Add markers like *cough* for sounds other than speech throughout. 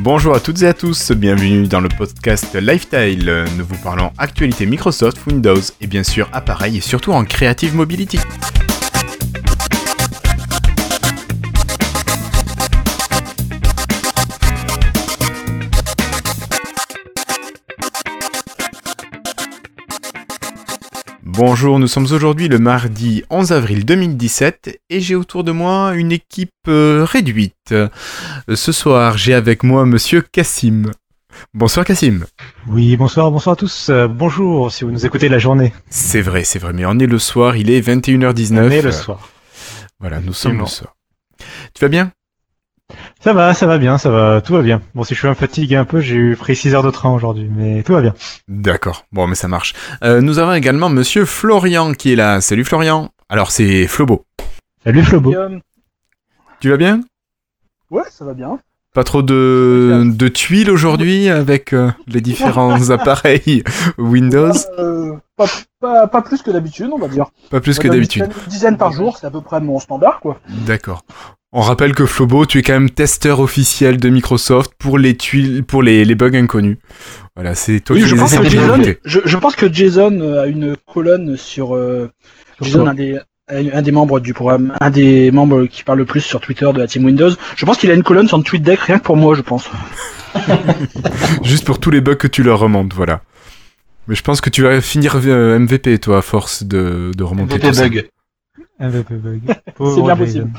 Bonjour à toutes et à tous, bienvenue dans le podcast Lifestyle. Nous vous parlons actualité Microsoft, Windows et bien sûr appareil et surtout en Creative Mobility. Bonjour, nous sommes aujourd'hui le mardi 11 avril 2017 et j'ai autour de moi une équipe euh, réduite. Euh, ce soir, j'ai avec moi monsieur Cassim. Bonsoir Cassim. Oui, bonsoir, bonsoir à tous. Euh, bonjour si vous nous écoutez la journée. C'est vrai, c'est vrai, mais on est le soir, il est 21h19. On est le soir. Voilà, nous sommes le soir. Tu vas bien? Ça va, ça va bien, ça va, tout va bien. Bon, si je suis un fatigué un peu, j'ai pris 6 heures de train aujourd'hui, mais tout va bien. D'accord, bon, mais ça marche. Euh, nous avons également Monsieur Florian qui est là. Salut Florian. Alors c'est Flobo. Salut Flobo. Tu vas bien? Ouais, ça va bien. Pas trop de, de tuiles aujourd'hui avec euh, les différents *laughs* appareils Windows? Euh, pas, pas, plus que d'habitude, on va dire. Pas plus que d'habitude. Une dizaine par jour, c'est à peu près mon standard, quoi. D'accord. On rappelle que Flobo, tu es quand même testeur officiel de Microsoft pour les tuiles, pour les, les bugs inconnus. Voilà, c'est toi qui je pense, que Jason, je, pense que Jason a une colonne sur euh, Jason, un des, un des membres du programme, un des membres qui parle le plus sur Twitter de la team Windows. Je pense qu'il a une colonne sur TweetDeck rien que pour moi, je pense. *laughs* Juste pour tous les bugs que tu leur remontes, voilà. Mais je pense que tu vas finir euh, MVP, toi, à force de, de remonter MVP tout bug. MVP bug. *laughs* C'est bien possible.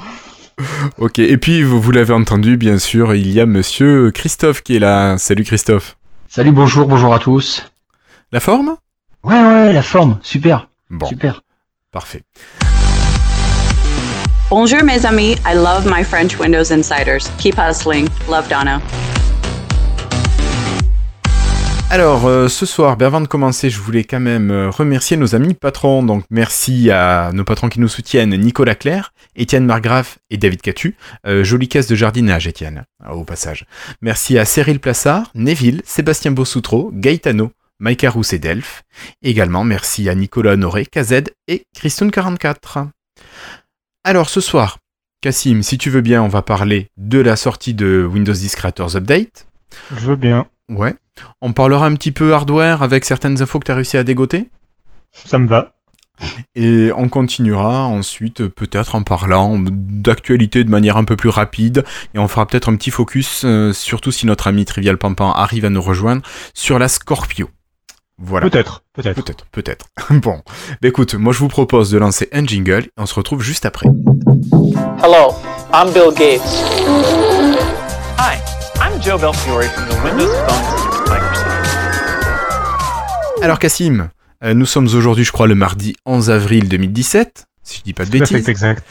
*laughs* Ok, et puis vous, vous l'avez entendu, bien sûr, il y a monsieur Christophe qui est là. Salut Christophe. Salut, bonjour, bonjour à tous. La forme? Ouais, ouais, la forme, super. Bon. Super. Parfait. Bonjour mes amis, I love my French Windows Insiders. Keep hustling. Love Donna. Alors, euh, ce soir, ben, avant de commencer, je voulais quand même euh, remercier nos amis patrons. Donc, merci à nos patrons qui nous soutiennent, Nicolas Claire, Étienne Margraf et David Catu. Euh, jolie caisse de jardinage, Étienne, au passage. Merci à Cyril Plassard, Neville, Sébastien Bossoutreau, Gaetano, Mike Rousse et Delph. Également, merci à Nicolas Honoré, KZ et Christune44. Alors, ce soir, Cassim, si tu veux bien, on va parler de la sortie de Windows 10 Creators Update. Je veux bien. Ouais. On parlera un petit peu hardware avec certaines infos que tu as réussi à dégoter? Ça me va. Et on continuera ensuite peut-être en parlant d'actualité de manière un peu plus rapide et on fera peut-être un petit focus, euh, surtout si notre ami Trivial Pampan arrive à nous rejoindre, sur la Scorpio. Voilà. Peut-être, peut-être. Peut-être, peut-être. *laughs* bon. Bah, écoute, moi je vous propose de lancer un jingle et on se retrouve juste après. Hello, I'm Bill Gates. Hi, I'm Joe Belfiore from the Windows Phone alors Cassim, nous sommes aujourd'hui, je crois, le mardi 11 avril 2017, si je dis pas de bêtises. Exact.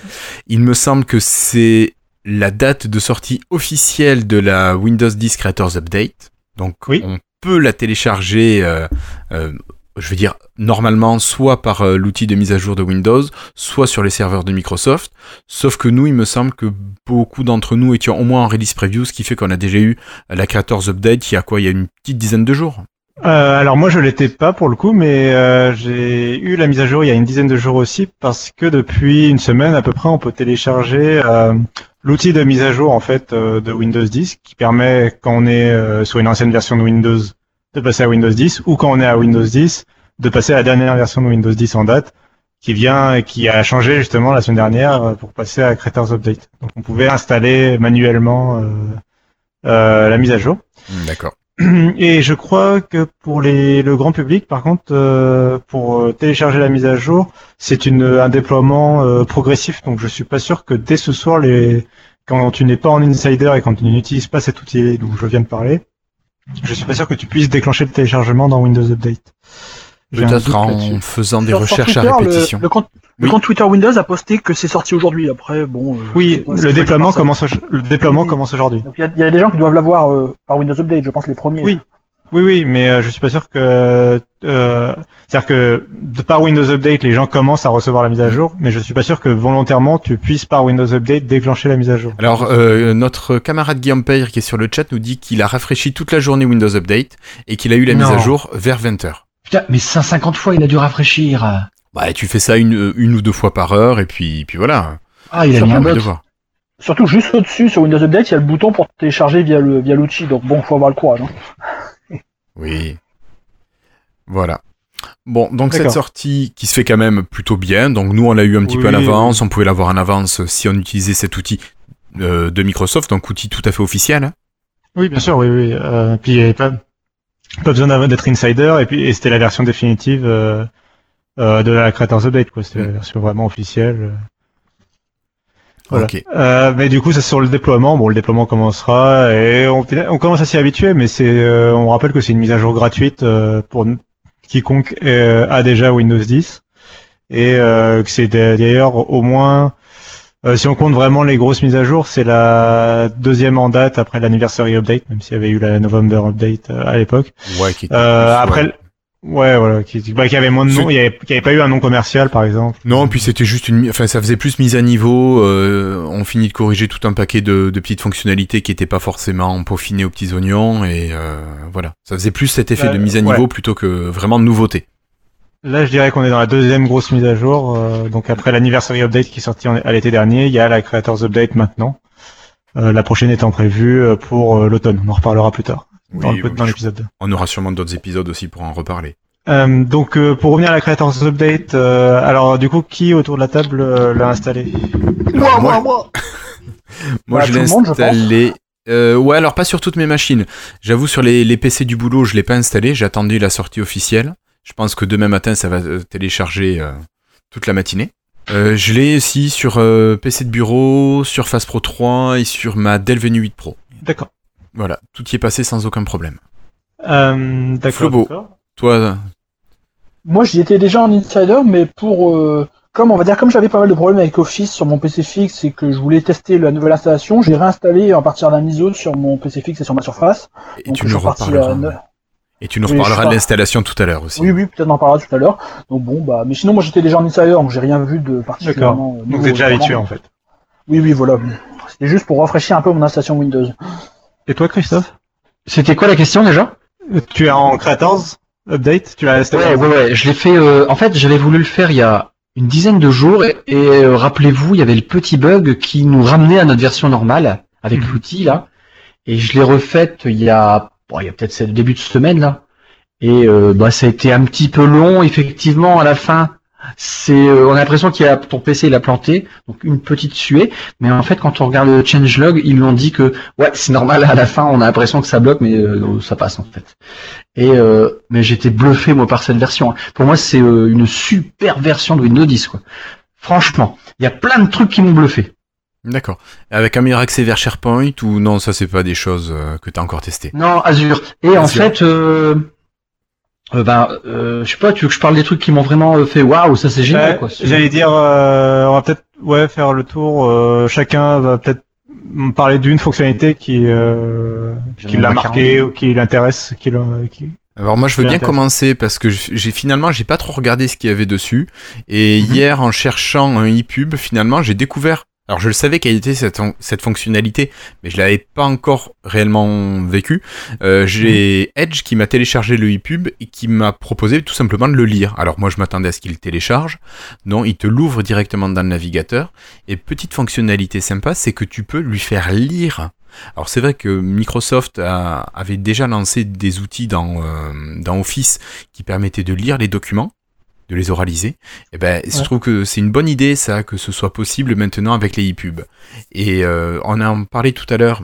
Il me semble que c'est la date de sortie officielle de la Windows 10 Creators Update. Donc on peut la télécharger, euh, euh, je veux dire, normalement, soit par l'outil de mise à jour de Windows, soit sur les serveurs de Microsoft. Sauf que nous, il me semble que beaucoup d'entre nous étions au moins en release preview, ce qui fait qu'on a déjà eu la Creators Update il y a quoi? Il y a une petite dizaine de jours euh, alors moi je l'étais pas pour le coup, mais euh, j'ai eu la mise à jour il y a une dizaine de jours aussi parce que depuis une semaine à peu près on peut télécharger euh, l'outil de mise à jour en fait de Windows 10 qui permet quand on est sur une ancienne version de Windows de passer à Windows 10 ou quand on est à Windows 10 de passer à la dernière version de Windows 10 en date qui vient et qui a changé justement la semaine dernière pour passer à Creators Update. Donc on pouvait installer manuellement la mise à jour. D'accord. *clears throat* Et je crois que pour les, le grand public, par contre, euh, pour euh, télécharger la mise à jour, c'est une un déploiement euh, progressif. Donc je suis pas sûr que dès ce soir, les, quand tu n'es pas en insider et quand tu n'utilises pas cet outil dont je viens de parler, je suis pas sûr que tu puisses déclencher le téléchargement dans Windows Update. Peut-être en faisant des recherches à répétition. Le, compte, Twitter Windows a posté que c'est sorti aujourd'hui. Après, bon. oui, le déploiement commence. Le déploiement commence aujourd'hui. Il y, a des gens qui doivent l'avoir euh, par Windows Update. Je pense les premiers. Oui. Oui, oui, mais euh, je suis pas sûr que. Euh, C'est-à-dire que de par Windows Update, les gens commencent à recevoir la mise à jour, mais je suis pas sûr que volontairement tu puisses par Windows Update déclencher la mise à jour. Alors, euh, notre camarade Guillaume Payre qui est sur le chat nous dit qu'il a rafraîchi toute la journée Windows Update et qu'il a eu la mise à jour vers 20h. Putain, mais 150 fois, il a dû rafraîchir. Bah, tu fais ça une, une ou deux fois par heure, et puis, puis voilà. Ah, il a mis un bot. Surtout juste au-dessus, sur Windows Update, il y a le bouton pour télécharger via le via l'outil. Donc bon, faut avoir le courage. Hein. *laughs* Oui. Voilà. Bon, donc cette sortie qui se fait quand même plutôt bien. Donc nous, on l'a eu un petit peu en Oui. avance. On pouvait l'avoir en avance si on utilisait cet outil euh, de Microsoft, donc outil tout à fait officiel. hein. Oui, bien sûr, oui, oui. Euh, puis il n'y avait pas, pas besoin d'être insider, et puis et c'était la version définitive euh, euh, de la Creators Update, quoi. C'était la Mm. version vraiment officielle. Voilà. Ok. Euh, mais du coup, c'est sur le déploiement. Bon, le déploiement commencera et on, on commence à s'y habituer, mais c'est, euh, on rappelle que c'est une mise à jour gratuite euh, pour quiconque euh, a déjà Windows 10 et euh, que c'est d'ailleurs au moins, euh, si on compte vraiment les grosses mises à jour, c'est la deuxième en date après l'anniversary update, même s'il y avait eu la November update euh, à l'époque. Ouais, qui était Euh, plus, après, ouais. ouais, voilà, qui, bah, qui avait moins de noms, il y avait, qui avait pas eu un nom commercial, par exemple. Non, puis c'était juste une, enfin ça faisait plus mise à niveau. euh, on finit de corriger tout un paquet de, de petites fonctionnalités qui étaient pas forcément peaufinées aux petits oignons et euh, voilà. Ça faisait plus cet effet Ouais, de mise à ouais. niveau plutôt que vraiment de nouveauté. Là, je dirais qu'on est dans la deuxième grosse mise à jour. euh, donc après l'anniversary update qui est sorti en- à l'été dernier, il y a la Creators Update maintenant. Euh, la prochaine étant prévue euh, pour euh, l'automne. On en reparlera plus tard dans, Oui, l'épisode 2. on aura sûrement d'autres épisodes aussi pour en reparler. Euh, donc euh, pour revenir à la Creators Update, euh, alors du coup, qui autour de la table euh, l'a installé Alors, moi, moi *laughs* Bah, je l'ai installé. Euh, ouais, alors pas sur toutes mes machines. J'avoue sur les, les PC du boulot, je l'ai pas installé. J'attendais la sortie officielle. Je pense que demain matin, ça va euh, télécharger euh, toute la matinée. Euh, je l'ai aussi sur euh, PC de bureau, Surface Pro 3 et sur ma Dell Venue 8 Pro. D'accord. Voilà, tout y est passé sans aucun problème. D'accord. Flobo. Toi, Moi, j'y étais déjà en insider, mais pour comme on va dire comme j'avais pas mal de problèmes avec Office sur mon PC fixe et que je voulais tester la nouvelle installation, j'ai réinstallé en partir d'un ISO sur mon PC fixe et sur ma Surface. et Donc, tu je parti reparleras. Et tu nous reparleras de l'installation tout à l'heure aussi. Oui, oui, peut-être on en parlera tout à l'heure. Donc bon, bah, mais sinon moi j'étais déjà en insider, donc j'ai rien vu de particulièrement. euh, Donc êtes déjà habitué en fait. Oui, oui, voilà. C'était juste pour rafraîchir un peu mon installation Windows. Et toi, Christophe? C'était quoi la question déjà? Tu es en Creators Update? Tu l'as installé Ouais, ouais, ouais. Je l'ai fait. euh, en fait, j'avais voulu le faire il y a une dizaine de jours et, et, euh, rappelez-vous, il y avait le petit bug qui nous ramenait à notre version normale avec Mhm. l'outil là. Et je l'ai refaite il y a, bon, il y a peut-être le début de semaine là. Et euh, bah ça a été un petit peu long, effectivement. À la fin, c'est, euh, on a l'impression qu'il a ton PC il a planté, donc une petite suée. Mais en fait, quand on regarde le changelog, ils l'ont dit que ouais, c'est normal. À la fin, on a l'impression que ça bloque, mais euh, ça passe en fait. Et euh, mais j'étais bluffé moi par cette version. Pour moi, c'est euh, une super version de Windows 10 quoi. Franchement, il y a plein de trucs qui m'ont bluffé. D'accord. Avec un meilleur accès vers SharePoint ou non, ça c'est pas des choses euh, que tu as encore testées? Non, Azure. Et en fait, euh, euh, ben, euh, je sais pas, tu veux que je parle des trucs qui m'ont vraiment euh, fait waouh, ça c'est génial Ouais, quoi. J'allais dire, euh, on va peut-être ouais faire le tour. euh, chacun va peut-être me parler d'une fonctionnalité qui euh, qui l'a marqué 40. ou qui l'intéresse, qui, qui... Alors moi je veux bien commencer parce que j'ai finalement j'ai pas trop regardé ce qu'il y avait dessus et Mhm. hier en cherchant un ePub finalement j'ai découvert alors je le savais quelle était cette, cette fonctionnalité mais je l'avais pas encore réellement vécu. Euh, j'ai Mhm. Edge qui m'a téléchargé le ePub et qui m'a proposé tout simplement de le lire. Alors moi je m'attendais à ce qu'il le télécharge. Non, il te l'ouvre directement dans le navigateur et petite fonctionnalité sympa c'est que tu peux lui faire lire alors c'est vrai que Microsoft a- avait déjà lancé des outils dans, euh, dans Office qui permettaient de lire les documents, de les oraliser. Et ben, je Ouais. trouve que c'est une bonne idée ça, que ce soit possible maintenant avec les ePub. Et euh, on en parlait tout à l'heure.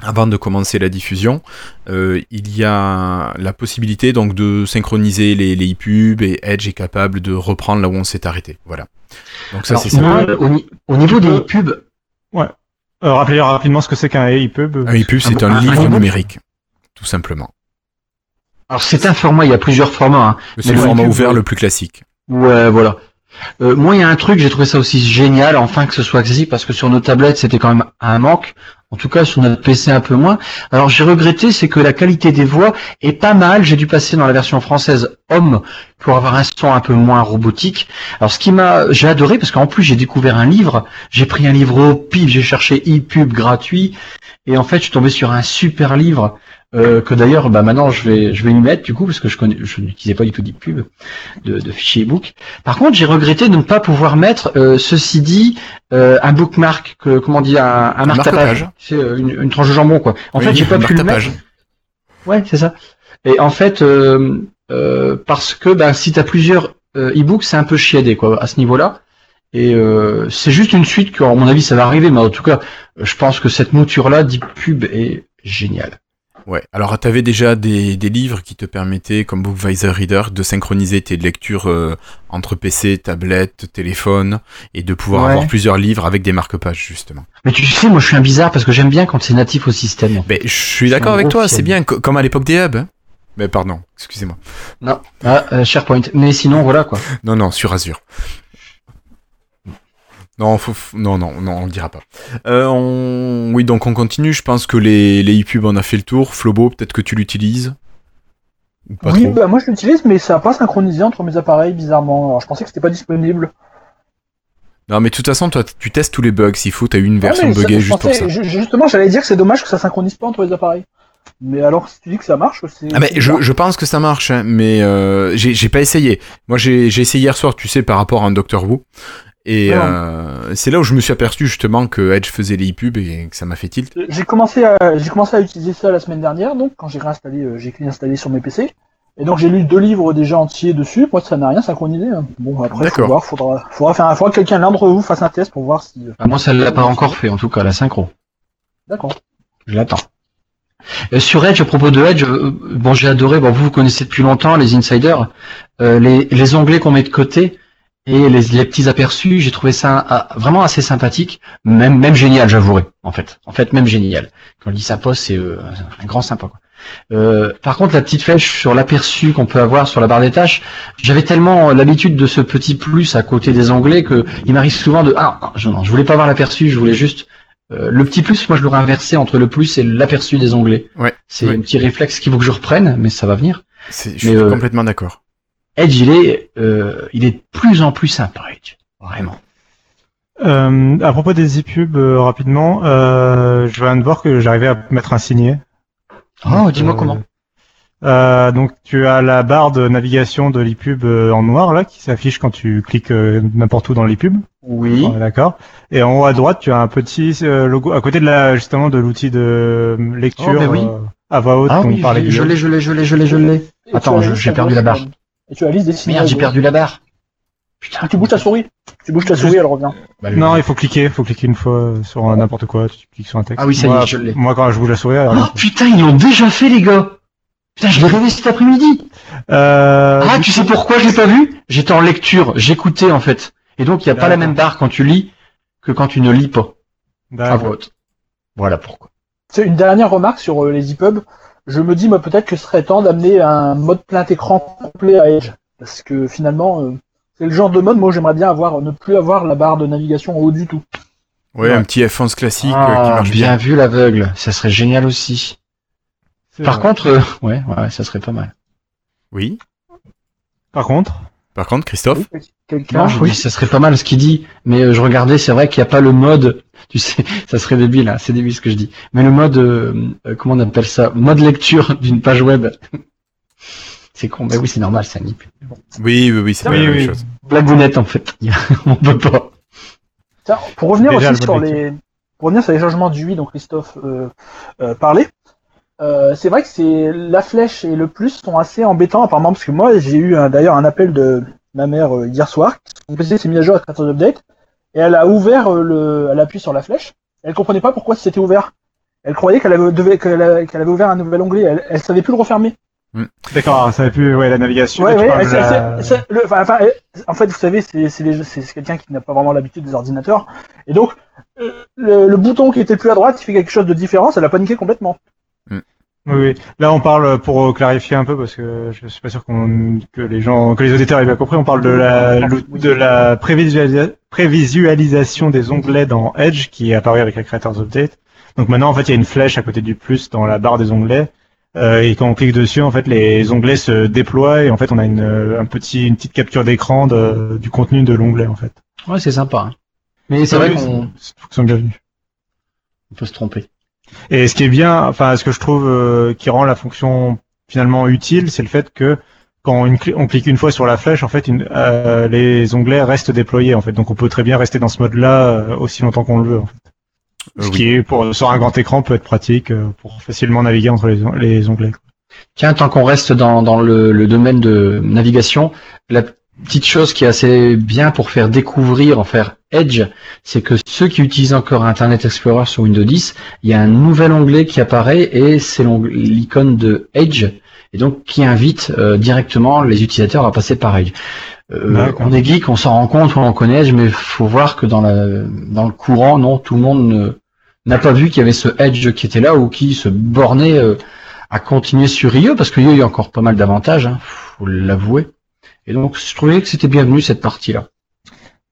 Avant de commencer la diffusion, euh, il y a la possibilité donc de synchroniser les, les ePub et Edge est capable de reprendre là où on s'est arrêté. Voilà. Donc ça c'est ça. au, au niveau des peux- pubs, Euh, rappelez rapidement ce que c'est qu'un EPUB. Un ePub c'est un- un un livre numérique, tout simplement. Alors c'est un format, il y a plusieurs formats. hein. C'est le format ouvert euh, le plus classique. Ouais, voilà. Euh, moi, il y a un truc, j'ai trouvé ça aussi génial, enfin que ce soit accessible, parce que sur nos tablettes, c'était quand même un manque. En tout cas, sur notre PC, un peu moins. Alors, j'ai regretté, c'est que la qualité des voix est pas mal. J'ai dû passer dans la version française homme pour avoir un son un peu moins robotique. Alors, ce qui m'a, j'ai adoré, parce qu'en plus, j'ai découvert un livre. J'ai pris un livre au pif, j'ai cherché ePub gratuit. Et en fait, je suis tombé sur un super livre euh, que d'ailleurs, bah maintenant je vais je vais y mettre du coup parce que je connais, je n'utilisais pas du tout d'e-pub de, de fichiers e-book. Par contre, j'ai regretté de ne pas pouvoir mettre, euh, ceci dit, euh, un bookmark, que, comment dire, un, un marque-page. marque-page. C'est euh, une, une tranche de jambon quoi. En Oui, fait, j'ai pas pu le mettre. Ouais, c'est ça. Et en fait, euh, euh, parce que bah, si tu as plusieurs e-books, c'est un peu chiadé quoi à ce niveau-là. Et euh, c'est juste une suite que, à mon avis, ça va arriver. Mais en tout cas, je pense que cette mouture-là d'e-pub est géniale. Ouais. Alors, t'avais déjà des, des livres qui te permettaient, comme Bookvisor Reader, de synchroniser tes lectures euh, entre PC, tablette, téléphone, et de pouvoir Ouais. avoir plusieurs livres avec des marque-pages, justement. Mais tu sais, moi, je suis un bizarre parce que j'aime bien quand c'est natif au système. Ben, je suis d'accord avec toi, c'est bien, co- comme à l'époque des hubs. hein. Mais pardon, excusez-moi. Non, ah, euh, SharePoint. Mais sinon, voilà quoi. Non, non, sur Azure. Non, faut, non, non, non, on le dira pas. Euh, on... Oui, donc on continue. Je pense que les, les e-pubs, on a fait le tour. Flobo, peut-être que tu l'utilises pas oui, trop bah, moi je l'utilise, mais ça n'a pas synchronisé entre mes appareils, bizarrement. Alors je pensais que c'était pas disponible. Non, mais de toute façon, toi, tu testes tous les bugs. S'il faut, t'as eu une version buggée juste pour ça. ju- Justement, j'allais dire que c'est dommage que ça synchronise pas entre les appareils. Mais alors, si tu dis que ça marche, c'est. Ah mais je, je pense que ça marche, hein, mais euh, j'ai pas essayé. Moi j'ai j'ai essayé hier soir, tu sais, par rapport à un Doctor Who. Et Ouais. euh, c'est là où je me suis aperçu justement que Edge faisait les e-pubs et que ça m'a fait tilt. J'ai commencé à j'ai commencé à utiliser ça la semaine dernière, donc quand j'ai réinstallé, euh, j'ai installé sur mes PC. Et donc j'ai lu deux livres déjà entiers dessus. Moi ça n'a rien synchronisé. hein. Bon après faut voir, faudra faudra faire un, faudra que quelqu'un l'un d'entre vous fasse un test pour voir si. euh, Ah, moi, ça l'a pas encore fait, en tout cas, la synchro. D'accord. Je l'attends. Euh, sur Edge, à propos de Edge, euh, bon, j'ai adoré. Bon, vous vous connaissez depuis longtemps les insiders, euh, les, les onglets qu'on met de côté et les, les petits aperçus. J'ai trouvé ça ah, vraiment assez sympathique, même même génial, j'avouerai. En fait, en fait, même génial. Quand on dit sympa, c'est euh, un grand sympa. Quoi. Euh, par contre, la petite flèche sur l'aperçu qu'on peut avoir sur la barre des tâches, j'avais tellement l'habitude de ce petit plus à côté des onglets que il m'arrive souvent de ah non, je, non, je voulais pas voir l'aperçu, je voulais juste euh, le petit plus, moi je l'aurais inversé entre le plus et l'aperçu des onglets. Ouais, C'est ouais. un petit réflexe qu'il faut que je reprenne, mais ça va venir. Je Mais, suis euh, complètement d'accord. Edge, il est, euh, il est de plus en plus sympa, Edge. Vraiment. Euh, à propos des e-pubs, euh, rapidement, euh, je viens de voir que j'arrivais à mettre un signet. Oh, dis-moi euh, comment. Euh, donc tu as la barre de navigation de l'e-pub euh, en noir là qui s'affiche quand tu cliques euh, n'importe où dans l'e-pub. Oui. Ouais, D'accord. Et en haut à droite, tu as un petit euh, logo à côté de la justement de l'outil de lecture Oh, mais oui. euh, à voix haute Ah dont oui, parlait je l'ai, je l'ai, je l'ai, je l'ai, je l'ai. Attends, j'ai perdu la barre. Et tu liste des signes. Merde, j'ai perdu la barre. Putain. Tu bouges ta souris. Tu bouges ta souris, elle revient. Bah, Non, il faut cliquer, il faut cliquer une fois sur n'importe quoi, tu cliques sur un texte. Ah oui, ça y est, moi, je l'ai. Moi quand je bouge la souris, alors, Oh putain, ils l'ont déjà fait, les gars. Putain, je l'ai rêvé cet après-midi. euh, Ah, tu sais pourquoi je l'ai pas vu? J'étais en lecture, j'écoutais en fait. Et donc, il n'y a pas la même barre quand tu lis que quand tu ne lis pas. À D'accord. voix haute. Voilà pourquoi. C'est une dernière remarque sur euh, les EPUB. Je me dis, moi, peut-être que ce serait temps d'amener un mode plein écran complet à Edge. Parce que finalement, euh, c'est le genre de mode, moi, j'aimerais bien avoir, ne plus avoir la barre de navigation en haut du tout. Ouais, ouais. un petit F11 classique euh, qui Ah, marche bien bien. vu l'aveugle, ça serait génial aussi. Par vrai. contre, euh, ouais, ouais, ça serait pas mal. Oui. par contre, Par contre, Christophe, Quelqu'un. Dis ça serait pas mal ce qu'il dit, mais euh, je regardais, c'est vrai qu'il n'y a pas le mode, *laughs* tu sais, ça serait débile, hein, c'est débile ce que je dis, mais le mode, euh, euh, comment on appelle ça, mode lecture *laughs* d'une page web. c'est con, mais oui, c'est normal, c'est un nip. oui, oui, oui, c'est Oui, la même oui. chose. Blagounette en fait, *laughs* on peut pas. Tiens, pour revenir Déjà, aussi le sur les, pour revenir sur les changements d'UI dont Christophe euh, euh, parlait, euh, c'est vrai que c'est la flèche et le plus sont assez embêtants apparemment parce que moi j'ai eu d'ailleurs un appel de ma mère euh, hier soir. Son PC s'est mis à jour à Creators Update et elle a ouvert euh, le, elle appuie sur la flèche. Elle comprenait pas pourquoi c'était ouvert. Elle croyait qu'elle avait, devait- qu'elle avait, qu'elle avait ouvert un nouvel onglet. Elle, elle savait plus le refermer. d'accord, alors, ça va plus, ouais, la navigation. Ouais, ouais, elle- la- le- en fait, vous savez, c'est quelqu'un qui n'a pas vraiment l'habitude des ordinateurs. Et donc, euh, le, le bouton qui était plus à droite, il fait quelque chose de différent, ça l'a paniqué complètement. Oui, oui. Là, on parle pour clarifier un peu parce que je suis pas sûr qu'on, que les gens, que les auditeurs aient bien compris. On parle de la, de la prévisualisa- prévisualisation des onglets dans Edge qui est apparu avec la Creators Update. Donc maintenant, en fait, il y a une flèche à côté du plus dans la barre des onglets. Euh, et quand on clique dessus, en fait, les onglets se déploient et en fait, on a une, euh, un petit, une petite capture d'écran de- du contenu de l'onglet, en fait. Ouais, c'est sympa. hein. Mais c'est Ah vrai qu'on c'est- Fonctionne bienvenue. on peut se tromper. Et ce qui est bien, enfin, ce que je trouve euh, qui rend la fonction finalement utile, c'est le fait que quand on, on, clique une fois sur la flèche, en fait, une, euh, les onglets restent déployés, en fait. Donc, on peut très bien rester dans ce mode-là euh, aussi longtemps qu'on le veut, en fait. Euh, Ce oui. qui est pour sur un grand écran peut être pratique euh, pour facilement naviguer entre les, on- les onglets. Tiens, tant qu'on reste dans, dans le, le domaine de navigation, la petite chose qui est assez bien pour faire découvrir, en faire Edge, c'est que ceux qui utilisent encore Internet Explorer sur Windows 10, il y a un nouvel onglet qui apparaît et c'est l'icône de Edge, et donc qui invite euh, directement les utilisateurs à passer par Edge. Euh, on est geek, on s'en rend compte, on en connaît Edge, mais faut voir que dans, la, dans le courant, non, tout le monde n'a pas vu qu'il y avait ce Edge qui était là ou qui se bornait euh, à continuer sur IE parce qu'il y a encore pas mal d'avantages, hein, faut l'avouer. Et donc je trouvais que c'était bienvenu cette partie-là.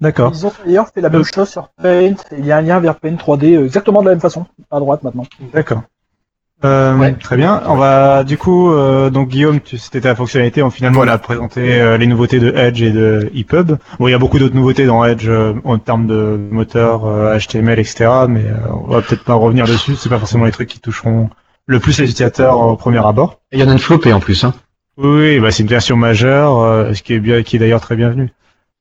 D'accord. Ils ont d'ailleurs fait la même chose sur Paint. Il y a un lien vers Paint 3D euh, exactement de la même façon, à droite maintenant. D'accord. Euh, Ouais. Très bien. On va du coup euh, donc Guillaume, c'était ta fonctionnalité. On finalement Voilà. on a présenté euh, les nouveautés de Edge et de EPUB. Bon, il y a beaucoup d'autres nouveautés dans Edge euh, en termes de moteur, euh, HTML, etc. Mais euh, on va peut-être pas revenir dessus. C'est pas forcément les trucs qui toucheront le plus les utilisateurs au premier abord. Et il y en a une flopée en plus. Hein. Oui, bah c'est une version majeure, euh, ce qui est bien, qui est d'ailleurs très bienvenu.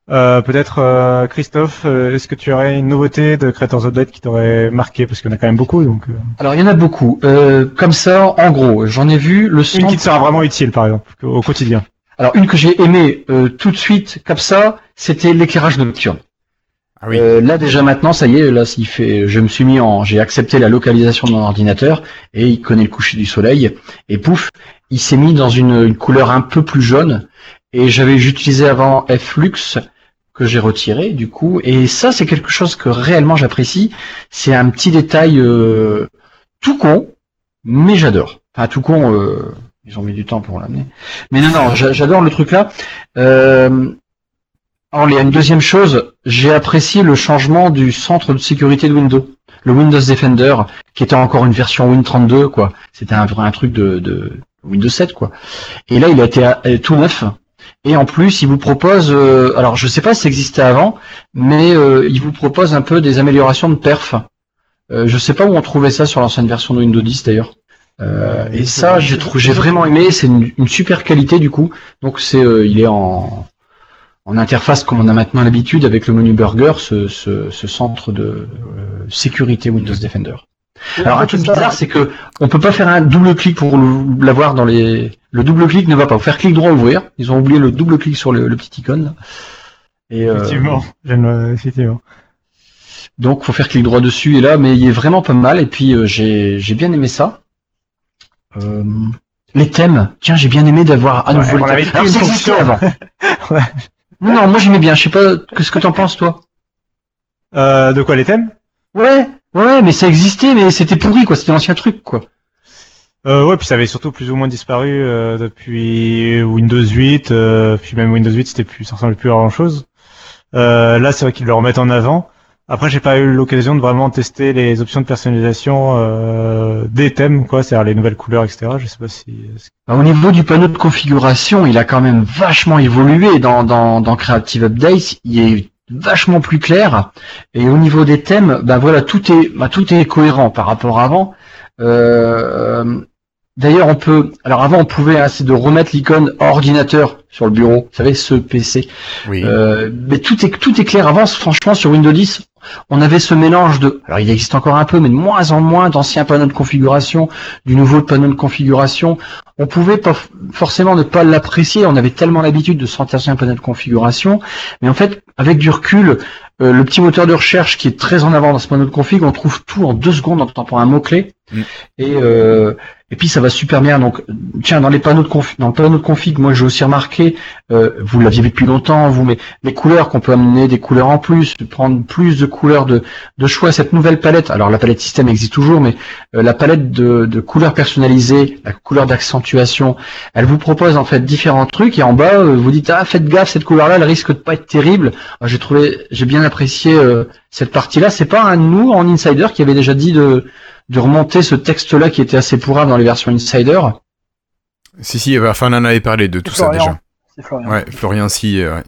Euh, peut-être euh, Christophe, euh, est-ce que tu aurais une nouveauté de Creators Update qui t'aurait marqué? Parce qu'il y en a quand même beaucoup, donc Alors il y en a beaucoup. Euh, comme ça, en gros, j'en ai vu le une centre. qui te sera vraiment utile par exemple au quotidien. Alors une que j'ai aimée euh, tout de suite, comme ça, c'était l'éclairage nocturne. Ah. Euh, là déjà maintenant, ça y est, là s'il fait, je me suis mis en, j'ai accepté la localisation de mon ordinateur et il connaît le coucher du soleil et pouf, il s'est mis dans une, couleur un peu plus jaune et j'avais j'utilisais avant Flux que j'ai retiré du coup et ça c'est quelque chose que réellement j'apprécie. C'est un petit détail euh, tout con, mais j'adore. Enfin tout con, euh, ils ont mis du temps pour l'amener. Mais non non, j'a- j'adore le truc là. Euh, alors, il y a une deuxième chose, j'ai apprécié le changement du centre de sécurité de Windows. Le Windows Defender, qui était encore une version Win32, quoi. C'était un vrai un truc de, de Windows 7, quoi. Et là, il a été euh, tout neuf. Et en plus, il vous propose, euh, alors je sais pas si ça existait avant, mais euh, il vous propose un peu des améliorations de perf. Euh, je sais pas où on trouvait ça sur l'ancienne version de Windows 10 d'ailleurs. Euh, et ça, j'ai j'ai vraiment aimé. C'est une, une super qualité du coup. Donc c'est, euh, il est en en interface comme on a maintenant l'habitude avec le menu burger, ce, ce, ce centre de euh, sécurité Windows Defender. Alors un truc bizarre, c'est que on peut pas faire un double clic pour l'avoir dans les. Le double clic ne va pas. Faut faire clic droit ouvrir. Ils ont oublié le double clic sur le, le petit icône. là. Et euh, Effectivement, j'aime euh, effectivement. donc faut faire clic droit dessus et là, mais il est vraiment pas mal. Et puis euh, j'ai j'ai bien aimé ça. Euh, les thèmes, tiens, j'ai bien aimé d'avoir à Ouais, nouveau on les thèmes. Alors, avant. *laughs* *laughs* Ouais. Non, moi j'aimais bien. Je sais pas, qu'est-ce que t'en penses toi Euh, de quoi les thèmes? Ouais, ouais, mais ça existait, mais c'était pourri, quoi. C'était l'ancien truc, quoi. euh, Ouais, puis ça avait surtout plus ou moins disparu euh, depuis Windows 8, euh, puis même Windows 8, c'était plus, ça ressemblait plus à grand chose. Euh, là, c'est vrai qu'ils le remettent en avant. Après, j'ai pas eu l'occasion de vraiment tester les options de personnalisation euh, des thèmes, quoi, c'est-à-dire les nouvelles couleurs, etc. Je sais pas si. Bah, au niveau du panneau de configuration, il a quand même vachement évolué dans, dans, dans Creative Update. Il est vachement plus clair. Et au niveau des thèmes, ben voilà, tout est, bah, tout est cohérent par rapport à avant. Euh, D'ailleurs, on peut. Alors avant, on pouvait hein, c'est de remettre l'icône ordinateur sur le bureau. Vous savez, ce PC. Oui. Euh, mais tout est tout est clair. Avant, franchement, sur Windows 10, on avait ce mélange de. Alors, il existe encore un peu, mais de moins en moins d'anciens panneaux de configuration, du nouveau panneau de configuration. On pouvait pas forcément ne pas l'apprécier. On avait tellement l'habitude de sentir un panneau de configuration, mais en fait, avec du recul, euh, le petit moteur de recherche qui est très en avant dans ce panneau de config, on trouve tout en deux secondes en tapant un mot clé. Mm. Et euh, et puis ça va super bien. Donc, tiens, dans les panneaux de config, dans le panneau de config, moi j'ai aussi remarqué, euh, vous l'aviez vu depuis longtemps, vous, mais les couleurs qu'on peut amener des couleurs en plus, prendre plus de couleurs de, de choix. Cette nouvelle palette, alors la palette système existe toujours, mais euh, la palette de, de couleurs personnalisées, la couleur d'accentuation, elle vous propose en fait différents trucs et en bas euh, vous dites ah faites gaffe cette couleur-là, elle risque de pas être terrible. J'ai trouvé, j'ai bien apprécié euh, cette partie-là. C'est pas un nous en insider qui avait déjà dit de de remonter ce texte-là qui était assez pourrave dans les versions insider. Si, si, enfin, on en avait parlé de tout ça déjà. C'est Florian. Ouais, Florian, si, euh, ouais.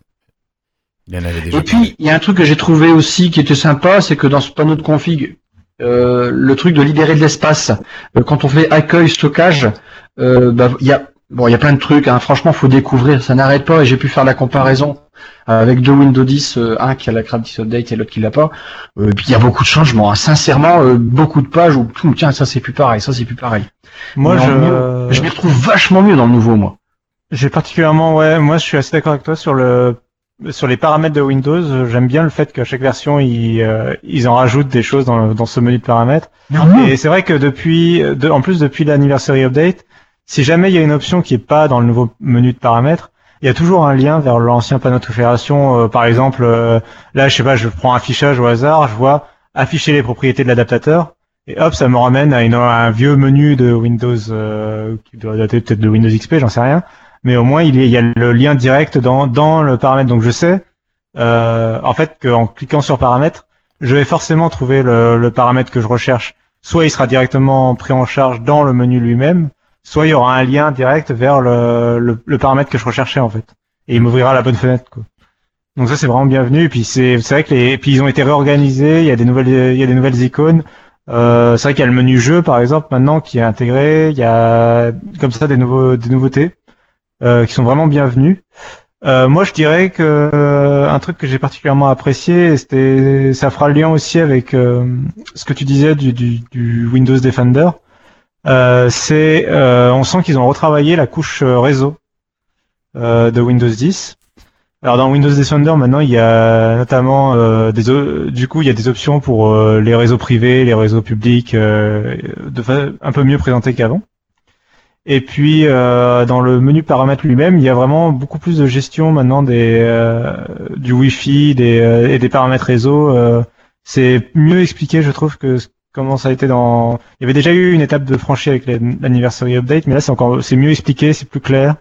Il en avait déjà Et puis, il y a un truc que j'ai trouvé aussi qui était sympa, c'est que dans ce panneau de config, euh, le truc de libérer de l'espace. Euh, quand on fait accueil, stockage, euh, bah, il y a bon, il y a plein de trucs. Hein. Franchement, faut découvrir. Ça n'arrête pas. Et j'ai pu faire la comparaison avec deux Windows 10, euh, un qui a la Gratis Update et l'autre qui l'a pas. Euh, puis il y a beaucoup de changements. hein. Sincèrement, euh, beaucoup de pages où tiens, ça c'est plus pareil, ça c'est plus pareil. Moi, Mais je, mieux, je m'y retrouve vachement mieux dans le nouveau, moi. J'ai particulièrement, ouais, moi je suis assez d'accord avec toi sur le sur les paramètres de Windows. J'aime bien le fait qu'à chaque version ils euh, ils en rajoutent des choses dans, dans ce menu de paramètres. Et c'est vrai que depuis, de, en plus depuis l'anniversary update, si jamais il y a une option qui est pas dans le nouveau menu de paramètres, il y a toujours un lien vers l'ancien panneau de configuration. Euh, par exemple, euh, là je sais pas, je prends un affichage au hasard, je vois afficher les propriétés de l'adaptateur. Et hop, ça me ramène à, un vieux menu de Windows euh, qui doit dater peut-être de Windows XP, j'en sais rien mais au moins il, y a le lien direct dans, dans le paramètre. Donc je sais euh, en fait qu'en cliquant sur paramètres, je vais forcément trouver le, le paramètre que je recherche. Soit il sera directement pris en charge dans le menu lui-même, soit il y aura un lien direct vers le, le, le paramètre que je recherchais en fait. Et il m'ouvrira la bonne fenêtre. Quoi. Donc ça c'est vraiment bienvenu. Et puis c'est vrai que les et puis ils ont été réorganisés. Il y a des nouvelles il y a des nouvelles icônes. Euh, c'est vrai qu'il y a le menu jeu par exemple maintenant qui est intégré. Il y a comme ça des nouveaux des nouveautés euh, qui sont vraiment bienvenus. Euh, moi, je dirais que euh, un truc que j'ai particulièrement apprécié, c'était, ça fera le lien aussi avec euh, ce que tu disais du, du, du Windows Defender. Euh, c'est, euh, on sent qu'ils ont retravaillé la couche euh, réseau de Windows 10. Alors dans Windows Defender maintenant il y a notamment euh, des du coup il y a des options pour euh, les réseaux privés, les réseaux publics euh, de un peu mieux présentés qu'avant. Et puis dans le menu paramètres lui-même, il y a vraiment beaucoup plus de gestion maintenant des du Wi-Fi et des paramètres réseau. c'est mieux expliqué, je trouve, que ce- comment ça a été dans. Il y avait déjà eu une étape de franchie avec l'an- l'anniversary update, mais là c'est encore c'est mieux expliqué, c'est plus clair,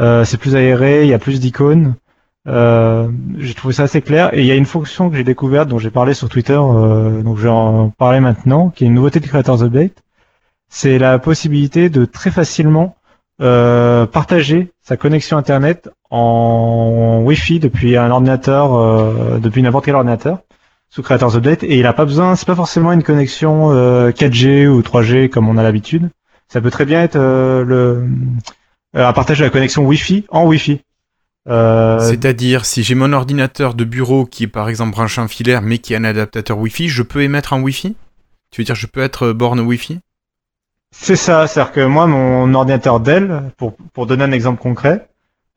euh, c'est plus aéré, il y a plus d'icônes. Euh, j'ai trouvé ça assez clair et il y a une fonction que j'ai découverte dont j'ai parlé sur Twitter, euh, donc je vais en parler maintenant, qui est une nouveauté de Creators Update c'est la possibilité de très facilement euh, partager sa connexion internet en Wi-Fi depuis un ordinateur, euh, depuis n'importe quel ordinateur sous Creators Update et il a pas besoin, c'est pas forcément une connexion euh, 4G ou 3G comme on a l'habitude. Ça peut très bien être euh, le euh, un partage de la connexion Wi-Fi en Wi-Fi. Euh, C'est-à-dire, si j'ai mon ordinateur de bureau qui est par exemple branché en filaire mais qui a un adaptateur Wi-Fi, je peux émettre en Wi-Fi? Tu veux dire, je peux être euh, borne Wi-Fi? C'est ça, c'est-à-dire que moi, mon ordinateur Dell, pour, pour donner un exemple concret,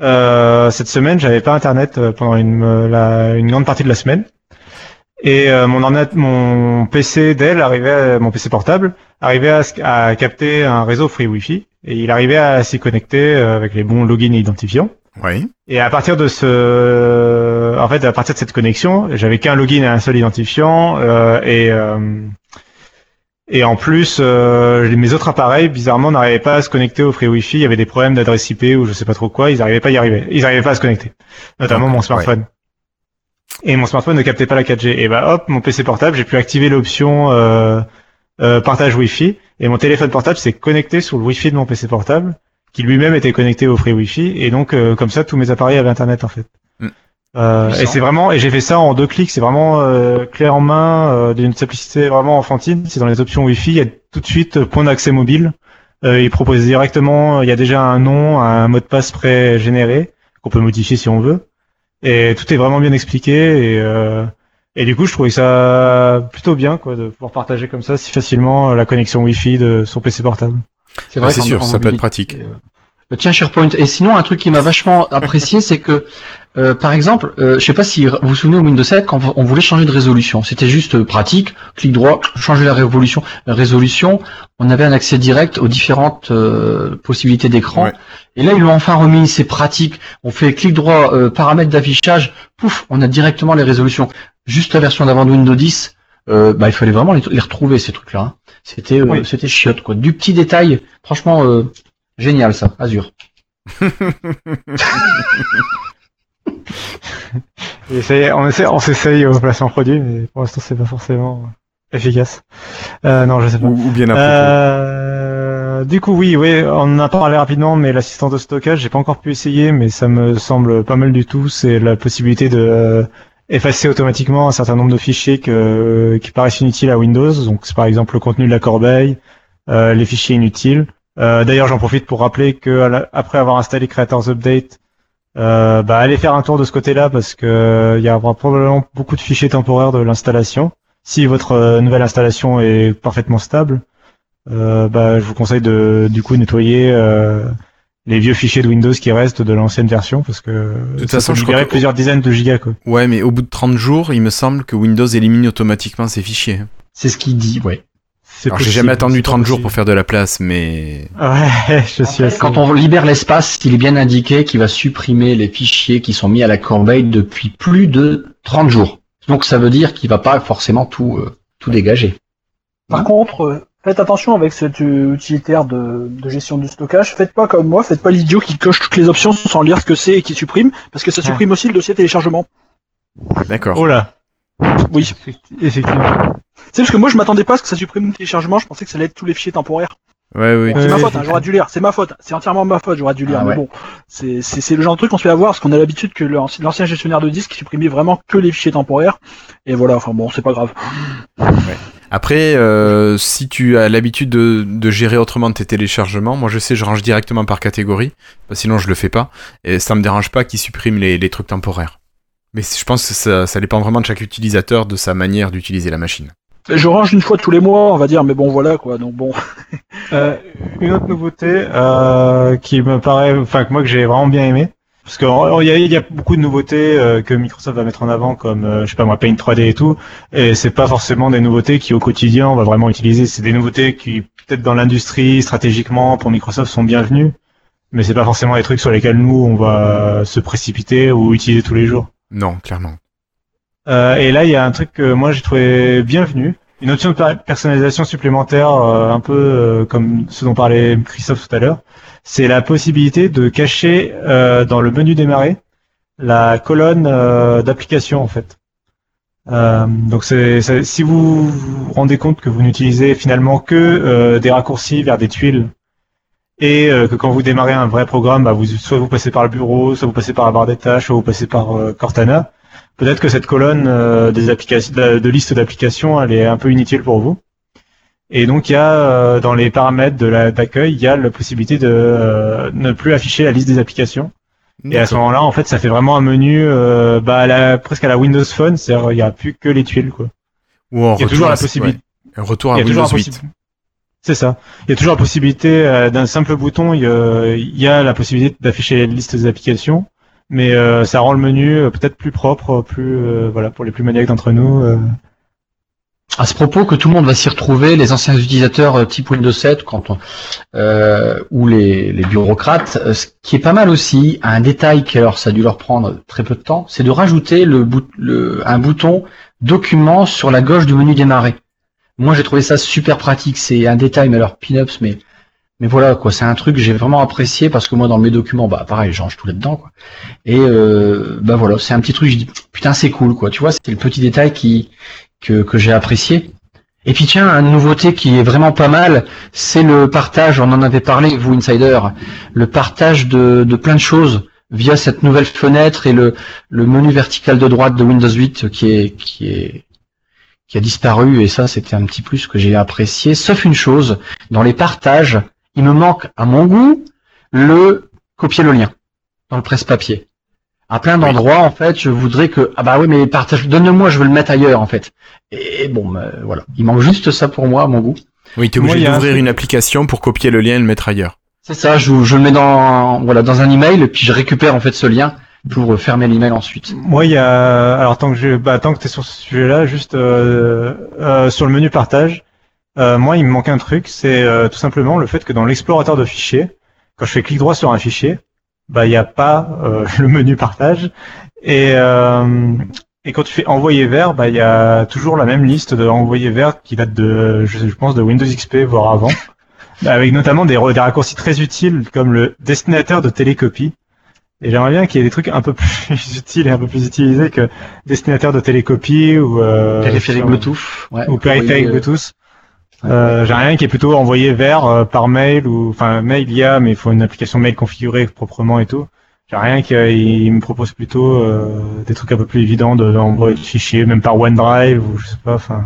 euh, cette semaine, j'avais pas Internet pendant une, la- une grande partie de la semaine. Et euh, mon, PC Dell arrivait, à- mon PC portable, arrivait à, capter un réseau free Wi-Fi et il arrivait à s'y connecter euh, avec les bons logins et identifiants. Oui. Et à partir de ce, en fait, à partir de cette connexion, j'avais qu'un login et un seul identifiant, euh, et euh, et en plus, euh, mes autres appareils, bizarrement, n'arrivaient pas à se connecter au Free Wi-Fi. Il y avait des problèmes d'adresse IP ou je sais pas trop quoi. Ils n'arrivaient pas à y arriver. Ils n'arrivaient pas à se connecter, notamment mon smartphone. Et mon smartphone ne captait pas la 4G. Et bah hop, mon PC portable, j'ai pu activer l'option euh, euh, partage Wi-Fi, et mon téléphone portable s'est connecté sur le Wi-Fi de mon PC portable qui lui-même était connecté au Free Wi-Fi et donc euh, comme ça tous mes appareils avaient internet en fait. Mm. Euh, et c'est vraiment et j'ai fait ça en deux clics, c'est vraiment euh, clé en main, euh, d'une simplicité vraiment enfantine. C'est dans les options Wi-Fi, il y a tout de suite point d'accès mobile. Euh, il propose directement, il y a déjà un nom, un mot de passe pré-généré qu'on peut modifier si on veut. Et tout est vraiment bien expliqué et euh, et du coup, je trouvais ça plutôt bien quoi de pouvoir partager comme ça si facilement euh, la connexion Wi-Fi de son PC portable. C'est Ouais, c'est sûr, ça peut être pratique. euh, Tiens, SharePoint. Et sinon, un truc qui m'a vachement apprécié, c'est que, euh, par exemple, euh, je sais pas si vous vous souvenez au Windows 7, quand on voulait changer de résolution, c'était juste euh, pratique, clic droit, changer la révolution, la résolution, on avait un accès direct aux différentes euh, possibilités d'écran. Ouais. Et là, ils l'ont enfin remis, c'est pratique. On fait clic droit, euh, paramètres d'affichage, pouf, on a directement les résolutions. Juste la version d'avant de Windows 10, euh, bah, il fallait vraiment les, les retrouver ces trucs-là. hein. C'était, euh, Oui. c'était chiotte quoi. Du petit détail, franchement, euh, génial ça, Azure. *laughs* Et on essaie, on s'essaye au placement produit, mais pour l'instant c'est pas forcément efficace. Euh, non, je sais pas. Ou, ou bien. Euh, du coup, oui, oui, on en a parlé rapidement, mais l'assistance de stockage, j'ai pas encore pu essayer, mais ça me semble pas mal du tout. C'est la possibilité de euh, effacer automatiquement un certain nombre de fichiers que, qui paraissent inutiles à Windows. Donc c'est par exemple le contenu de la corbeille, euh, les fichiers inutiles. Euh, D'ailleurs, j'en profite pour rappeler que la- après avoir installé Creators Update, euh, bah, allez faire un tour de ce côté-là parce que euh, il y aura probablement beaucoup de fichiers temporaires de l'installation. Si votre euh, nouvelle installation est parfaitement stable, euh, bah, je vous conseille de du coup nettoyer euh, les vieux fichiers de Windows qui restent de l'ancienne version parce que De toute ça façon, peut je crois libérer que- plusieurs dizaines de gigas quoi. Ouais, mais au bout de 30 jours, il me semble que Windows élimine automatiquement ces fichiers. C'est ce qu'il dit, ouais. Alors j'ai jamais attendu c'est pas 30 jours pour faire de la place, mais Ouais, je suis assez. Quand on libère l'espace, il est bien indiqué qu'il va supprimer les fichiers qui sont mis à la corbeille depuis plus de 30 jours. Donc ça veut dire qu'il va pas forcément tout, euh, tout dégager. Par contre, euh, faites attention avec cet euh, utilitaire de, de gestion du stockage. Faites pas comme moi, faites pas l'idiot qui coche toutes les options sans lire ce que c'est et qui supprime, parce que ça supprime aussi le dossier téléchargement. d'accord. Oh là. Oui. Effecti- Effectivement. C'est parce que moi je m'attendais pas à ce que ça supprime le téléchargement, je pensais que ça allait être tous les fichiers temporaires. Ouais, oui. Bon, c'est ma faute, hein, j'aurais dû lire, c'est ma faute, c'est entièrement ma faute, j'aurais dû lire, Ah mais ouais. bon, c'est c'est- c'est le genre de truc qu'on se fait avoir, parce qu'on a l'habitude que l'ancien gestionnaire de disque supprimait vraiment que les fichiers temporaires, et voilà, enfin bon, c'est pas grave. Après, euh, si tu as l'habitude de, de gérer autrement tes téléchargements, moi je sais, je range directement par catégorie, parce que sinon je le fais pas, et ça me dérange pas qu'ils suppriment les, les trucs temporaires. Mais je pense que ça, ça dépend vraiment de chaque utilisateur, de sa manière d'utiliser la machine. Je range une fois tous les mois, on va dire, mais bon voilà quoi, donc bon. Euh, une autre nouveauté euh, qui me paraît, enfin que moi que j'ai vraiment bien aimé, parce qu'il y a, il y a beaucoup de nouveautés euh, que Microsoft va mettre en avant, comme euh, je sais pas moi Paint 3D et tout, et c'est pas forcément des nouveautés qui au quotidien on va vraiment utiliser. C'est des nouveautés qui peut-être dans l'industrie stratégiquement pour Microsoft sont bienvenues, mais c'est pas forcément des trucs sur lesquels nous on va se précipiter ou utiliser tous les jours. Non, clairement. Euh, et là, il y a un truc que moi j'ai trouvé bienvenu, une option de per- personnalisation supplémentaire, euh, un peu euh, comme ce dont parlait Christophe tout à l'heure. C'est la possibilité de cacher euh, dans le menu démarrer la colonne euh, d'application en fait. Euh, donc c'est c'est- si vous vous rendez compte que vous n'utilisez finalement que des raccourcis vers des tuiles et que quand vous démarrez un vrai programme, bah, vous soit vous passez par le bureau, soit vous passez par la barre des tâches, soit vous passez par Cortana peut-être que cette colonne euh, des applications, de, de liste d'applications, elle est un peu inutile pour vous. Et donc il y a euh, dans les paramètres de la- d'accueil, il y a la possibilité de euh, ne plus afficher la liste des applications. Et à ce moment-là, en fait, ça fait vraiment un menu euh, bah, à la- presque à la Windows Phone, c'est-à-dire il n'y a plus que les tuiles. Quoi. Ou en Il y a toujours la possibilité. ouais, un retour à Windows la 8. possi- C'est ça. Il y a toujours la possibilité euh, d'un simple bouton. Il y, a, il y a la possibilité d'afficher la liste des applications, mais euh, ça rend le menu euh, peut-être plus propre, plus euh, voilà pour les plus maniaques d'entre nous. euh. À ce propos, que tout le monde va s'y retrouver, les anciens utilisateurs euh, type Windows 7 quand on, euh, ou les, les bureaucrates, euh, ce qui est pas mal aussi, un détail qui alors ça a dû leur prendre très peu de temps, c'est de rajouter un bouton document sur la gauche du menu démarrer. Moi j'ai trouvé ça super pratique, c'est un détail mais alors pin-ups mais mais voilà quoi, c'est un truc que j'ai vraiment apprécié parce que moi dans mes documents bah pareil, je range tout là-dedans quoi. Et euh, bah voilà, c'est un petit truc, je dis putain c'est cool quoi, tu vois, c'est le petit détail qui que, que j'ai apprécié. Et puis tiens, une nouveauté qui est vraiment pas mal, c'est le partage, on en avait parlé, vous Insider, le partage de, de plein de choses via cette nouvelle fenêtre et le, le menu vertical de droite de Windows 8 qui est, qui est, qui a disparu et ça c'était un petit plus que j'ai apprécié. Sauf une chose, dans les partages, il me manque à mon goût le copier le lien dans le presse-papier. À plein d'endroits, en fait, je voudrais que ah bah oui mais partage, donne-moi, je veux le mettre ailleurs en fait. Et bon, bah, voilà, il manque juste ça pour moi à mon goût. Oui, t'es Moi, obligé un d'ouvrir une application pour copier le lien et le mettre ailleurs. C'est ça, je, je le mets dans voilà dans un email et puis je récupère en fait ce lien pour fermer l'email ensuite. Moi, il y a alors tant que je bah, tant que t'es sur ce sujet-là, juste euh, euh, sur le menu partage, euh, moi il me manque un truc, c'est euh, tout simplement le fait que dans l'explorateur de fichiers, quand je fais clic droit sur un fichier, bah il n'y a pas euh, *laughs* le menu partage et euh, et quand tu fais envoyer vers, bah il y a toujours la même liste de envoyer vers qui date de je, je pense de Windows XP voire avant, avec notamment des, des raccourcis très utiles comme le destinateur de télécopie. Et j'aimerais bien qu'il y ait des trucs un peu *laughs* plus utiles et un peu plus utilisés que destinateur de télécopie ou euh, Périphérique Bluetooth. Ouais, ou périphérique Bluetooth. Euh, J'aimerais bien qui est plutôt envoyé vers euh, par mail ou enfin mail il y a mais il faut une application mail configurée proprement et tout. J'ai rien qui il me propose plutôt euh, des trucs un peu plus évidents de d'envoyer de fichiers, même par OneDrive ou je sais pas. Enfin,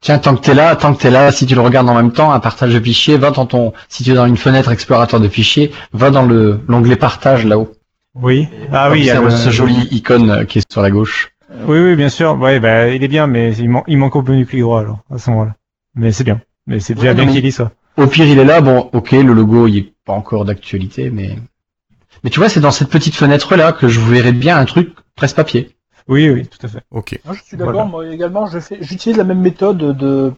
Tiens, tant que t'es là, tant que t'es là, si tu le regardes en même temps, un partage de fichiers, va dans ton, si tu es dans une fenêtre explorateur de fichiers, va dans le l'onglet partage là-haut. oui. Ah oui, il y a ce joli icône euh, qui est sur la gauche. Oui, oui, bien sûr. Ouais, bah, il est bien, mais il, man- il manque au menu clic droit alors à ce moment-là. Mais c'est bien. Mais c'est déjà Ouais, bien qu'il y soit. Au pire, il est là. Bon, ok, le logo, il est pas encore d'actualité, mais mais tu vois, c'est dans cette petite fenêtre là que je verrais bien un truc presse-papier. Oui, oui, tout à fait. Ok. Moi, je suis d'accord. Voilà. Moi également, je fais, j'utilise la même méthode de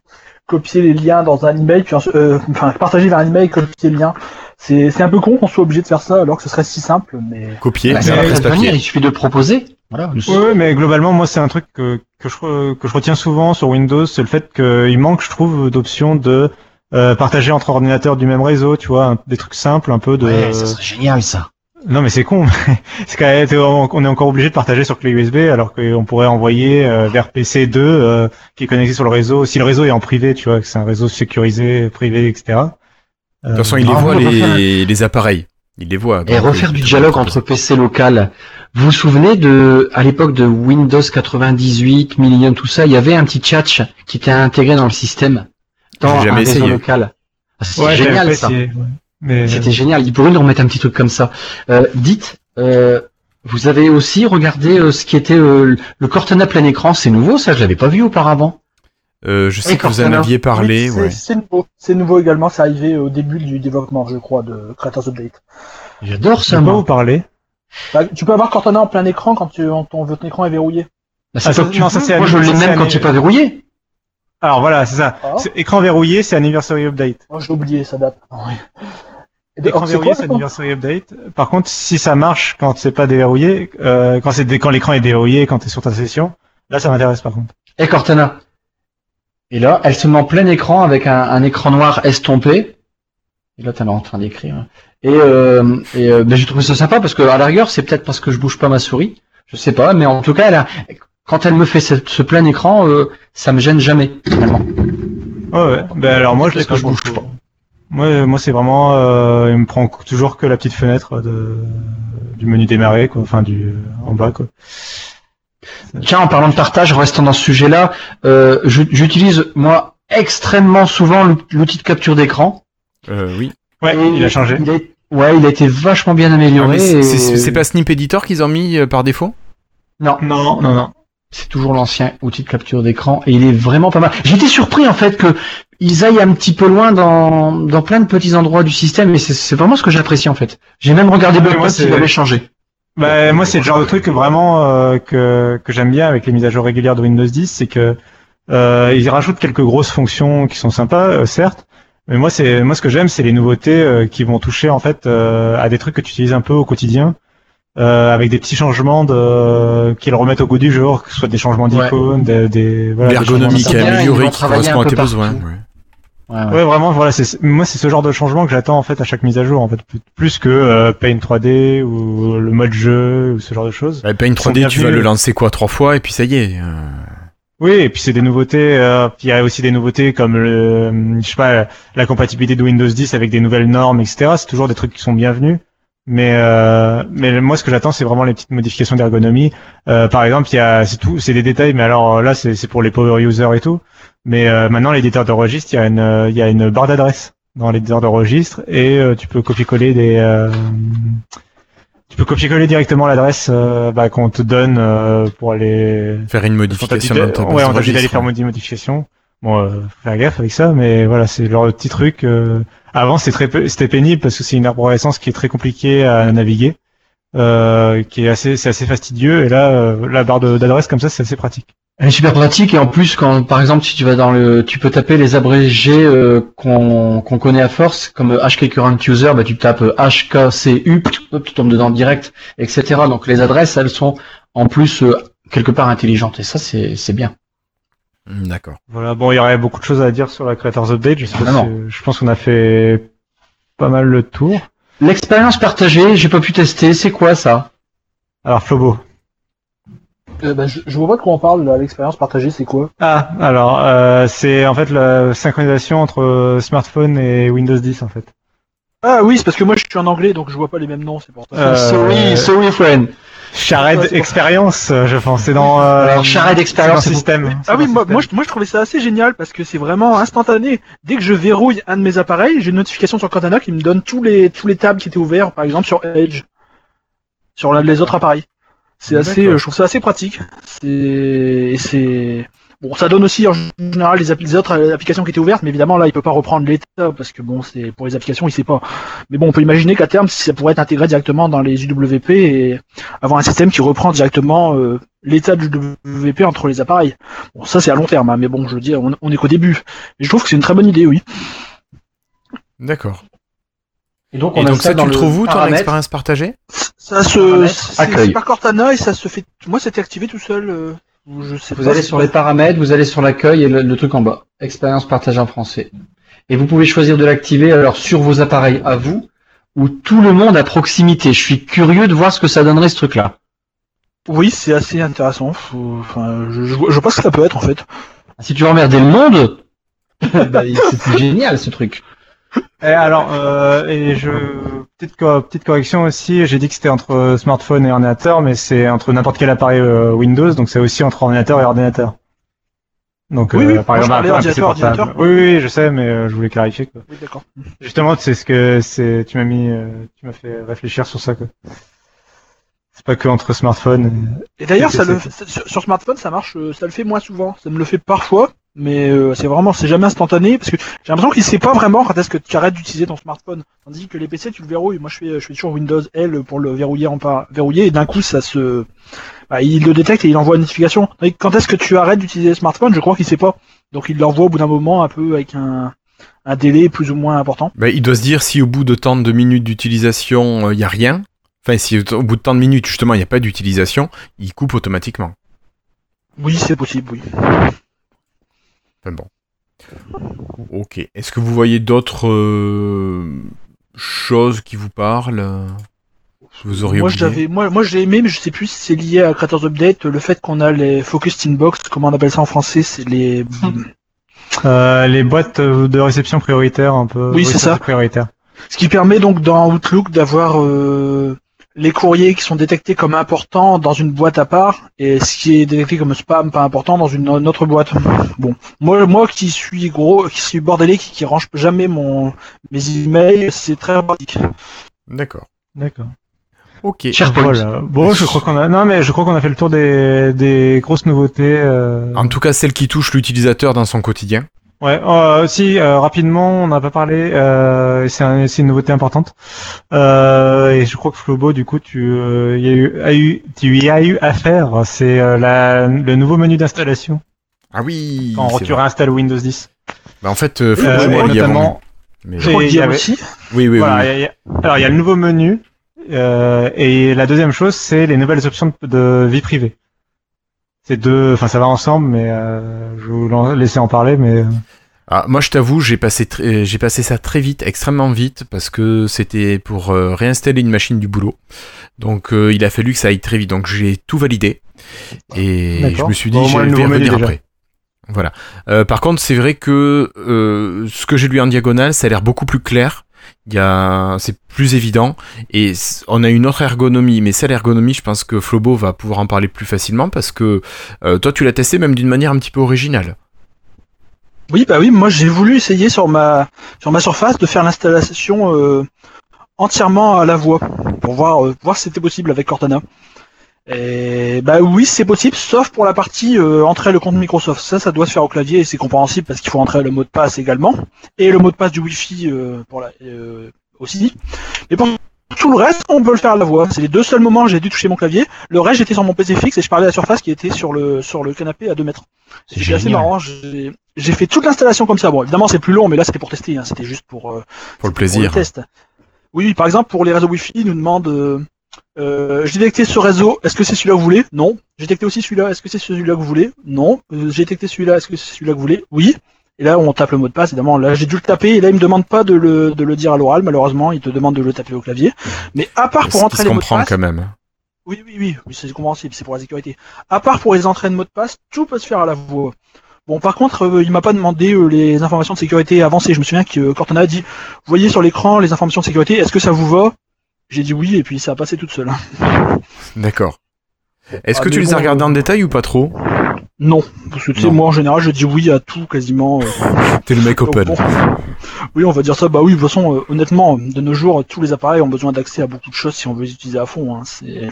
copier les liens dans un email, puis euh, *laughs* enfin partager vers un email, copier le lien. C'est, c'est un peu con qu'on soit obligé de faire ça alors que ce serait si simple, mais Copier, Bah, ça la va presse venir, papier. il suffit de proposer. Voilà. Oui, oui, mais globalement, moi, c'est un truc que, que, je, re- que je retiens souvent sur Windows, c'est le fait qu'il manque, je trouve, d'options de euh, partager entre ordinateurs du même réseau, tu vois, un- des trucs simples, un peu de. Ouais, ça serait génial ça. Non, mais c'est con. *laughs* c'est quand même, on est encore obligé de partager sur clé USB, alors qu'on pourrait envoyer euh, vers PC 2 euh, qui est connecté sur le réseau. Si le réseau est en privé, tu vois, que c'est un réseau sécurisé, privé, etc. De toute façon, il les voit, les, *laughs* les appareils. Il les voit. Et refaire euh, du dialogue entre PC local. Vous vous souvenez de, à l'époque de Windows 98, Millennium, tout ça, il y avait un petit chat qui était intégré dans le système. Dans J'ai jamais un réseau essayé. local. Ah, C'est Ouais, j'avais génial ça. ouais. Mais C'était génial. Il pourrait nous remettre un petit truc comme ça. Euh, dites, euh, vous avez aussi regardé euh, ce qui était euh, le Cortana plein écran. C'est nouveau, ça. Je l'avais pas vu auparadant. Euh, je sais que vous en aviez parlé, Oui, c'est, ouais. c'est nouveau. C'est nouveau également. C'est arrivé au début du développement, je crois, de Creators Update. J'adore je ça, peux pas moi. vous parler. Bah, tu peux avoir Cortana en plein écran quand tu, ton, votre écran est verrouillé. Bah, c'est Ah, pas ça- que tu non, ça, peux. c'est Moi, je l'ai même quand est pas verrouillé. Alors voilà, c'est ça. Ah. Écran verrouillé, c'est Anniversary Update. Moi, j'ai oublié, ça date. Oui. Et Écran verrouillé, c'est ça Anniversary Update. Par contre, si ça marche quand c'est pas déverrouillé, euh, quand c'est dé- quand l'écran est déverrouillé, quand t'es sur ta session, là, ça m'intéresse par contre. Et Cortana. Et là, elle se met en plein écran avec un, un écran noir estompé. Et là, t'es en train d'écrire. Et, euh, et euh, ben, j'ai trouvé ça sympa parce que à la rigueur, c'est peut-être parce que je bouge pas ma souris. Je sais pas, mais en tout cas, elle a, quand elle me fait ce, ce plein écran, euh, ça me gêne jamais, finalement. Ouais, ouais. Ben alors moi, je que pas je bouge pas. Moi, moi, c'est vraiment, euh, il me prend toujours que la petite fenêtre de du menu démarrer, quoi. Enfin, du en bas, quoi. Tiens, en parlant de partage, en restant dans ce sujet-là, euh, j'utilise moi extrêmement souvent l'ou- l'outil de capture d'écran. Euh, oui. Ouais, Et il a changé. il a- ouais, il a été vachement bien Ah, amélioré. mais c'est- et- pas Snip Editor qu'ils ont mis euh, par défaut? Non, Non, non, non. c'est toujours l'ancien outil de capture d'écran et il est vraiment pas mal. J'étais surpris en fait que ils aillent un petit peu loin dans, dans plein de petits endroits du système et c'est- vraiment ce que j'apprécie en fait. J'ai même regardé Ouais, Bug moi, Post, c'est- il avait changé. Bah, moi, c'est le genre de truc que vraiment euh, que, que j'aime bien avec les mises à jour régulières de Windows 10, c'est que euh, ils rajoutent quelques grosses fonctions qui sont sympas, euh, certes, mais moi, c'est moi ce que j'aime, c'est les nouveautés euh, qui vont toucher en fait euh, à des trucs que tu utilises un peu au quotidien, euh, avec des petits changements de qui le remettent au goût du jour, que ce soit des changements Ouais. d'icônes, des, des voilà, L'ergonomie qui est améliorée, qui correspond à tes besoins. ouais. Ouais, ouais. Ouais, vraiment, voilà, c'est moi c'est ce genre de changement que j'attends en fait à chaque mise à jour en fait, plus- que euh, Paint 3D ou le mode jeu ou ce genre de choses. Bah, Paint sont 3D, tu vas le lancer quoi trois fois et puis ça y est. euh, Oui, et puis c'est des nouveautés. euh, il y a aussi des nouveautés comme le, euh, je sais pas, la compatibilité de Windows 10 avec des nouvelles normes, etc. C'est toujours des trucs qui sont bienvenus. Mais euh, mais moi, ce que j'attends, c'est vraiment les petites modifications d'ergonomie. Euh, par exemple, il y a, c'est tout, c'est des détails, mais alors là, c'est c'est pour les power users et tout. Mais euh, maintenant, l'éditeur de registre, il y a une, euh, il y a une barre d'adresse dans l'éditeur de registre et euh, tu peux copier-coller des, euh, tu peux copier-coller directement l'adresse euh, bah, qu'on te donne euh, pour aller Faire une modification dans Ouais, on t'a dit d'aller faire ouais. des modifications. Bon, euh, faut faire gaffe avec ça, mais voilà, c'est genre de petit truc. euh, Avant, c'était très, c'était pénible parce que c'est une arborescence qui est très compliquée à naviguer, euh, qui est assez, c'est assez fastidieux. Et là, euh, la barre d'adresse comme ça, c'est assez pratique. Elle est super pratique et en plus quand par exemple si tu vas dans le tu peux taper les abrégés euh, qu'on qu'on connaît à force comme euh, HK Current User bah tu tapes euh, HKCU hop, tu tombes dedans direct etc donc les adresses elles sont en plus euh, quelque part intelligentes et ça c'est c'est bien Hmm, D'accord. Voilà. Bon, il y aurait beaucoup de choses à dire sur la Creators Update. Je sais pas si- je pense qu'on a fait pas mal le tour. l'expérience partagée j'ai pas pu tester c'est quoi ça? Alors, Flobo. Euh, bah, je, je vois pas de quoi on parle, là, l'expérience partagée, c'est quoi? Ah, alors, euh, c'est en fait la synchronisation entre smartphone et Windows 10 en fait. Ah oui, c'est parce que moi je suis en anglais, donc je vois pas les mêmes noms, c'est pour ça. Euh, Sorry, sorry friend. Shared Ouais, Experience, euh, je pense. C'est dans. Euh, Alors, Shared Experience, c'est système. Ah oui, moi, moi, je, moi je trouvais ça assez génial parce que c'est vraiment instantané. Dès que je verrouille un de mes appareils, j'ai une notification sur Cortana qui me donne tous les tous les tables qui étaient ouverts, par exemple sur Edge, sur la- les autres appareils. C'est assez, euh, je trouve ça assez pratique. C'est, et c'est bon, ça donne aussi en général les, autres euh, applications qui étaient ouvertes, mais évidemment là, il peut pas reprendre l'état parce que bon, c'est pour les applications, il sait pas. Mais bon, on peut imaginer qu'à terme, ça pourrait être intégré directement dans les UWP et avoir un système qui reprend directement euh, l'état du UWP entre les appareils. Bon, ça c'est à long terme, hein, mais bon, je veux dire, on, on est qu'au début. Et je trouve que c'est une très bonne idée, oui. D'accord. Et donc, Et on a donc ça, tu le trouves où, ton expérience partagée? Ça se, c'est par Cortana et ça se fait. Moi, c'était activé tout seul. euh, je sais Vous pas. allez sur les paramètres, vous allez sur l'accueil et le, le truc en bas. Expérience partagée en français. Et vous pouvez choisir de l'activer alors sur vos appareils à vous ou tout le monde à proximité. Je suis curieux de voir ce que ça donnerait ce truc-là. Oui, c'est assez intéressant. Faut- Enfin, je, je, je pense que ça peut être en fait. Si tu veux emmerder le monde, *laughs* bah, c'est génial ce truc. Et alors, euh, et je petite co- petite correction aussi. J'ai dit que c'était entre smartphone et ordinateur, mais c'est entre n'importe quel appareil euh, Windows, donc c'est aussi entre ordinateur et ordinateur. Donc, Oui, euh, oui, par exemple, un PC portable. Oui, oui, je sais, mais euh, je voulais clarifier. Quoi. Oui, d'accord. Justement, c'est ce que c'est. Tu m'as mis, euh, tu m'as fait réfléchir sur ça. Quoi. C'est pas que entre smartphone. Et d'ailleurs, Et ça le, sur, sur smartphone, ça marche. euh, Ça le fait moins souvent. Ça me le fait parfois, mais euh, c'est vraiment, c'est jamais instantané parce que j'ai l'impression qu'il sait pas vraiment quand est-ce que tu arrêtes d'utiliser ton smartphone. Tandis que les PC, tu le verrouilles. Moi, je fais, je fais toujours Windows L pour le verrouiller en pas verrouiller et d'un coup, ça se, bah, il le détecte et il envoie une notification. Quand est-ce que tu arrêtes d'utiliser le smartphone? Je crois qu'il sait pas. Donc, il l'envoie au bout d'un moment, un peu avec un, un délai plus ou moins important. Ben, il doit se dire si au bout de tant de minutes d'utilisation, il n'y a rien. Enfin, si au bout de tant de minutes, justement, il n'y a pas d'utilisation, il coupe automatiquement. Oui, c'est possible. Oui. Enfin bon. Ok. Est-ce que vous voyez d'autres euh, choses qui vous parlent? Vous auriez Moi, j'avais, moi, moi, j'ai aimé, mais je sais plus si c'est lié à Creators Update, le fait qu'on a les Focused Inbox, comment on appelle ça en français, c'est les, *laughs* Euh, les boîtes de réception prioritaire, un peu. Oui, c'est ça. Prioritaire. ce qui permet donc dans Outlook d'avoir euh, les courriers qui sont détectés comme importants dans une boîte à part et ce qui est détecté comme spam pas important dans une, une autre boîte. Bon, moi, moi qui suis gros, qui suis bordélique, qui, qui range jamais mon mes emails, c'est très pratique. D'accord. D'accord. Ok. Voilà. Bon, je crois qu'on a. Non, mais je crois qu'on a fait le tour des, des grosses nouveautés. euh. En tout cas, celle qui touche l'utilisateur dans son quotidien. Ouais. Euh, aussi, euh, rapidement, on n'a pas parlé. Euh, c'est un- c'est une nouveauté importante. Euh, et je crois que Flobo, du coup, tu, euh, y a eu, a eu, tu y as eu affaire. C'est euh, la, le nouveau menu d'installation Ah oui. quand tu réinstalles Windows 10. Bah, en fait, euh, Flobo, Euh, moi, notamment, Mais... Je crois qu'il y avait- aussi. Oui, oui, voilà, oui. il y a- il y a- alors il y a le nouveau menu euh, et la deuxième chose c'est les nouvelles options de, de vie privée. C'est deux, enfin ça va ensemble, mais euh, je vais vous laisser en parler. Mais euh, Ah, moi, je t'avoue, j'ai passé, tr- j'ai passé ça très vite, extrêmement vite, parce que c'était pour euh, réinstaller une machine du boulot. Donc, euh, il a fallu que ça aille très vite. Donc, j'ai tout validé. Et je me suis dit, Bon, je vais revenir après. Voilà. Euh, par contre, c'est vrai que euh, ce que j'ai lu en diagonale, ça a l'air beaucoup plus clair. C'est plus évident et on a une autre ergonomie. Mais ça, l'ergonomie, je pense que Flobo va pouvoir en parler plus facilement parce que euh, toi, tu l'as testé même d'une manière un petit peu originale. Oui, bah oui, moi j'ai voulu essayer sur ma sur ma surface de faire l'installation euh, entièrement à la voix pour voir euh, voir si c'était possible avec Cortana. Et bah oui, c'est possible, sauf pour la partie euh, entrer le compte Microsoft. Ça, ça doit se faire au clavier et c'est compréhensible parce qu'il faut entrer le mot de passe également et le mot de passe du Wi-Fi euh, pour la euh, aussi. Mais pour tout le reste, on peut le faire à la voix. C'est les deux seuls moments où j'ai dû toucher mon clavier. Le reste, j'étais sur mon PC fixe et je parlais à la surface qui était sur le sur le canapé à 2 mètres. C'est C'était assez marrant. J'ai fait toute l'installation comme ça. Bon, évidemment, c'est plus long, mais là, c'était pour tester. hein. C'était juste pour, euh, Pour le pour plaisir. le test. Oui, par exemple, pour les réseaux Wi-Fi, ils nous demandent euh, euh, j'ai détecté ce réseau, est-ce que c'est celui-là que vous voulez? Non. J'ai détecté aussi celui-là, est-ce que c'est celui-là que vous voulez? Non. Euh, j'ai détecté celui-là, est-ce que c'est celui-là que vous voulez? Oui. Et là, on tape le mot de passe, évidemment. Là, j'ai dû le taper, et là, il me demande pas de le, de le dire à l'oral, malheureusement, il te demande de le taper au clavier. Mais à part pour entrer les mots de passe, quand même. oui, oui, oui, oui c'est compréhensible, c'est pour la sécurité. À part pour les entrées de mots de passe, tout peut se faire à la voix. Bon, par contre, euh, il m'a pas demandé euh, les informations de sécurité avancées. Je me souviens que euh, Cortana a dit, voyez sur l'écran les informations de sécurité, est-ce que ça vous va? J'ai dit oui, et puis ça a passé toute seule. *laughs* D'accord. Est-ce Ah, que tu les as regardés euh, en détail ou pas trop Non, parce que tu sais, moi en général, je dis oui à tout quasiment. euh. T'es le mec Donc, open. bon. Oui, on va dire ça. Bah oui, de toute façon, euh, honnêtement, de nos jours, tous les appareils ont besoin d'accès à beaucoup de choses si on veut les utiliser à fond. Hein. C'est.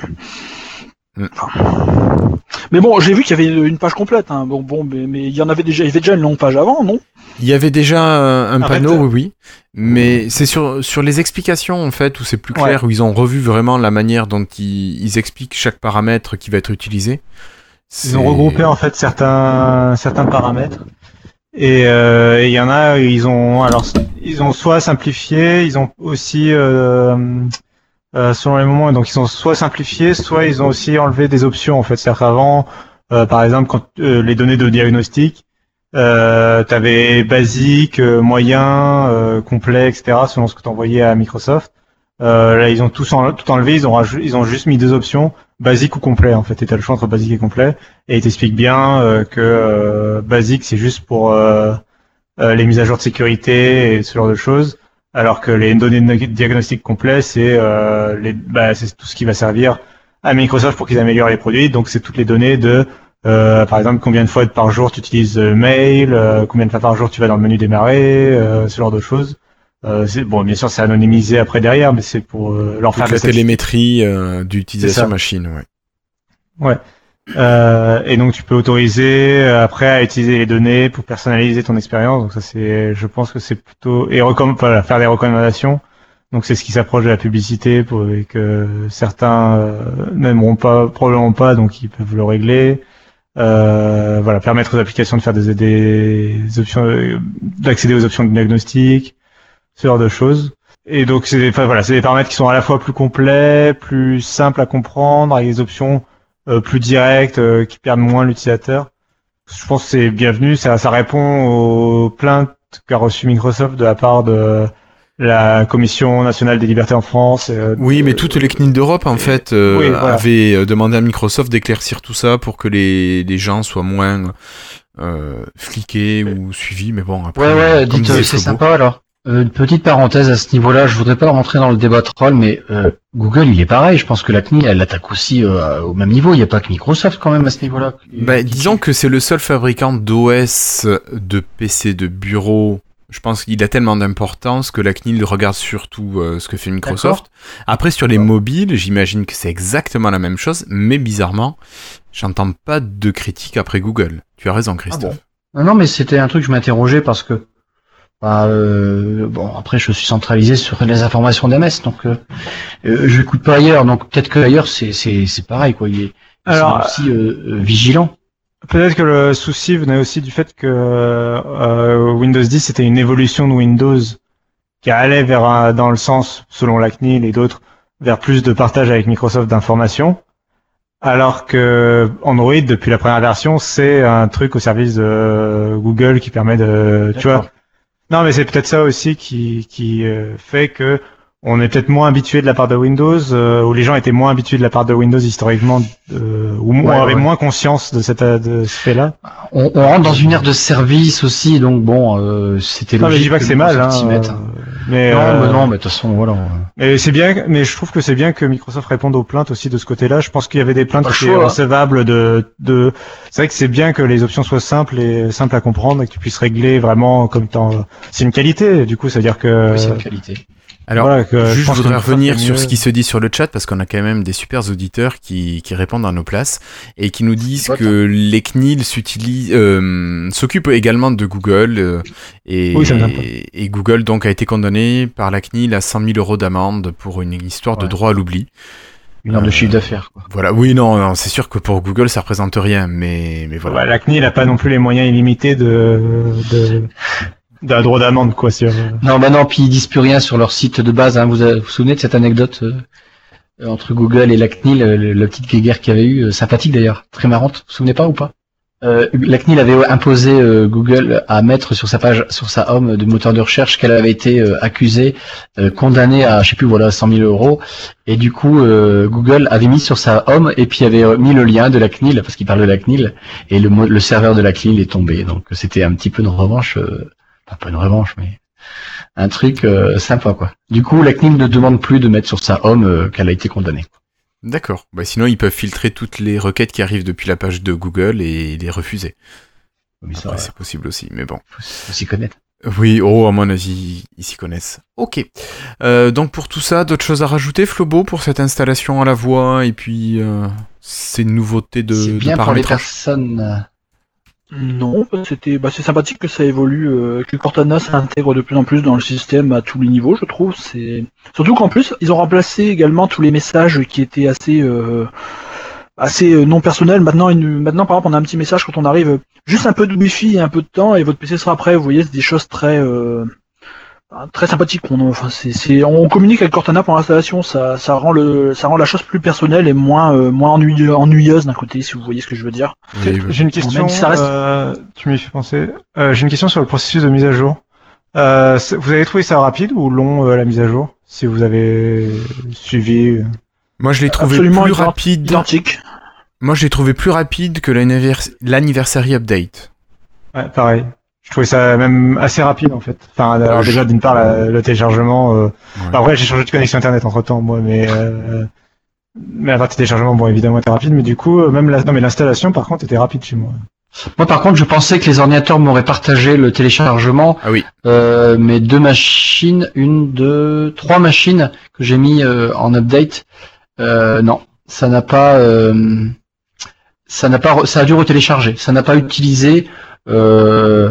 Mm. Enfin. Mais bon, j'ai vu qu'il y avait une page complète. Hein. Bon, bon, mais mais il y en avait déjà, il y avait déjà une longue page avant, non? Il y avait déjà un, panneau, oui, oui. Mais c'est sur, sur les explications, en fait, où c'est plus clair, où ils ont revu vraiment la manière dont ils, ils expliquent chaque paramètre qui va être utilisé. Ils ont regroupé en fait certains certains paramètres. Et euh, et il y en a, ils ont alors ils ont soit simplifié, ils ont aussi euh, selon les moments, donc ils ont soit simplifié, soit ils ont aussi enlevé des options en fait. C'est-à-dire qu'avant, euh, par exemple, quand euh, les données de diagnostic, euh, tu avais basique, euh, moyen, euh, complet, etc. selon ce que tu envoyais à Microsoft. Euh, là, ils ont tous en- tout enlevé, ils ont ils ont juste mis deux options, basique ou complet en fait. Et t'as le choix entre basique et complet. Et il t'explique bien euh, que euh, basique c'est juste pour euh, euh, les mises à jour de sécurité et ce genre de choses, alors que les données de diagnostic complet c'est euh, bah, c'est tout ce qui va servir à Microsoft pour qu'ils améliorent les produits. Donc c'est toutes les données de euh, par exemple combien de fois par jour tu utilises euh, mail, euh, combien de fois par jour tu vas dans le menu démarrer, euh, ce genre de choses. Euh, bon, bien sûr, c'est anonymisé après derrière, mais c'est pour leur faire Toute de la télémétrie d'utilisation machine, ouais. Euh, et donc tu peux autoriser euh, après à utiliser les données pour personnaliser ton expérience. Donc ça c'est, je pense que c'est plutôt et recomm- voilà, faire des recommandations. Donc c'est ce qui s'approche de la publicité pour et que certains euh, n'aimeront pas, probablement pas, donc ils peuvent le régler. Euh, voilà, permettre aux applications de faire des, des options, euh, d'accéder aux options de diagnostic, ce genre de choses. Et donc c'est, enfin, voilà, c'est des paramètres qui sont à la fois plus complets, plus simples à comprendre, avec des options plus direct, euh, qui perdent moins l'utilisateur. Je pense que c'est bienvenu, ça, ça répond aux plaintes qu'a reçu Microsoft de la part de la Commission nationale des libertés en France. euh, Oui, mais toutes les CNIL d'Europe, en fait, euh, Oui, voilà. avaient euh, demandé à Microsoft d'éclaircir tout ça pour que les, les gens soient moins euh, fliqués ou suivis. Mais bon, après, Ouais, ouais, dites, euh, c'est sympa alors. Euh, une petite parenthèse à ce niveau-là, je voudrais pas rentrer dans le débat troll, mais euh, Google, il est pareil. Je pense que la CNIL, elle attaque aussi euh, au même niveau. Il n'y a pas que Microsoft quand même à ce niveau-là. Bah, disons que c'est le seul fabricant d'OS de PC de bureau. Je pense qu'il a tellement d'importance que la CNIL regarde surtout euh, ce que fait Microsoft. Après, sur les mobiles, j'imagine que c'est exactement la même chose, mais bizarrement, j'entends pas de critiques après Google. Tu as raison, Christophe. Non, non, mais c'était un truc que je m'interrogeais parce que bah, euh, bon après je suis centralisé sur les informations d'MS donc euh, euh, je l'écoute pas ailleurs donc peut-être que ailleurs c'est c'est c'est pareil quoi il est Alors, aussi euh, euh, vigilant Peut-être que le souci venait aussi du fait que euh, Windows 10 c'était une évolution de Windows qui allait vers un- dans le sens, selon la CNIL et d'autres, vers plus de partage avec Microsoft d'informations. Alors que Android, depuis la première version, c'est un truc au service de Google qui permet de, tu vois. Non, mais c'est peut-être ça aussi qui, qui euh, fait que on est peut-être moins habitué de la part de Windows, euh, ou les gens étaient moins habitués de la part de Windows historiquement, euh, ou Ouais, on avait ouais. moins conscience de cette de ce fait-là. on, on rentre dans une ère de service aussi donc bon euh, c'était Non, mais logique je dis pas que c'est mal, hein, Mais non euh, mais non mais de toute façon voilà mais c'est bien, mais je trouve que c'est bien que Microsoft réponde aux plaintes aussi de ce côté-là. Je pense qu'il y avait des plaintes qui étaient recevables de, de, c'est vrai que c'est bien que les options soient simples et simples à comprendre et que tu puisses régler vraiment comme tant, c'est une qualité. Du coup, ça veut dire que, Oui, c'est une qualité Alors, voilà, que Juste, je voudrais revenir sur mieux. ce qui se dit sur le chat parce qu'on a quand même des super auditeurs qui, qui répondent à nos places et qui nous disent que les CNIL s'utilisent, euh, s'occupent également de Google euh, et, Oui, et Google donc a été condamné par la CNIL à 100 000 euros d'amende pour une histoire de droit à l'oubli. une heure Euh, de chiffre d'affaires quoi Voilà, oui, non, non, c'est sûr que pour Google ça représente rien, mais, mais voilà. Bah, la CNIL n'a pas non plus les moyens illimités de, de, d'un droit d'amende, quoi, sur, non bah non puis ils disent plus rien sur leur site de base hein. vous vous souvenez de cette anecdote euh, entre Google et la CNIL euh, la petite guerre qu'il y avait eu euh, sympathique d'ailleurs très marrante vous vous souvenez pas ou pas? Euh, la CNIL avait imposé euh, Google à mettre sur sa page, sur sa home de moteur de recherche qu'elle avait été euh, accusée, euh, condamnée à, je sais plus, voilà, 100 000 euros. Et du coup, euh, Google avait mis sur sa home et puis avait mis le lien de la CNIL parce qu'il parle de la CNIL et le, le serveur de la CNIL est tombé. Donc c'était un petit peu une revanche, euh, enfin pas une revanche, mais un truc euh, sympa quoi. Du coup, la CNIL ne demande plus de mettre sur sa home euh, qu'elle a été condamnée. D'accord. Bah, sinon, ils peuvent filtrer toutes les requêtes qui arrivent depuis la page de Google et les refuser. Ça, Après, c'est possible aussi, mais bon. faut, faut s'y connaître. Oui, oh, à mon avis, ils s'y connaissent. Ok. Euh, donc pour tout ça, d'autres choses à rajouter, Flobo, pour cette installation à la voix et puis euh, ces nouveautés de, C'est de bien pour les paramétrage? personnes. Non, c'était, bah, c'est sympathique que ça évolue, euh, que Cortana s'intègre de plus en plus dans le système à tous les niveaux, je trouve. C'est surtout qu'en plus, ils ont remplacé également tous les messages qui étaient assez, euh, assez euh, non personnels. Maintenant, maintenant, par exemple, on a un petit message quand on arrive, juste un peu de wifi et un peu de temps, et votre PC sera prêt. Vous voyez, c'est des choses très, très sympathiques. On, enfin, c'est, c'est, on communique avec Cortana pour l'installation. Ça, ça rend le, ça rend la chose plus personnelle et moins, euh, moins ennuyeuse d'un côté, si vous voyez ce que je veux dire. Oui, oui. J'ai une question. Même si ça reste- euh, tu m'y fais penser. Euh, J'ai une question sur le processus de mise à jour. Euh, vous avez trouvé ça rapide ou long euh, la mise à jour Si vous avez suivi. Moi, je l'ai trouvé Absolument plus rapide. Identique. Moi, je l'ai trouvé plus rapide que l'annivers- l'anniversary update. Ouais, pareil. Je trouvais ça même assez rapide en fait. Enfin, alors déjà d'une part la- le téléchargement. Euh... Ouais. enfin, après, j'ai changé de connexion internet entre temps moi, mais euh... mais la partie téléchargement, bon évidemment était rapide, mais du coup euh, même la... non mais l'installation par contre était rapide chez moi. Moi, par contre, je pensais que les ordinateurs m'auraient partagé le téléchargement. Ah oui. Euh, mes deux machines, une, deux, trois machines que j'ai mis euh, en update. Euh, non, ça n'a pas, euh, ça n'a pas, re- ça a dû retélécharger. Ça n'a pas utilisé. Euh,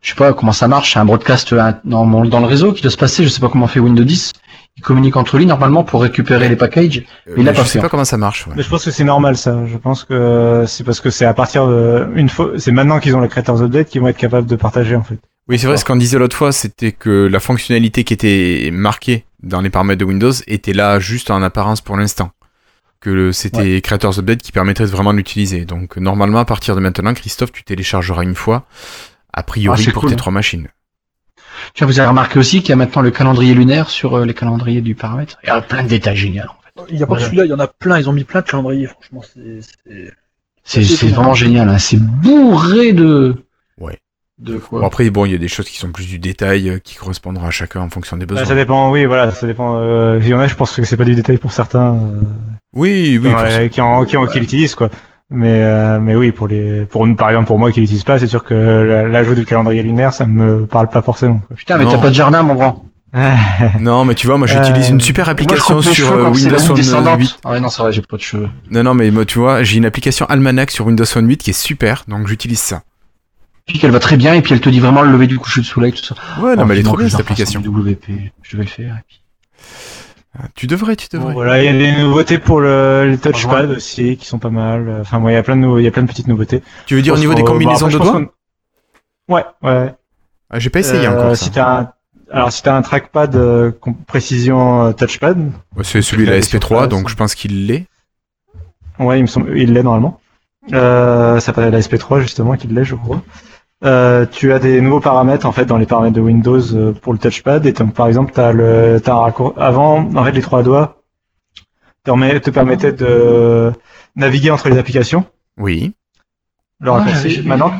je sais pas comment ça marche. C'est un broadcast euh, dans, mon- dans le réseau qui doit se passer. Je sais pas comment fait Windows 10. Ils communiquent entre lui normalement pour récupérer les packages. Euh, il a je sais fait, pas en comment ça marche. ouais. Mais je pense que c'est normal ça. Je pense que c'est parce que c'est à partir de une fois, c'est maintenant qu'ils ont le Creators Update qu'ils vont être capables de partager en fait. Oui, c'est vrai, ce qu'on disait l'autre fois, c'était que la fonctionnalité qui était marquée dans les paramètres de Windows était là juste en apparence pour l'instant. Que c'était Creators Update qui permettrait de vraiment l'utiliser. Donc normalement, à partir de maintenant, Christophe, tu téléchargeras une fois, a priori Ah, c'est pour cool. tes trois machines. Tiens, vous avez remarqué aussi qu'il y a maintenant le calendrier lunaire sur euh, les calendriers du paramètre. Il y a plein de détails géniaux. Il n'y a pas celui-là, il y en a plein, ils ont mis plein de calendriers, franchement, c'est... c'est- vraiment génial. Hein. C'est bourré de. Ouais. De Bon, quoi après, bon, il y a des choses qui sont plus du détail, euh, qui correspondront à chacun en fonction des besoins. Bah, ça dépend, oui, voilà, ça dépend. Euh, il y en a, je pense que c'est pas du détail pour certains euh, Oui, oui, qui, qui, en, qui, en- qui l'utilisent quoi. Mais euh, mais oui, pour les, pour par exemple pour moi qui l'utilise pas, c'est sûr que la- l'ajout du calendrier lunaire, ça me parle pas forcément. quoi. Putain, mais t'as pas de jardin, mon grand. *laughs* Non, mais tu vois, moi j'utilise Euh, une super Moi, je application sur cheveux euh, Windows Phone descendante. 8. Ah ouais, non, c'est vrai, j'ai pas de cheveux. Non, non, mais moi, tu vois, j'ai une application Almanac sur Windows Phone 8 qui est super, donc j'utilise ça. Puis qu'elle va très bien, et puis elle te dit vraiment le lever du coucher de soleil, tout ça. Ouais, non, Oh, mais elle est trop bien cette application. WP. Je devais le faire. et puis- Tu devrais, tu Bon, devrais. voilà, il y a des nouveautés pour le, les touchpads aussi qui sont pas mal. Enfin, bon, il y a plein de, nou- il y a plein de petites nouveautés. Tu veux dire au niveau des combinaisons bon, de après, doigts Ouais, ouais. ah, J'ai pas essayé Euh, encore Si ça. t'as un, alors si t'as un trackpad euh, précision euh, touchpad, Ouais, C'est celui de la Avec SP3, surface. donc je pense qu'il l'est. Ouais, il me semble, il l'est normalement. Euh, ça s'appelle la SP3 justement qui l'est, je crois. Euh, tu as des nouveaux paramètres en fait dans les paramètres de Windows euh, pour le touchpad. Et donc par exemple t'as le t'as un raccour avant en fait les trois doigts te, permettaient de naviguer entre les applications. Oui. le Ah, raccourci maintenant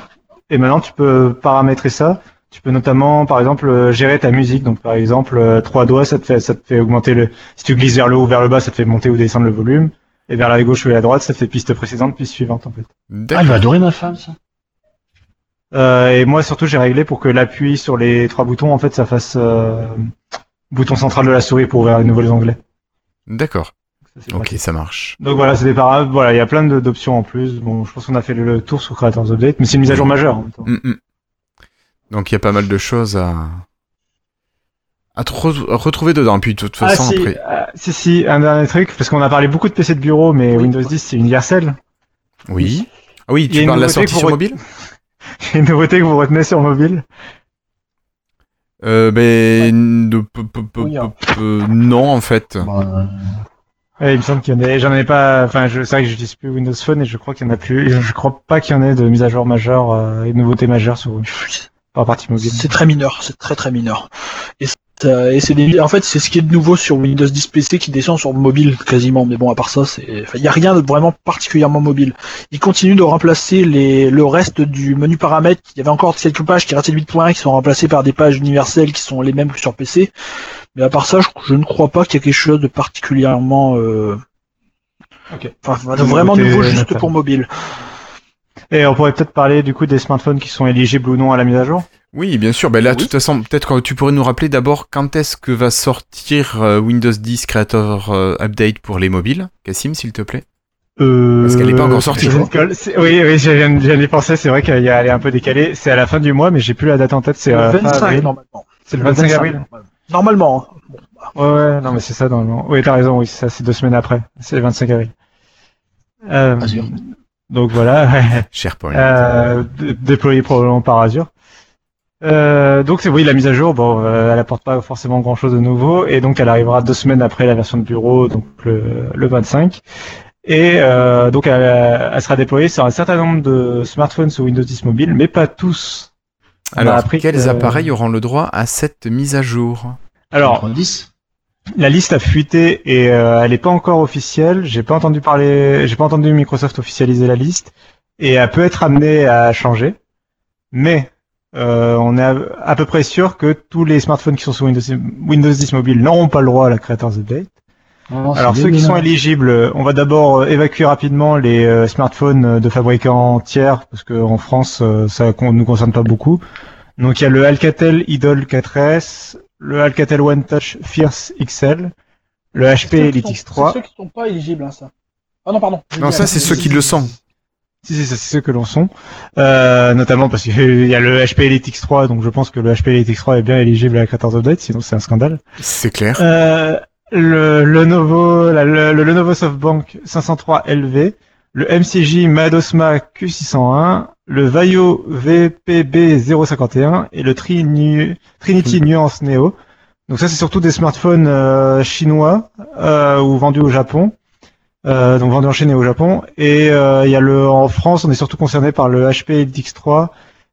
et maintenant tu peux paramétrer ça. Tu peux notamment par exemple euh, gérer ta musique. Donc par exemple euh, trois doigts ça te fait ça te fait augmenter le si tu glisses vers le haut ou vers le bas ça te fait monter ou descendre le volume. Et vers la gauche ou la droite ça te fait piste précédente piste suivante en fait. Ah, elle va adorer ma femme, ça. Euh, et moi surtout j'ai réglé pour que l'appui sur les trois boutons en fait ça fasse euh, bouton central de la souris pour ouvrir les nouveaux onglets. D'accord. Ok, ça marche. Donc voilà, c'est des paramètres. Voilà, il y a plein d'options en plus. Bon, je pense qu'on a fait le, tour sur Creators Update, mais c'est une mise à jour majeure. En même temps. Mm, mm. Donc il y a pas mal de choses à à, tro- à retrouver dedans. Puis de toute façon, ah si, après. euh, si, si, un dernier truc, parce qu'on a parlé beaucoup de PC de bureau, mais Windows 10 c'est universel. Oui. Ah oui, tu parles de la sortie pour sur mobile? Il y a une nouveauté que vous retenez sur mobile? euh, ben, hein. non, en fait. Bon, euh, Ouais, il me semble qu'il y en a. J'en ai pas. Enfin, je... c'est vrai que j'utilise plus Windows Phone et je crois qu'il y en a plus. Je crois pas qu'il y en ait de mise à jour majeure euh, et de nouveautés majeures sur *laughs* par partie mobile. C'est très mineur, c'est très très mineur. Et, et c'est des... en fait c'est ce qui est de nouveau sur Windows 10 PC qui descend sur mobile quasiment. Mais bon à part ça, c'est, enfin, il y a rien de vraiment particulièrement mobile. Ils continuent de remplacer les le reste du menu paramètres. Il y avait encore quelques pages qui restaient de 8.1 qui sont remplacées par des pages universelles qui sont les mêmes que sur PC. Mais à part ça, je, je ne crois pas qu'il y ait quelque chose de particulièrement euh... Ok. enfin, vraiment nouveau juste pour mobile. Et on pourrait peut-être parler du coup des smartphones qui sont éligibles ou non à la mise à jour? Oui, bien sûr. Ben là, de Oui. toute façon, peut-être que tu pourrais nous rappeler d'abord quand est-ce que va sortir euh, Windows 10 Creator euh, Update pour les mobiles. Cassim, s'il te plaît. Euh... Parce qu'elle est pas encore sortie, Oui, oui, je viens, je viens d'y penser. C'est vrai qu'elle est un peu décalée. C'est à la fin du mois, mais j'ai plus la date en tête. C'est Le à la fin 25 avril. normalement. C'est le 25 avril. Normalement. hein. Bah, Ouais, ouais, non, mais c'est ça, normalement. Oui, t'as raison, oui, c'est ça, c'est deux semaines après. C'est le 25 avril. Euh. Donc voilà, *laughs* SharePoint. euh, déployé probablement par Azure. Euh, donc c'est oui la mise à jour bon euh, elle apporte pas forcément grand chose de nouveau. Et donc elle arrivera deux semaines après la version de bureau donc le, le 25 et euh, donc elle, elle sera déployée sur un certain nombre de smartphones sous Windows 10 mobile mais pas tous. On Alors, quels que- appareils auront le droit à cette mise à jour? Alors 10 La liste a fuité et euh, elle n'est pas encore officielle. J'ai pas entendu parler, j'ai pas entendu Microsoft officialiser la liste et elle peut être amenée à changer. Mais euh, on est à, à peu près sûr que tous les smartphones qui sont sous Windows, Windows 10 mobile n'auront pas le droit à la Creators Update. Alors ceux qui sont éligibles, on va d'abord euh, évacuer rapidement les euh, smartphones de fabricants tiers parce qu'en France ça con- nous concerne pas beaucoup. Donc il y a le Alcatel Idol 4S, le Alcatel One Touch Fierce XL, le HP ceux qui Elite sont- X3. C'est ceux qui sont pas éligibles, hein, ça. Ah non, pardon. Non, ça, c'est ceux qui le sont. Si, si, c'est ceux que l'on sont. Euh, notamment parce qu'il *laughs* y a le HP Elite X3, donc je pense que le HP Elite X3 est bien éligible à la Creators Update, sinon c'est un scandale. C'est clair. Euh, le Lenovo, la- le, le Lenovo SoftBank 503 LV, le MCJ Madosma Q601, le Vaio VPB 051 et le Trini- Trinity Nuance Neo. Donc ça c'est surtout des smartphones euh, chinois euh, ou vendus au Japon. Euh, donc vendus en Chine et au Japon. Et il y a le en France, on est surtout concerné par le HP Elite X3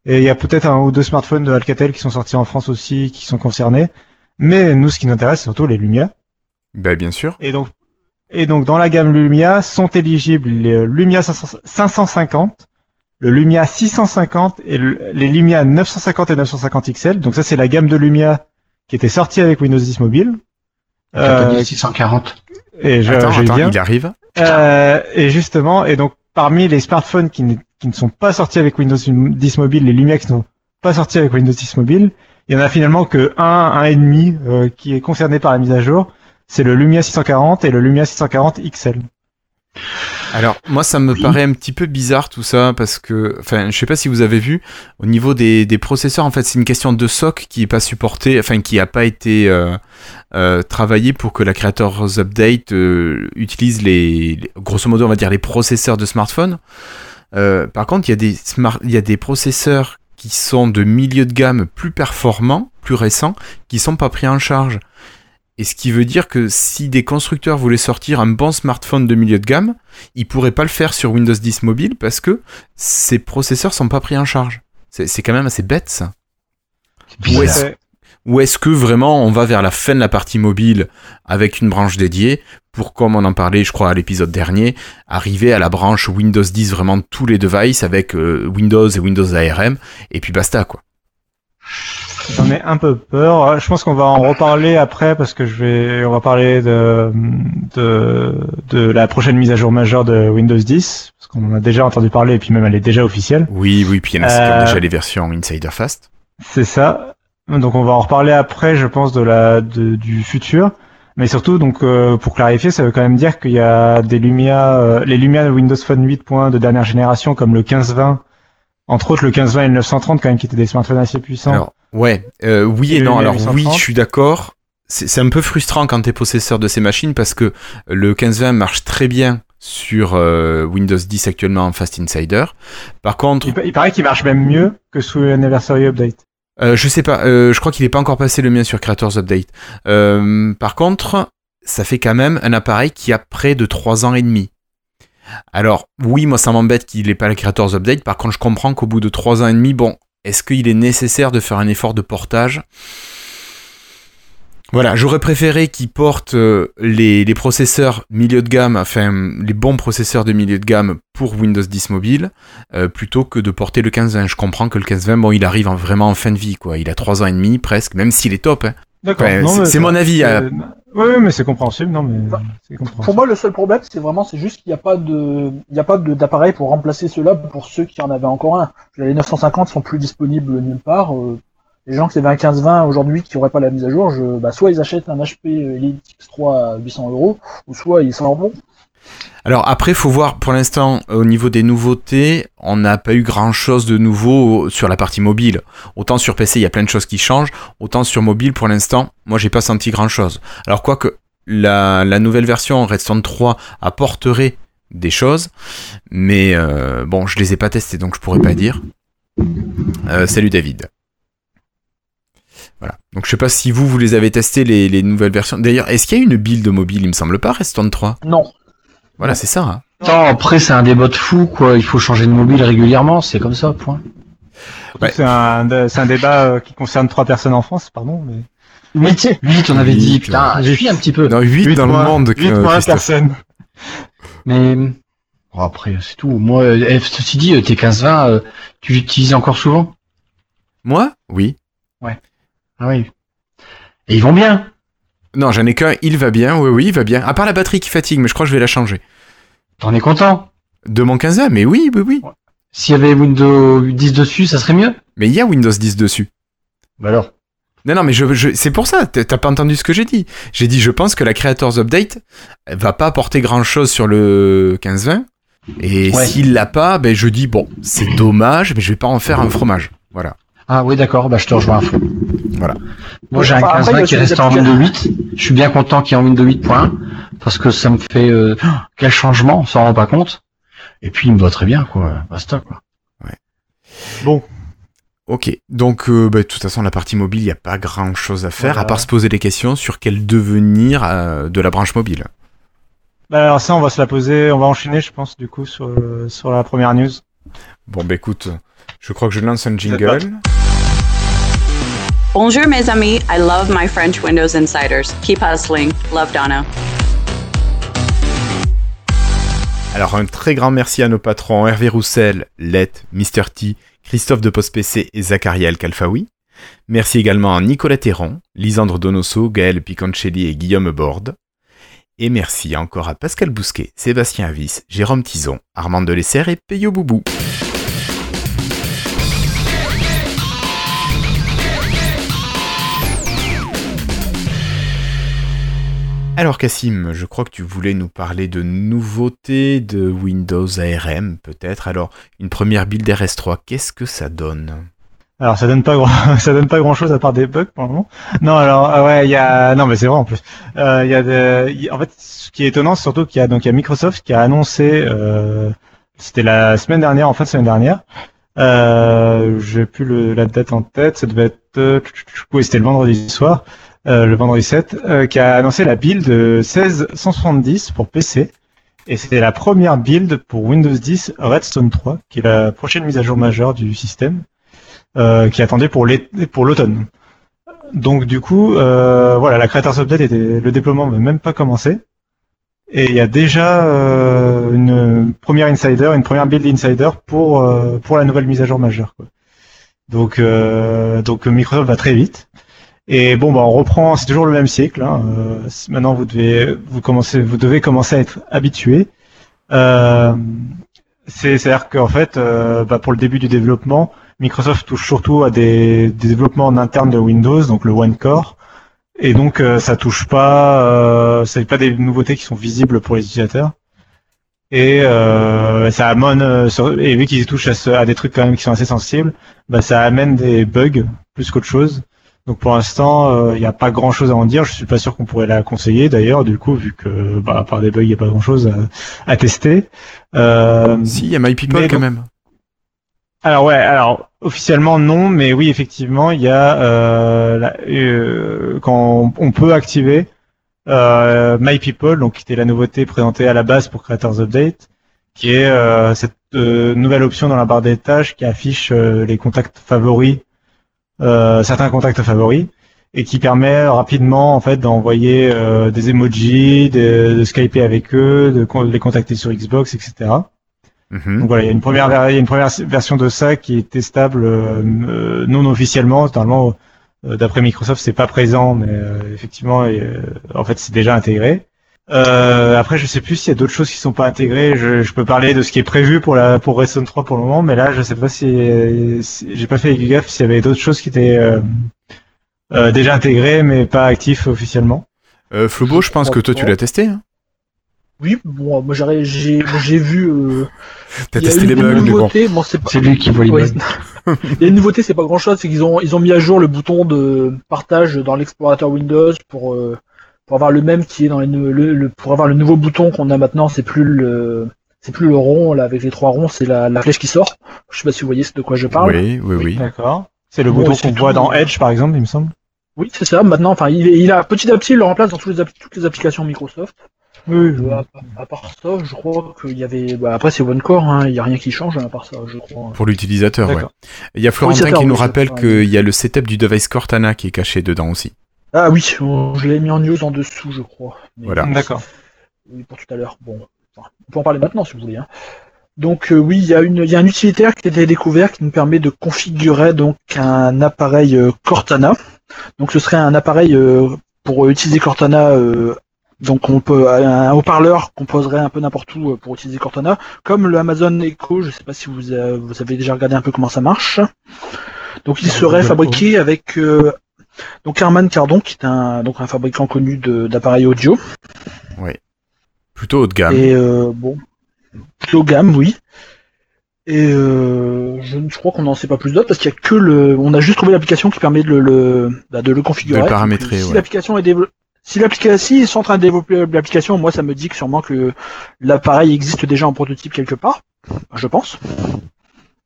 et il y a peut-être un ou deux smartphones de Alcatel qui sont sortis en France aussi qui sont concernés. Mais nous, ce qui nous intéresse, c'est surtout les Lumia. Ben, bien sûr. Et donc, et donc dans la gamme Lumia sont éligibles les Lumia 500 550, le Lumia 650 et le- les Lumia 950 et 950 XL. Donc ça, c'est la gamme de Lumia qui était sortie avec Windows 10 Mobile. Euh, 640. et je, attends, je vais attends, il arrive. Euh, et justement, et donc parmi les smartphones qui, ne- qui ne sont pas sortis avec Windows 10 Mobile, les Lumia qui ne sont pas sortis avec Windows 10 Mobile, il y en a finalement que un, un et demi euh, qui est concerné par la mise à jour. C'est le Lumia 640 et le Lumia 640 XL. Alors, moi, ça me paraît un petit peu bizarre tout ça parce que, enfin, je sais pas si vous avez vu, au niveau des, des processeurs, en fait, c'est une question de SOC qui est pas supportée, enfin, qui a pas été euh, euh, travaillé pour que la Creators Update euh, utilise les, grosso modo, on va dire les processeurs de smartphone. Par contre, il y a des y a des processeurs qui sont de milieu de gamme plus performants, plus récents, qui sont pas pris en charge. Et ce qui veut dire que si des constructeurs voulaient sortir un bon smartphone de milieu de gamme, ils pourraient pas le faire sur Windows 10 mobile parce que ces processeurs sont pas pris en charge. C'est quand même assez bête ça. Ou est-ce que vraiment on va vers la fin de la partie mobile avec une branche dédiée pour, comme on en parlait je crois à l'épisode dernier, arriver à la branche Windows 10 vraiment tous les devices avec euh, Windows et Windows ARM et puis basta quoi. J'en ai un peu peur. Euh, Je pense qu'on va en reparler après parce que je vais, on va parler de, de, de la prochaine mise à jour majeure de Windows 10 parce qu'on en a déjà entendu parler et puis même elle est déjà officielle. Oui, oui, puis il y en a Euh, déjà les versions Insider Fast. C'est ça. Donc on va en reparler après, je pense, de la de- du futur. Mais surtout, donc euh, pour clarifier, ça veut quand même dire qu'il y a des Lumia, euh, les Lumia de Windows Phone 8.1 de dernière génération, comme le 1520, entre autres le 1520 et le 930, quand même, qui étaient des smartphones assez puissants. Alors, ouais, euh, oui et Et non. Alors, oui, 830. je suis d'accord. C'est un peu frustrant quand tu es possesseur de ces machines parce que le 1520 marche très bien sur euh, Windows 10 actuellement en Fast Insider. Par contre, il, pa- il paraît qu'il marche même mieux que sous Anniversary Update. euh, je sais pas, euh, je crois qu'il est pas encore passé le mien sur Creators Update. Euh, par contre, ça fait quand même un appareil qui a près de 3 ans et demi. Alors, oui, moi ça m'embête qu'il n'ait pas le Creators Update, par contre je comprends qu'au bout de 3 ans et demi, bon, est-ce qu'il est nécessaire de faire un effort de portage? Voilà, j'aurais préféré qu'il porte euh, les, les, processeurs milieu de gamme, enfin les bons processeurs de milieu de gamme pour Windows 10 mobile, euh, plutôt que de porter le 1520. Je comprends que le 1520, bon, il arrive en, vraiment en fin de vie, quoi. Il a 3 ans et demi presque, même s'il est top. Hein. D'accord. C'est mon avis. Euh... Oui, mais c'est compréhensible, non mais. Compréhensible. Pour moi, le seul problème, c'est vraiment, c'est juste qu'il n'y a pas de, il n'y a pas d'appareil pour remplacer cela pour ceux qui en avaient encore un. Les 950 sont plus disponibles nulle part. Euh, les gens qui avaient un 15-20 aujourd'hui qui n'auraient pas la mise à jour, je, bah, soit ils achètent un HP Elite X3 à 800 euros, ou soit ils s'en vont. Alors après, faut voir pour l'instant au niveau des nouveautés, on n'a pas eu grand chose de nouveau sur la partie mobile. Autant sur PC, il y a plein de choses qui changent, autant sur mobile pour l'instant, moi j'ai pas senti grand chose. Alors quoique la, la nouvelle version Redstone 3 apporterait des choses, mais euh, bon, je les ai pas testés donc je pourrais pas dire. Euh, salut David. Voilà. Donc je sais pas si vous, vous les avez testés les, les nouvelles versions. D'ailleurs, est-ce qu'il y a une build mobile? Il me semble pas, Redstone 3. Non. Voilà, c'est ça. Hein. Non, après c'est un débat de fou, quoi. Il faut changer de mobile régulièrement, c'est comme ça, point. Ouais. C'est un, c'est un débat euh, qui concerne trois personnes en France, pardon. Mais... 8, 8 on avait Huit, dit, putain, je suis un petit peu. Non, 8, dans le monde. huit que- points à Christophe. personne. Mais bon, après, c'est tout. Moi, euh, ceci dit, euh, tes 15-20, euh, tu l'utilises encore souvent? Moi? Oui. Ah oui. Et ils vont bien. Non, j'en ai qu'un. Il va bien. Oui, oui, il va bien. À part la batterie qui fatigue, mais je crois que je vais la changer. T'en es content? De mon 15 mais oui, oui, oui. S'il y avait Windows 10 dessus, ça serait mieux? Mais il y a Windows 10 dessus. Bah alors? Non, non, mais je, je- c'est pour ça. T'as pas entendu ce que j'ai dit. J'ai dit, je pense que la Creators Update va pas apporter grand chose sur le 15-20. Et Ouais. s'il l'a pas, ben je dis, bon, c'est dommage, mais je vais pas en faire un fromage. Voilà. Ah oui, d'accord, bah je te rejoins à fond. Voilà. Moi j'ai un Enfin, après, 15 il y a qui reste en. Windows 8. Je suis bien content qu'il y ait en Windows 8.1 parce que ça me fait euh, *gasps* quel changement, on s'en rend pas compte. Et puis il me va très bien quoi, basta quoi. Ok. Donc, euh, ben, de toute façon, la partie mobile, il n'y a pas grand chose à faire, Voilà. à part se poser des questions sur quel devenir euh, de la branche mobile. Bah, alors ça, on va se la poser, on va enchaîner, je pense, du coup, sur, sur la première news. Bon, ben écoute, je crois que je lance un jingle. Bonjour, mes amis. I love my French Windows Insiders. Keep hustling. Love Donna. Alors un très grand merci à nos patrons Hervé Roussel, Let, Mr. T, Christophe de PostPC et Zachariel Kalfaoui. Merci également à Nicolas Théron, Lisandre Donoso, Gaël Piconcelli et Guillaume Borde. Et merci encore à Pascal Bousquet, Sébastien Avis, Jérôme Tison, Armand Delessert et Peyo Boubou. Alors Cassim, je crois que tu voulais nous parler de nouveautés de Windows ARM peut-être. Alors une première build RS3, qu'est-ce que ça donne? Alors ça donne pas grand, *laughs* ça donne pas grand chose à part des bugs pour le moment. Non, alors ah ouais, il y a, non mais c'est vrai en plus. Euh, Il y a en fait, ce qui est étonnant, c'est surtout qu'il y a donc il y a Microsoft qui a annoncé, euh, c'était la semaine dernière, en fin de semaine dernière. Euh, j'ai plus le, la date en tête, ça devait être, euh, oui, c'était le vendredi soir, le vendredi 7, euh, qui a annoncé la build 16170 pour PC. Et c'était la première build pour Windows 10 Redstone 3, qui est la prochaine mise à jour majeure du système euh, qui attendait pour l'automne. Donc du coup, euh, voilà, la Creators Update était le déploiement n'a même pas commencé. Et il y a déjà euh, une première insider, une première build insider pour euh, pour la nouvelle mise à jour majeure. Quoi. Donc euh, donc Microsoft va très vite. Et bon, bah on reprend, c'est toujours le même cycle. Hein. Euh, maintenant, vous devez vous commencez, vous devez commencer à être habitué. Euh, c'est c'est à dire qu'en fait, euh, bah, pour le début du développement, Microsoft touche surtout à des, des développements en interne de Windows, donc le One Core, et donc euh, ça touche pas, euh, c'est pas des nouveautés qui sont visibles pour les utilisateurs. Et ça amène, et vu qu'ils touchent à, à des trucs quand même qui sont assez sensibles, bah, ça amène des bugs plus qu'autre chose. Donc pour l'instant, il n'y a pas grand chose à en dire. Je suis pas sûr qu'on pourrait la conseiller d'ailleurs, du coup, vu que bah, à part des bugs, il n'y a pas grand chose à, à tester. Euh, Si, il y a My People mais quand même. alors ouais, alors officiellement non, mais oui effectivement il y a euh, la- euh, quand on peut activer euh, My People, donc qui était la nouveauté présentée à la base pour Creators Update, qui est euh, cette euh, nouvelle option dans la barre des tâches qui affiche euh, les contacts favoris, euh, certains contacts favoris, et qui permet rapidement en fait d'envoyer euh, des emojis, de, de skyper avec eux, de, les contacter sur Xbox, etc. Mhm. Donc voilà, il y a une première, ver- il y a une première version de ça qui est testable euh, euh, non officiellement. Normalement, euh, d'après Microsoft, c'est pas présent, mais euh, effectivement, euh, en fait, c'est déjà intégré. Euh, après, je sais plus s'il y a d'autres choses qui sont pas intégrées. Je, je peux parler de ce qui est prévu pour la pour Redstone 3 pour le moment, mais là, je sais pas si, si- j'ai pas fait gaffe s'il y avait d'autres choses qui étaient euh, euh, déjà intégrées mais pas actifs officiellement. Euh, Flobo, je pense que toi tu l'as testé. Hein Oui, bon, moi j'ai j'ai vu. Euh, *laughs* T'as testé les bugs. nouveauté, bon, c'est pas. C'est lui qui voit les Ouais, bugs. *laughs* Il y a une nouveauté, c'est pas grand chose, c'est qu'ils ont ils ont mis à jour le bouton de partage dans l'explorateur Windows pour euh, pour avoir le même qui est dans les le, le- pour avoir le nouveau bouton qu'on a maintenant, c'est plus le c'est plus le rond là avec les trois ronds, c'est la, la flèche qui sort. Je sais pas si vous voyez de quoi je parle. Oui, oui, oui. D'accord. C'est le Bon, bouton qu'on voit dans Edge par exemple, il me semble. Oui, c'est ça. Maintenant, enfin, il, est- il a petit à petit, il le remplace dans toutes les, toutes les applications Microsoft. Oui. Euh, à, à part ça, je crois qu'il y avait. Bah, après, c'est OneCore, hein, il y a rien qui change à part ça, je crois. Pour l'utilisateur, ouais. Il y a Florentin qui nous rappelle qu'il y a le setup du device Cortana qui est caché dedans aussi. Ah oui, je l'ai mis en news en dessous, je crois. Mais- Voilà. D'accord. Oui, pour tout à l'heure. Bon, enfin, on peut en parler maintenant si vous voulez. Hein. Donc euh, oui, il y a une, il y a un utilitaire qui a été découvert qui nous permet de configurer donc un appareil euh, Cortana. Donc ce serait un appareil euh, pour utiliser Cortana. euh, donc on peut un haut-parleur qu'on poserait un peu n'importe où pour utiliser Cortana, comme le Amazon Echo. Je sais pas si vous vous avez déjà regardé un peu comment ça marche. Donc il serait fabriqué avec euh, donc Herman Cardon qui est un donc un fabricant connu de- d'appareils audio. Plutôt haut de gamme. Et euh, bon, plutôt gamme, oui. Et euh, je, je crois qu'on n'en sait pas plus d'autres parce qu'il y a que le, on a juste trouvé l'application qui permet de le, le- bah, de le configurer. De le paramétrer, Donc, si ouais. l'application est développée, si l'application, sont en train de développer l'application, moi ça me dit que sûrement que l'appareil existe déjà en prototype quelque part, je pense.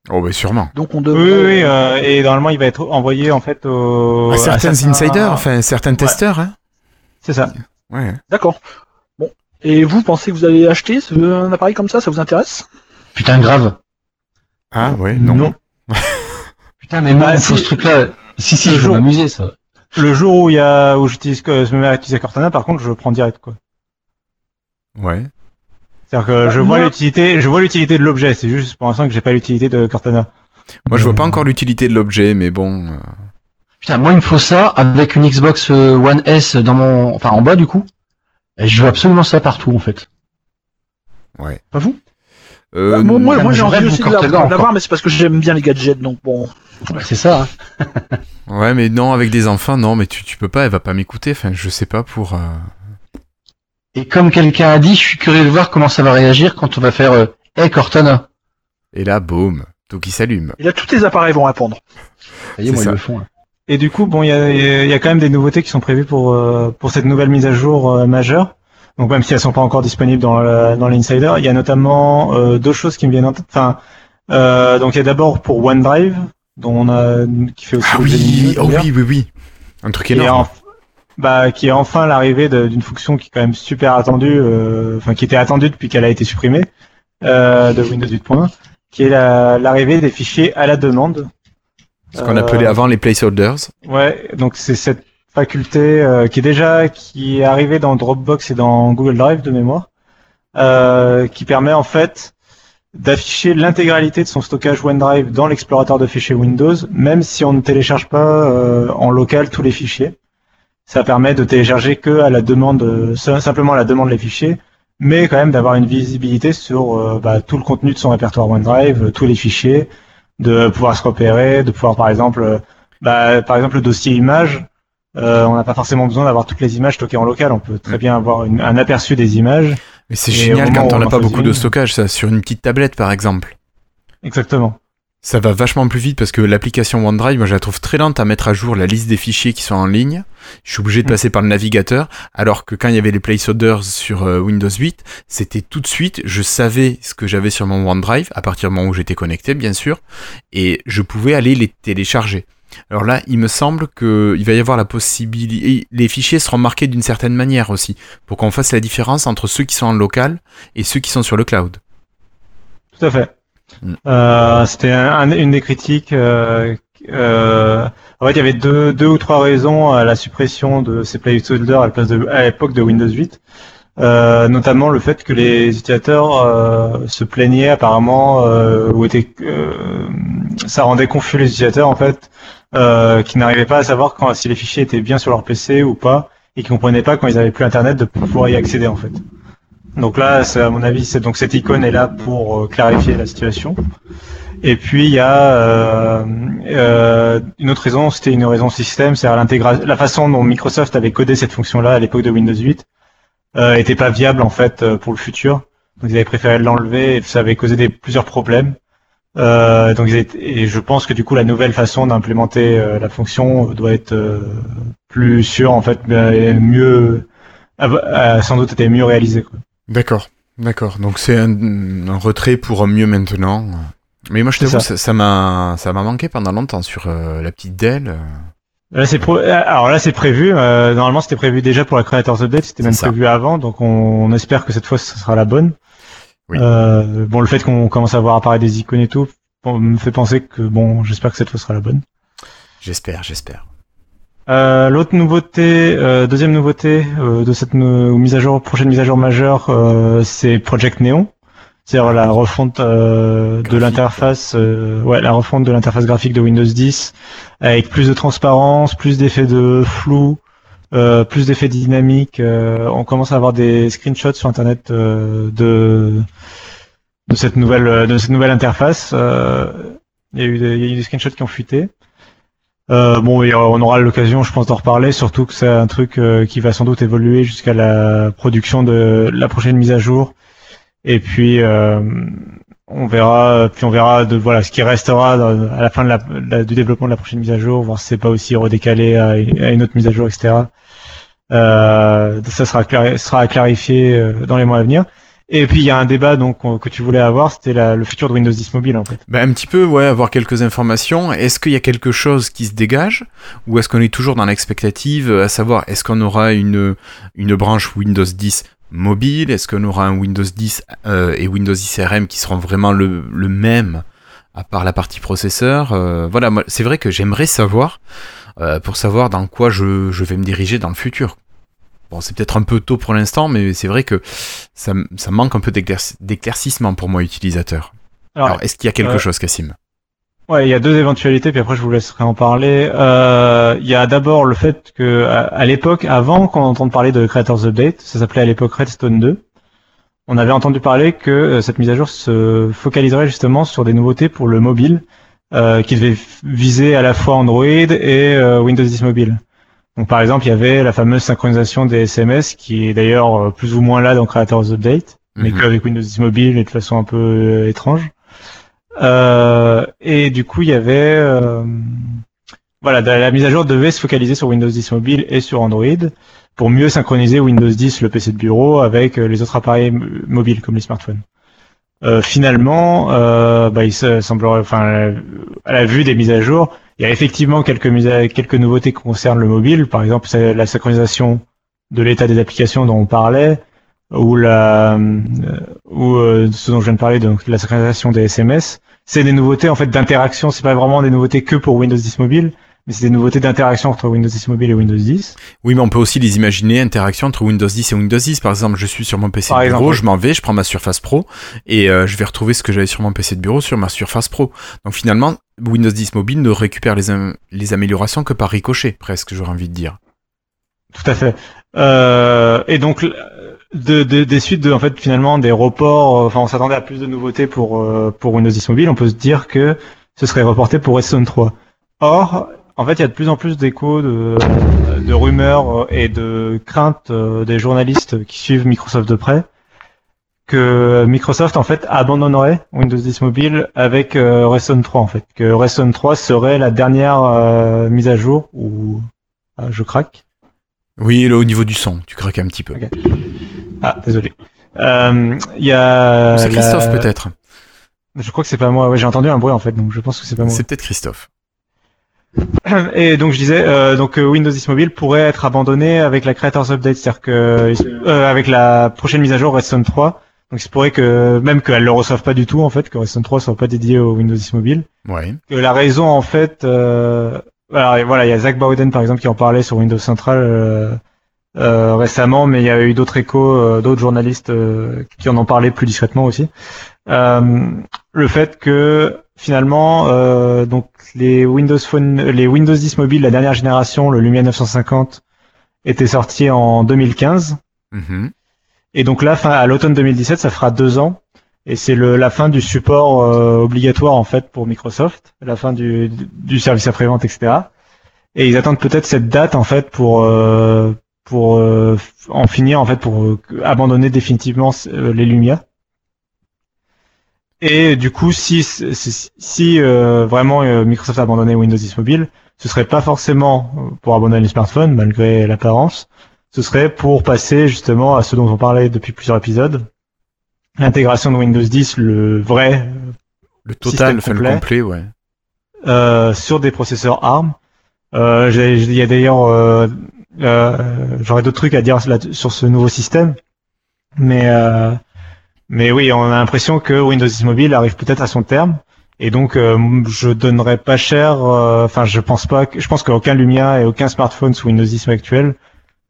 Oh, bah sûrement. Donc on Oui, devrait. oui, oui, euh, et normalement il va être envoyé en fait au... À certains certains- insiders, enfin certains testeurs, hein. C'est ça. Ouais. D'accord. Bon. Et vous pensez que vous allez acheter ce- un appareil comme ça? Ça vous intéresse? Putain, grave. Ah ouais, non. Non. *laughs* Putain, mais moi, Bah, il faut si. ce truc-là. Si, si, Le je vais m'amuser, ça. Le jour où il y a où j'utilise que je me mets à utiliser Cortana, par contre, je prends direct quoi. Ouais. C'est-à-dire que je Bah, vois moi- l'utilité, je vois l'utilité de l'objet. C'est juste pour l'instant que j'ai pas l'utilité de Cortana. Moi, je vois pas encore l'utilité de l'objet, mais bon. euh, Putain, moi, il me faut ça avec une Xbox euh, One S dans mon, enfin, en bas, du coup. Et je veux absolument ça partout, en fait. Ouais. Pas vous? Euh, Bah, moi, moi, j'ai je envie aussi de l'avoir, mais c'est parce que j'aime bien les gadgets, donc bon. C'est ça, hein. *laughs* Ouais, mais non, avec des enfants, non, mais tu, tu peux pas, elle va pas m'écouter. Enfin, je sais pas pour. euh, Et comme quelqu'un a dit, je suis curieux de voir comment ça va réagir quand on va faire, euh, Hey Cortana. Et là, boum, tout qui s'allume. Et là, tous les appareils vont répondre. Ça y est, moi, ils le font, là. Et du coup, bon, il y a, il y a quand même des nouveautés qui sont prévues pour euh, pour cette nouvelle mise à jour euh, majeure. Donc même si elles sont pas encore disponibles dans la- dans l'insider, il y a notamment euh, deux choses qui me viennent en tête. Enfin, euh, donc il y a d'abord pour OneDrive, dont on a qui fait aussi Ah oui, oh oui, oui, oui. Un truc énorme. Bah, qui est enfin l'arrivée d'une fonction qui est quand même super attendue, euh, enfin qui était attendue depuis qu'elle a été supprimée euh, de Windows 8.1, qui est la- l'arrivée des fichiers à la demande. Ce qu'on Euh, appelait avant les placeholders. Ouais, donc c'est cette faculté euh, qui est déjà qui est arrivée dans Dropbox et dans Google Drive de mémoire, euh, qui permet en fait d'afficher l'intégralité de son stockage OneDrive dans l'explorateur de fichiers Windows, même si on ne télécharge pas euh, en local tous les fichiers. Ça permet de télécharger que à la demande, euh, simplement à la demande les fichiers, mais quand même d'avoir une visibilité sur euh, bah, tout le contenu de son répertoire OneDrive, euh, tous les fichiers, de pouvoir se repérer, de pouvoir par exemple, bah, par exemple le dossier image, euh, on n'a pas forcément besoin d'avoir toutes les images stockées en local, on peut très bien avoir une- un aperçu des images. Mais c'est génial quand on n'a pas beaucoup de stockage, ça, sur une petite tablette par exemple. Exactement. Ça va vachement plus vite parce que l'application OneDrive, moi je la trouve très lente à mettre à jour la liste des fichiers qui sont en ligne. Je suis obligé de Mm. passer par le navigateur, alors que quand il y avait les placeholders sur euh, Windows 8, c'était tout de suite, je savais ce que j'avais sur mon OneDrive, à partir du moment où j'étais connecté bien sûr, et je pouvais aller les télécharger. Alors là, il me semble qu'il va y avoir la possibilité. Les fichiers seront marqués d'une certaine manière aussi, pour qu'on fasse la différence entre ceux qui sont en local et ceux qui sont sur le cloud. Tout à fait. Mm. Euh, C'était un- une des critiques. euh, euh, en fait, il y avait deux, deux ou trois raisons à la suppression de ces placeholders à place de- l'époque de Windows 8. Euh, notamment le fait que les utilisateurs euh, se plaignaient apparemment ou étaient, ça rendait confus les utilisateurs en fait, qui n'arrivaient pas à savoir quand si les fichiers étaient bien sur leur PC ou pas, et qui comprenaient pas quand ils avaient plus internet de pouvoir y accéder en fait. Donc là, à mon avis, c'est donc cette icône est là pour euh, clarifier la situation. Et puis il y a euh, euh, une autre raison, c'était une raison système, c'est-à-dire la façon dont Microsoft avait codé cette fonction-là à l'époque de Windows 8 euh, était pas viable en fait euh, pour le futur. Donc ils avaient préféré l'enlever et ça avait causé des, plusieurs problèmes. Euh, donc et je pense que du coup la nouvelle façon d'implémenter la fonction doit être plus sûre en fait, mieux, a sans doute été mieux réalisée. Quoi. D'accord, d'accord. Donc c'est un, un retrait pour mieux maintenant. Mais moi, je t'avoue, ça. m'a ça m'a manqué pendant longtemps sur euh, la petite Dell. Là c'est pro- alors là c'est prévu. euh, normalement c'était prévu déjà pour la Creators Update, c'était même ça. prévu avant, donc on, on espère que cette fois ce sera la bonne. Oui. Euh, bon le fait qu'on commence à voir apparaître des icônes et tout me fait penser que bon j'espère que cette fois sera la bonne. J'espère, j'espère. Euh, L'autre nouveauté, euh, deuxième nouveauté euh, de cette mise à jour, prochaine mise à jour majeure, euh, c'est Project Neon, c'est-à-dire la refonte euh, de l'interface, euh, ouais, la refonte de l'interface graphique de Windows 10 avec plus de transparence, plus d'effets de flou, euh, plus d'effets dynamiques. euh, on commence à avoir des screenshots sur Internet euh, de de cette nouvelle de cette nouvelle interface. euh, Il y a eu des, il y a eu des screenshots qui ont fuité. Euh, bon, et, euh, on aura l'occasion, je pense, d'en reparler, surtout que c'est un truc euh, qui va sans doute évoluer jusqu'à la production de la prochaine mise à jour. Et puis, euh, on verra, puis on verra de voilà ce qui restera à la fin du développement de la prochaine mise à jour, voir si c'est pas aussi redécalé à, une- autre mise à jour, etc. Ça sera, sera euh, dans les mois à venir. Et puis il y a un débat donc on- que tu voulais avoir, c'était le futur de Windows 10 mobile en fait. Ben, un petit peu, ouais, avoir quelques informations. Est-ce qu'il y a quelque chose qui se dégage? Ou est-ce qu'on est toujours dans l'expectative, à savoir est-ce qu'on aura une, une branche Windows 10 mobile? Est-ce qu'on aura un Windows 10 euh, et Windows 10 RM qui seront vraiment le, le même à part la partie processeur? Euh, Voilà, c'est vrai que j'aimerais savoir euh, pour savoir dans quoi je, je vais me diriger dans le futur. Bon, c'est peut-être un peu tôt pour l'instant, mais c'est vrai que ça, ça manque un peu d'éclairci- d'éclaircissement pour moi, utilisateur. Alors, Alors, est-ce qu'il y a quelque euh, chose, Cassim Ouais, il y a deux éventualités, puis après je vous laisserai en parler. Euh, il y a d'abord le fait que à, à l'époque, avant qu'on entende parler de Creators Update, ça s'appelait à l'époque Redstone 2, on avait entendu parler que euh, cette mise à jour se focaliserait justement sur des nouveautés pour le mobile, euh, qui devaient f- viser à la fois Android et euh, Windows 10 mobile. Donc par exemple, il y avait la fameuse synchronisation des SMS, qui est d'ailleurs euh, plus ou moins là dans Creators Update, mais Mhm. qu'avec Windows 10 mobile et de façon un peu euh, étrange. Euh, et du coup, il y avait euh, voilà, la mise à jour devait se focaliser sur Windows 10 mobile et sur Android pour mieux synchroniser Windows 10, le PC de bureau, avec les autres appareils mobiles comme les smartphones. Euh, finalement, euh, bah, il se semblerait, enfin, à la vue des mises à jour, il y a effectivement quelques quelques nouveautés qui concernent le mobile. Par exemple, c'est la synchronisation de l'état des applications dont on parlait, ou la, euh, ou euh, ce dont je viens de parler, donc la synchronisation des SMS. C'est des nouveautés en fait d'interaction. C'est pas vraiment des nouveautés que pour Windows 10 mobile, mais c'est des nouveautés d'interaction entre Windows 10 mobile et Windows 10. Oui, mais on peut aussi les imaginer, interaction entre Windows 10 et Windows 10. Par exemple, je suis sur mon PC Par de bureau, exemple, je m'en vais, je prends ma Surface Pro et euh, je vais retrouver ce que j'avais sur mon PC de bureau sur ma Surface Pro. Donc finalement, Windows 10 mobile ne récupère les, am- les améliorations que par ricochet, presque, j'aurais envie de dire. Tout à fait. Euh, et donc de, de- des suites de en fait finalement des reports. euh, Enfin, on s'attendait à plus de nouveautés pour euh, pour Windows 10 mobile. On peut se dire que ce serait reporté pour Redstone 3. Or, en fait, il y a de plus en plus d'échos, de, de rumeurs euh, et de craintes euh, des journalistes qui suivent Microsoft de près que Microsoft en fait abandonnerait Windows 10 mobile avec euh, Redstone 3 en fait. Que Redstone 3 serait la dernière euh, mise à jour ou ah, je craque. Oui, là, au niveau du son, tu craques un petit peu. Ah, désolé. Euh, Il y a. C'est Christophe la- peut-être. Je crois que c'est pas moi. Ouais, j'ai entendu un bruit en fait, donc je pense que c'est pas moi. C'est peut-être Christophe. *coughs* Et donc je disais, euh, donc euh, Windows 10 Mobile pourrait être abandonné avec la Creators Update, c'est-à-dire que euh, avec la prochaine mise à jour Redstone 3. Donc il se pourrait que même qu'elle le reçoive pas du tout en fait, que Redstone 3 soit pas dédié au Windows 10 Mobile. Ouais. Que la raison en fait, euh, alors voilà, il y a Zach Bowden par exemple qui en parlait sur Windows Central euh, euh, récemment, mais il y a eu d'autres échos, d'autres journalistes euh, qui en ont parlé plus discrètement aussi. Euh, le fait que finalement, euh, donc les Windows Phone, les Windows 10 mobile, la dernière génération, le Lumia 950, était sorti en 2015. Mhm. Et donc là, fin, à l'automne 2017, ça fera deux ans. Et c'est la fin du support euh, obligatoire en fait pour Microsoft, la fin du, du service après-vente, etc. Et ils attendent peut-être cette date en fait pour euh, pour euh, en finir en fait pour euh, abandonner définitivement euh, les Lumia. Et du coup, si si, si euh, vraiment euh, Microsoft a abandonné Windows 10 Mobile, ce serait pas forcément pour abandonner les smartphones malgré l'apparence, ce serait pour passer justement à ce dont on parlait depuis plusieurs épisodes, l'intégration de Windows 10, le vrai, Le total, Système enfin, le complet. complet, ouais. euh, sur des processeurs ARM. Euh, Il y a d'ailleurs, euh, euh, j'aurais d'autres trucs à dire sur ce nouveau système, mais euh, mais oui, on a l'impression que Windows 10 Mobile arrive peut-être à son terme. Et donc, euh, je donnerais pas cher. euh, Enfin, je pense pas. Que, je pense qu'aucun Lumia et aucun smartphone sous Windows 10 actuel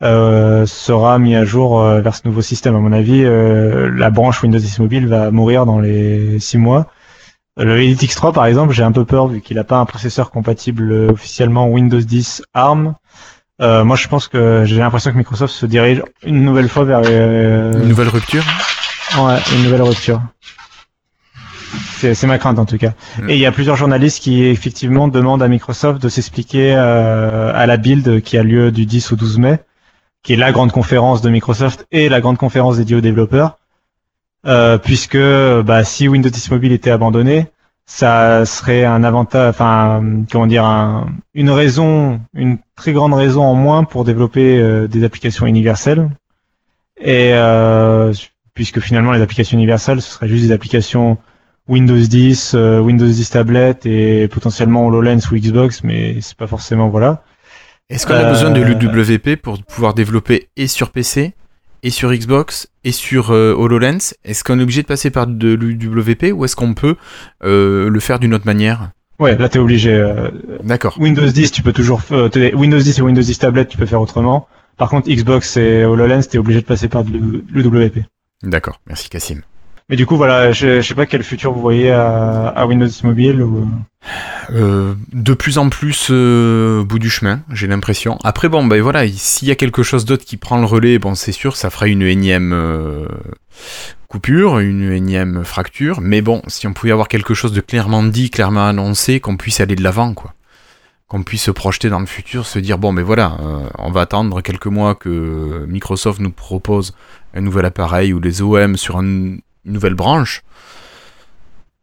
euh, sera mis à jour euh, vers ce nouveau système. À mon avis, euh, la branche Windows 10 Mobile va mourir dans les six mois. Le Elite X3, par exemple, j'ai un peu peur vu qu'il n'a pas un processeur compatible officiellement Windows 10 ARM. Moi, je pense que j'ai l'impression que Microsoft se dirige une nouvelle fois vers Une nouvelle rupture Ouais, une nouvelle rupture. C'est ma crainte en tout cas. Mm. Et il y a plusieurs journalistes qui effectivement demandent à Microsoft de s'expliquer euh, à la build qui a lieu du 10 au 12 mai, qui est la grande conférence de Microsoft et la grande conférence dédiée aux développeurs, euh, puisque bah, si Windows 10 Mobile était abandonné, ça serait un avantage, enfin comment dire, un- une raison, une très grande raison en moins pour développer euh, des applications universelles. Et euh, puisque finalement les applications universelles, ce serait juste des applications Windows 10, euh, Windows 10 tablette et potentiellement HoloLens ou Xbox, mais c'est pas forcément voilà. Est-ce qu'on a Euh, besoin de l'UWP pour pouvoir développer et sur PC, et sur Xbox, et sur euh, HoloLens? Est-ce qu'on est obligé de passer par de l'UWP ou est-ce qu'on peut euh, le faire d'une autre manière? Ouais, là t'es obligé. euh, D'accord. Windows 10, tu peux toujours euh, Windows 10 et Windows 10 tablette, tu peux faire autrement. Par contre, Xbox et HoloLens, t'es obligé de passer par de l'UWP. D'accord, merci Cassim. Mais du coup, voilà, je, je sais pas quel futur vous voyez à, à Windows 10 mobile ou. Euh, de plus en plus euh, au bout du chemin, j'ai l'impression. Après, bon, ben voilà, s'il y a quelque chose d'autre qui prend le relais, bon, c'est sûr, ça fera une énième euh, coupure, une énième fracture. Mais bon, si on pouvait avoir quelque chose de clairement dit, clairement annoncé, qu'on puisse aller de l'avant, quoi. Qu'on puisse se projeter dans le futur, se dire, bon, ben voilà, euh, on va attendre quelques mois que Microsoft nous propose un nouvel appareil ou les OM sur un- une nouvelle branche.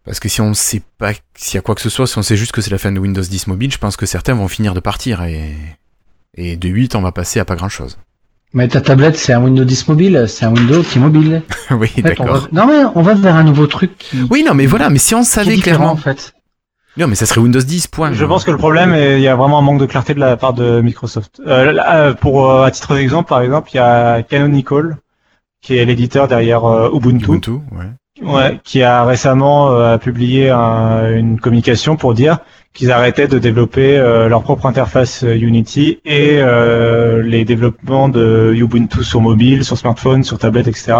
Parce que si on sait pas s'il y a quoi que ce soit, si on sait juste que c'est la fin de Windows 10 mobile, je pense que certains vont finir de partir et, et de 8 on va passer à pas grand chose. Mais ta tablette, c'est un Windows 10 mobile, c'est un Windows qui est mobile. *laughs* oui, En fait, on d'accord. va- Non mais on va vers un nouveau truc qui, Oui, non, mais voilà, mais si on savait clairement. en fait. Non, mais ça serait Windows 10, point. Je pense que le problème, est- il y a vraiment un manque de clarté de la part de Microsoft. Euh, là, euh, pour euh, à titre d'exemple, par exemple, il y a Canonical, qui est l'éditeur derrière euh, Ubuntu, Ubuntu, ouais. ouais, qui a récemment euh, publié un- une communication pour dire qu'ils arrêtaient de développer euh, leur propre interface Unity et euh, les développements de Ubuntu sur mobile, sur smartphone, sur tablette, etc.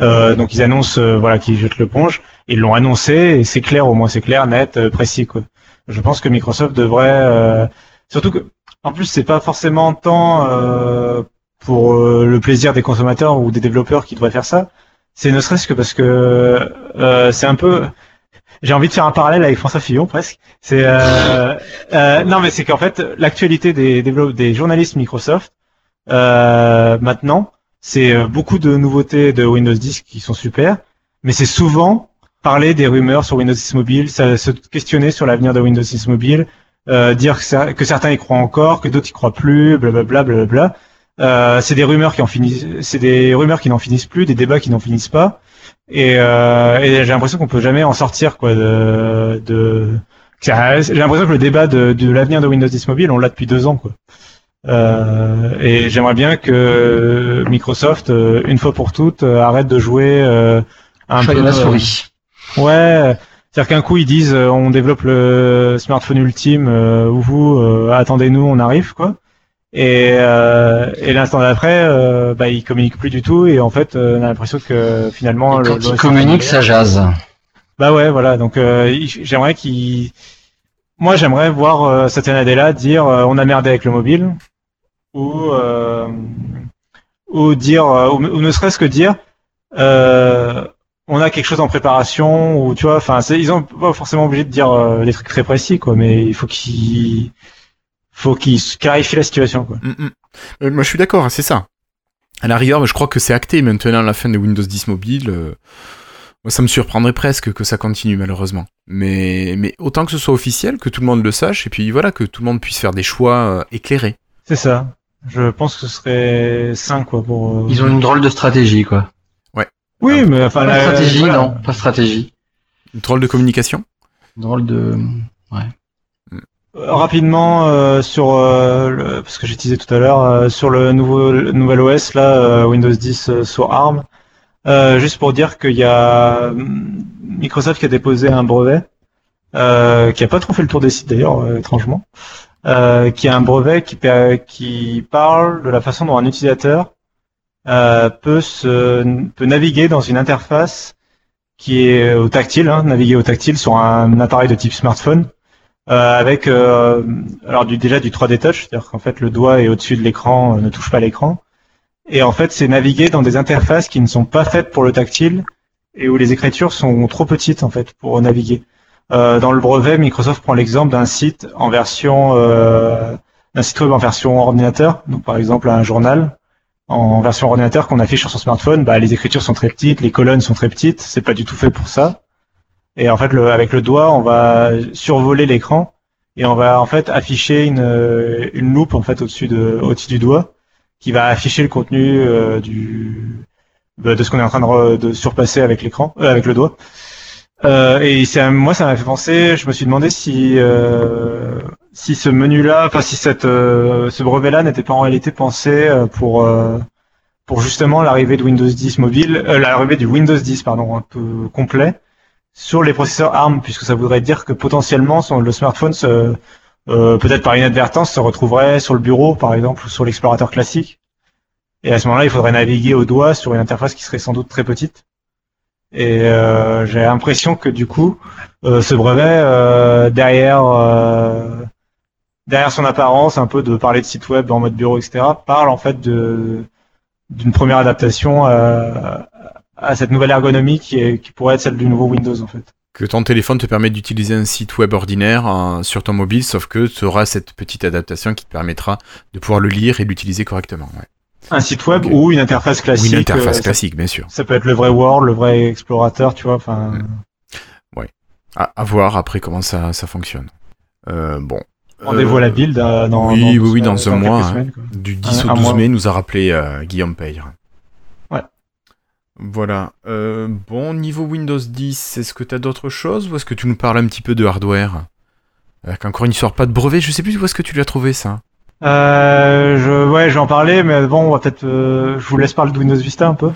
Euh, donc ils annoncent euh, voilà qu'ils jettent l'éponge. Ils l'ont annoncé et c'est clair, au moins c'est clair, net, euh, précis quoi. Je pense que Microsoft devrait, euh, surtout que, en plus c'est pas forcément tant euh, pour le plaisir des consommateurs ou des développeurs qui devraient faire ça. C'est ne serait-ce que parce que c'est un peu. J'ai envie de faire un parallèle avec François Fillon presque. C'est non mais c'est qu'en fait l'actualité des des journalistes Microsoft maintenant c'est euh, beaucoup de nouveautés de Windows 10 qui sont super, mais c'est souvent parler des rumeurs sur Windows 10 mobile, se questionner sur l'avenir de Windows 10 mobile, euh, dire que, certains y croient encore, que d'autres y croient plus, blablabla, blablabla. Euh, c'est des rumeurs qui en finissent, c'est des rumeurs qui n'en finissent plus, des débats qui n'en finissent pas. Et, euh, et j'ai l'impression qu'on peut jamais en sortir quoi de, de J'ai l'impression que le débat de, de l'avenir de Windows 10 Mobile, on l'a depuis deux ans, quoi. Euh, et j'aimerais bien que Microsoft, euh, une fois pour toutes, euh, arrête de jouer euh, un Chat peu. la souris. Ouais, c'est-à-dire qu'un coup ils disent on développe le smartphone ultime, euh, ou vous euh, attendez-nous, on arrive quoi. Et, euh, et l'instant d'après, euh, bah ils communiquent plus du tout et en fait euh, on a l'impression que finalement Et le- quand le ils communiquent, ça jase. Bah ouais, voilà. Donc euh, j'aimerais qu'ils, moi j'aimerais voir euh, Satya Nadella dire euh, on a merdé avec le mobile ou euh, ou dire euh, ou, ou ne serait-ce que dire euh, on a quelque chose en préparation ou tu vois enfin ils ont pas forcément obligé de dire euh, des trucs très précis quoi mais il faut qu'ils faut qu'ils clarifient la situation quoi. Mm, mm. Moi, je suis d'accord, hein, c'est ça. À la rigueur, je crois que c'est acté maintenant la fin de Windows 10 mobile. moi, ça me surprendrait presque que ça continue, malheureusement. Mais, mais autant que ce soit officiel, que tout le monde le sache, et puis voilà, que tout le monde puisse faire des choix éclairés. C'est ça. Je pense que ce serait sain quoi pour. euh, Ils ont une drôle de stratégie, quoi. Oui mais enfin Pas la- stratégie, voilà. non, pas stratégie. Une drôle de communication Drôle de. Euh, Rapidement euh, sur euh, le, parce que j'ai teasé tout à l'heure euh, sur le nouveau le nouvel OS là euh, Windows 10 euh, sur ARM euh, juste pour dire qu'il y a hum, Microsoft qui a déposé un brevet euh, qui a pas trop fait le tour des sites d'ailleurs euh, étrangement euh, qui a un brevet qui qui parle de la façon dont un utilisateur euh, peut se peut naviguer dans une interface qui est au tactile hein, naviguer au tactile sur un appareil de type smartphone euh, avec euh, alors du, déjà du 3D touch, c'est-à-dire qu'en fait le doigt est au-dessus de l'écran, euh, ne touche pas l'écran. Et en fait, c'est naviguer dans des interfaces qui ne sont pas faites pour le tactile et où les écritures sont trop petites en fait pour naviguer. Euh, dans le brevet, Microsoft prend l'exemple d'un site en version euh, d'un site web en version ordinateur, donc par exemple un journal en version ordinateur qu'on affiche sur son smartphone, bah, les écritures sont très petites, les colonnes sont très petites, c'est pas du tout fait pour ça. Et en fait, le, avec le doigt, on va survoler l'écran et on va en fait afficher une, euh, une loupe en fait au-dessus de au-dessus du doigt qui va afficher le contenu euh, du de de ce qu'on est en train de, de surpasser avec l'écran euh, avec le doigt. Euh, et moi ça m'a fait penser, je me suis demandé si euh, si ce menu-là, enfin si cette euh, ce brevet-là n'était pas en réalité pensé euh, pour euh, pour justement l'arrivée de Windows 10 mobile, euh, l'arrivée du Windows 10 pardon un peu complet sur les processeurs ARM, puisque ça voudrait dire que potentiellement le smartphone, se, peut-être par inadvertance, se retrouverait sur le bureau, par exemple, ou sur l'explorateur classique. Et à ce moment-là, il faudrait naviguer au doigt sur une interface qui serait sans doute très petite. Et euh, j'ai l'impression que du coup, euh, ce brevet, euh, derrière, euh, derrière son apparence, un peu de parler de site web en mode bureau, etc., parle en fait de d'une première adaptation euh, à cette nouvelle ergonomie qui, est, qui pourrait être celle du nouveau Windows en fait. Que ton téléphone te permet d'utiliser un site web ordinaire euh, sur ton mobile, sauf que tu auras cette petite adaptation qui te permettra de pouvoir le lire et l'utiliser correctement. ouais. Un site web ou une interface Ou classique. une interface euh, classique, bien sûr. Ça, peut être le vrai Word, le vrai Explorateur, tu vois. Enfin, Mm. À, à voir après comment ça, ça fonctionne. Euh, bon. rendez-vous à la build euh, dans, oui, dans, oui, oui, dans un mois, hein. semaines. Du 10 Un- au un 12 mois. mai, nous a rappelé euh, Guillaume Peyre. Ouais. Voilà. Euh, bon, niveau Windows 10, est-ce que tu as d'autres choses ou est-ce que tu nous parles un petit peu de hardware? Avec encore une histoire pas de brevet, je sais plus où est-ce que tu l'as trouvé ça. Euh, je, ouais, je vais en parler, mais bon, on va peut-être, euh, je vous laisse parler de Windows Vista un peu.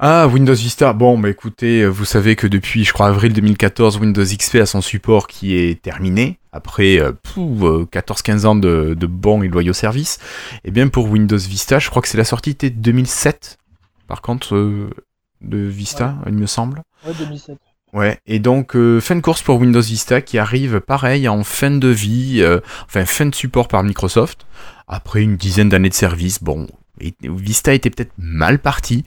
Ah, Windows Vista. Bon, bah écoutez, euh, vous savez que depuis, je crois, avril 2014, Windows XP a son support qui est terminé, après euh, pouf, euh, 14-15 ans de, de bons et loyaux services. Et bien pour Windows Vista, je crois que c'est la sortie était 2007, par contre, euh, de Vista, il me semble. Ouais, 2007. Ouais, et donc euh, fin de course pour Windows Vista qui arrive pareil en fin de vie, euh, enfin fin de support par Microsoft, après une dizaine d'années de service. Bon, et- Vista était peut-être mal parti,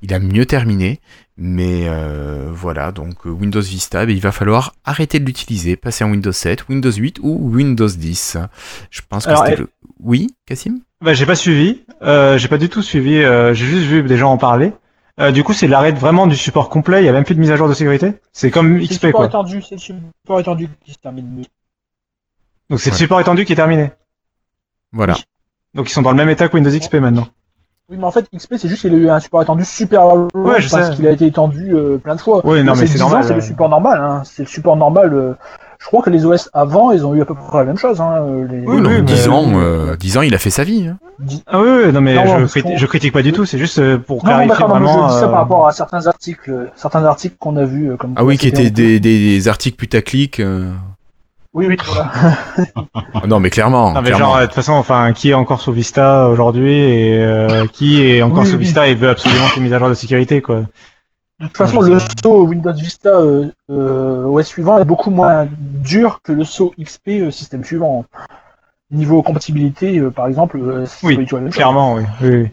il a mieux terminé, mais euh, voilà, donc euh, Windows Vista, ben, il va falloir arrêter de l'utiliser, passer en Windows 7, Windows 8 ou Windows 10. Je pense que c'était le... Oui, Cassim? Bah, j'ai pas suivi, euh, j'ai pas du tout suivi, euh, j'ai juste vu des gens en parler. Euh, du coup, c'est l'arrêt vraiment du support complet, il y a même plus de mise à jour de sécurité. C'est comme C'est le XP support quoi. étendu, c'est le support étendu qui se termine. Donc c'est le Ouais. support étendu qui est terminé. Voilà. Donc ils sont dans le même état que Windows XP maintenant. Oui, mais en fait, XP, c'est juste qu'il a eu un support étendu super long Ouais, je parce qu'il a été étendu euh, plein de fois. Oui, non, mais c'est c'est 10 ans, normal. C'est le euh. support normal, hein. C'est le support normal. euh, Je crois que les OS avant, ils ont eu à peu près la même chose. Hein, les... Oui, non, oui, 10 mais- ans, euh, 10 ans, il a fait sa vie. hein. Ah oui, oui, non mais Non, je, criti- critique pas du tout, c'est juste euh, pour clarifier non, mais vraiment. je dis ça euh, par rapport à certains articles, euh, certains articles qu'on a vus. euh, Comme Ah oui, qui étaient en- des, des articles putaclic. euh. Oui, oui, voilà. Ah Non, mais clairement. Non mais clairement. genre euh, de toute façon enfin qui est encore sous Vista aujourd'hui et euh, qui est encore Oui, sous oui. Vista et veut absolument qu'il y ait une mise à jour de sécurité quoi. De toute façon, le saut Windows Vista euh, euh, OS suivant est beaucoup moins dur que le saut XP euh, système suivant. Niveau compatibilité, euh, par exemple, euh, c'est Oui. Clairement oui. oui, oui.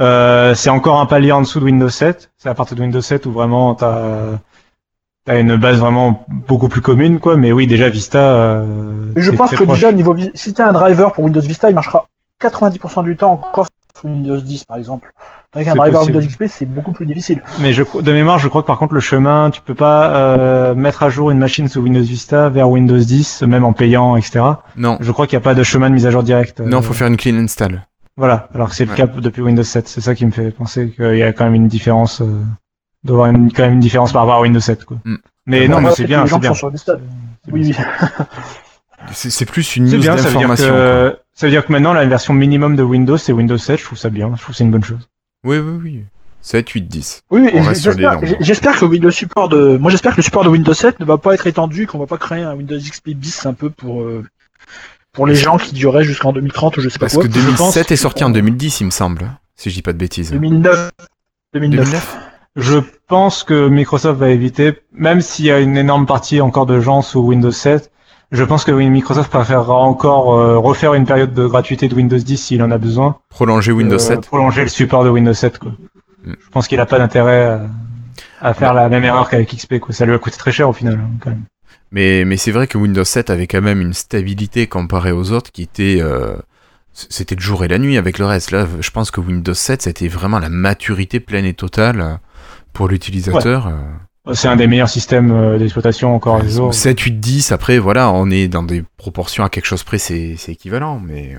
Euh, c'est encore un palier en dessous de Windows 7. C'est à partir de Windows 7 où vraiment t'as as une base vraiment beaucoup plus commune quoi. Mais oui déjà Vista. Euh, Mais je pense que proche. déjà, niveau si tu as un driver pour Windows Vista, il marchera 90% du temps encore sur Windows 10, par exemple. Avec un driver. Windows XP, c'est beaucoup plus difficile. Mais je, de mémoire, je crois que par contre le chemin, tu peux pas euh, mettre à jour une machine sous Windows Vista vers Windows 10, même en payant, etc. Non. Je crois qu'il n'y a pas de chemin de mise à jour direct. Non, Euh, faut faire une clean install. Voilà, alors que c'est le Ouais. cas depuis Windows 7. C'est ça qui me fait penser qu'il y a quand même une différence, euh, d'avoir une, quand même une différence par rapport à Windows 7. Quoi. Mm. Mais Ouais, non, mais Ouais, c'est bien, c'est bien. *laughs* Oui. C'est plus une C'est news bien, ça veut dire d'information. ça veut dire que maintenant la version minimum de Windows c'est Windows 7. Je trouve ça bien. Je trouve que c'est une bonne chose. Oui, oui, oui. 7, 8, 10. Oui, j'espère, que le support de, moi j'espère que le support de Windows 7 ne va pas être étendu, qu'on va pas créer un Windows XP bis un peu pour, euh, pour les gens qui dureraient jusqu'en 2030 ou je sais pas Parce quoi. que Je pense 2007 est sorti en 2010, il me semble. Si je dis pas de bêtises. 2009. 2009. 2009 Je pense que Microsoft va éviter, même s'il y a une énorme partie encore de gens sous Windows 7, je pense que oui, Microsoft préférera encore euh, refaire une période de gratuité de Windows 10 s'il en a besoin. Prolonger Windows Euh, 7. Prolonger le support de Windows 7. Quoi. Mm. Je pense qu'il n'a pas d'intérêt à, à faire la même erreur qu'avec XP. Quoi. Ça lui a coûté très cher au final. hein, quand même. Mais, mais c'est vrai que Windows 7 avait quand même une stabilité comparée aux autres qui était. euh, c'était le jour et la nuit avec le reste. Là, je pense que Windows 7, c'était vraiment la maturité pleine et totale euh, pour l'utilisateur. euh. C'est un des meilleurs systèmes euh, d'exploitation encore à jour. 7, 8, 10, après, voilà, on est dans des proportions à quelque chose près, c'est c'est équivalent, mais. euh,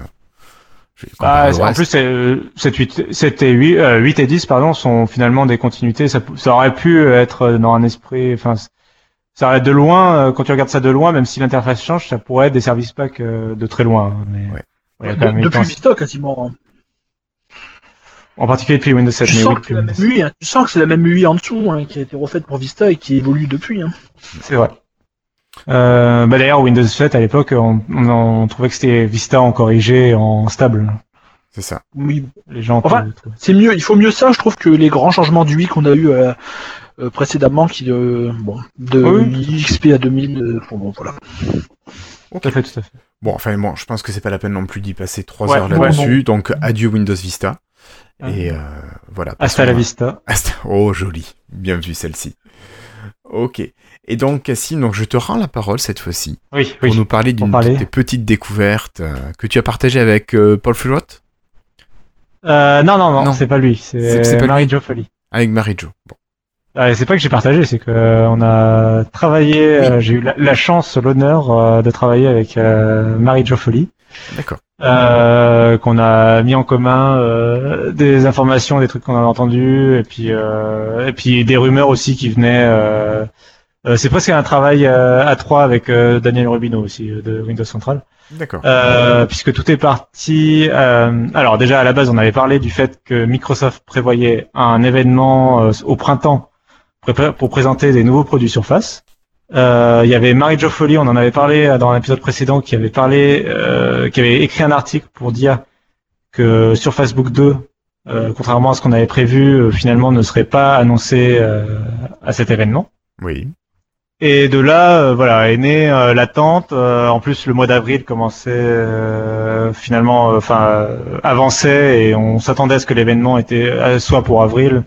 je vais comparer Bah, en plus, c'est, euh, 7, 8, 7 et 8, euh, 8 et 10, pardon, sont finalement des continuités. Ça, ça aurait pu être dans un esprit, enfin, ça aurait de loin, euh, quand tu regardes ça de loin, même si l'interface change, ça pourrait être des services packs euh, de très loin. hein, Mais, Ouais. même une Depuis Vista quasiment. hein. En particulier depuis Windows 7. Tu mais sens, oui, que Windows UI, hein. tu sens que c'est la même UI en dessous hein, qui a été refaite pour Vista et qui évolue depuis. Hein. C'est vrai. Euh, bah d'ailleurs, Windows 7 à l'époque, on, on, on trouvait que c'était Vista en corrigé, en stable. C'est ça. Oui, Les gens Enfin, c'est mieux. Il faut mieux ça, je trouve, que les grands changements d'UI qu'on a eu euh, euh, précédemment, qui euh, bon, de Oui. XP à 2000. euh, bon, bon, voilà. Tout à fait, tout à fait. Bon, enfin, bon, je pense que c'est pas la peine non plus d'y passer 3 Ouais, heures ouais, là-dessus. donc, adieu Windows Vista. Et euh, voilà. Hasta la vista. *laughs* Hasta- Oh, joli. Bien vu celle-ci. Ok. Et donc, Cassim, donc je te rends la parole cette fois-ci Oui, pour oui. nous parler d'une parler. de tes petites découvertes euh, que tu as partagées avec euh, Paul Fulott, Euh, non, non, non, Non. c'est pas lui. C'est- lui. Marie-Jo Foley. avec Marie-Jo. Bon. Euh, c'est pas que j'ai partagé, c'est que euh, on a travaillé. euh, j'ai eu la, la chance, l'honneur euh, de travailler avec euh, Marie-Jo Foley, D'accord. Euh, qu'on a mis en commun euh, des informations, des trucs qu'on a entendus, et puis euh, et puis des rumeurs aussi qui venaient. euh, euh, c'est presque un travail euh, à trois avec euh, Daniel Rubino aussi de Windows Central. D'accord. Euh, puisque tout est parti. euh, alors déjà à la base, on avait parlé du fait que Microsoft prévoyait un événement euh, au printemps pré- pour présenter des nouveaux produits Surface. Euh, Il y avait Marie-Jo Foley, on en avait parlé euh, dans un épisode précédent, qui avait parlé, euh, qui avait écrit un article pour dire que Surface Book 2, euh, contrairement à ce qu'on avait prévu, finalement ne serait pas annoncé à cet événement. Oui. Et de là, voilà, est née l'attente. En plus, le mois d'avril commençait finalement, enfin, avançait et on s'attendait à ce que l'événement était soit pour avril.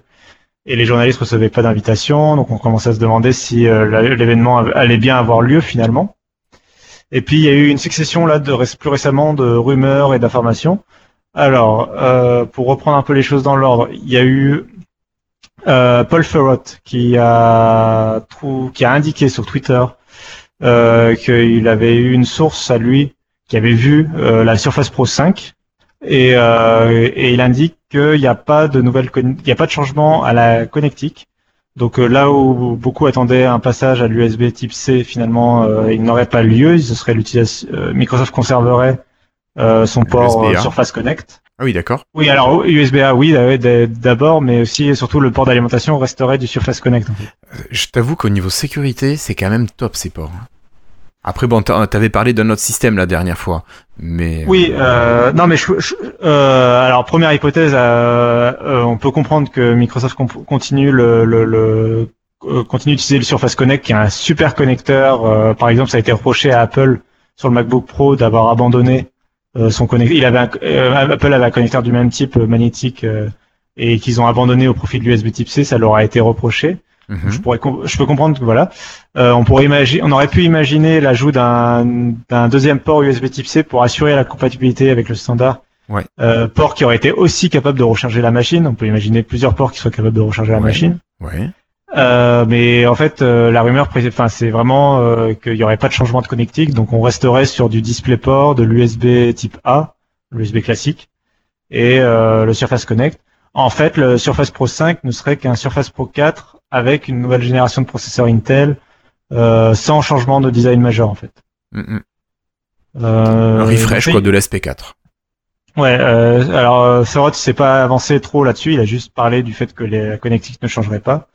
Et les journalistes recevaient pas d'invitation, donc on commençait à se demander si euh, l'événement allait bien avoir lieu finalement. Et puis il y a eu une succession là de plus récemment de rumeurs et d'informations. Alors, euh, pour reprendre un peu les choses dans l'ordre, il y a eu euh, Paul Ferrott qui a qui a indiqué sur Twitter euh, qu'il avait eu une source à lui qui avait vu la Surface Pro 5 et, et il indique qu'il n'y a pas de nouvelle il n'y a pas de changement à la connectique. Donc euh, là où beaucoup attendaient un passage à l'USB Type C, finalement, euh, il n'aurait pas lieu. Ce serait l'utilisation. euh, Microsoft conserverait euh, son port Surface Connect. Ah oui, d'accord. Oui, alors USB-A, oui, d'abord, mais aussi et surtout le port d'alimentation resterait du Surface Connect. en fait. Je t'avoue qu'au niveau sécurité, c'est quand même top ces ports. Après, bon, t'a- t'avais parlé d'un autre système la dernière fois, mais Oui, euh, non, mais je, euh, alors première hypothèse, euh, euh, on peut comprendre que Microsoft continue le, le, le euh, continue d'utiliser le Surface Connect, qui est un super connecteur. Euh, par exemple, ça a été reproché à Apple sur le MacBook Pro d'avoir abandonné euh, son connecteur. Il avait un, euh, Apple avait un connecteur du même type euh, magnétique euh, et qu'ils ont abandonné au profit de l'USB Type C. Ça leur a été reproché. Mhm. Je pourrais, com- je peux comprendre que voilà, Euh, on pourrait imaginer, on aurait pu imaginer l'ajout d'un d'un deuxième port USB Type C pour assurer la compatibilité avec le standard. Ouais. Euh, port qui aurait été aussi capable de recharger la machine. On peut imaginer plusieurs ports qui soient capables de recharger la Ouais. machine. ouais. Euh, mais en fait, euh, la rumeur, enfin, c'est vraiment euh, qu'il n'y aurait pas de changement de connectique, donc on resterait sur du DisplayPort, de l'USB Type A, l'USB classique, et euh, le Surface Connect. En fait, le Surface Pro 5 ne serait qu'un Surface Pro 4 avec une nouvelle génération de processeurs Intel, euh, sans changement de design majeur en fait. Mhm. Euh, Un refresh donc, quoi de l'SP4. Ouais, euh, alors euh, Sorot, s'est pas avancé trop là-dessus, il a juste parlé du fait que les- la connectique ne changerait pas.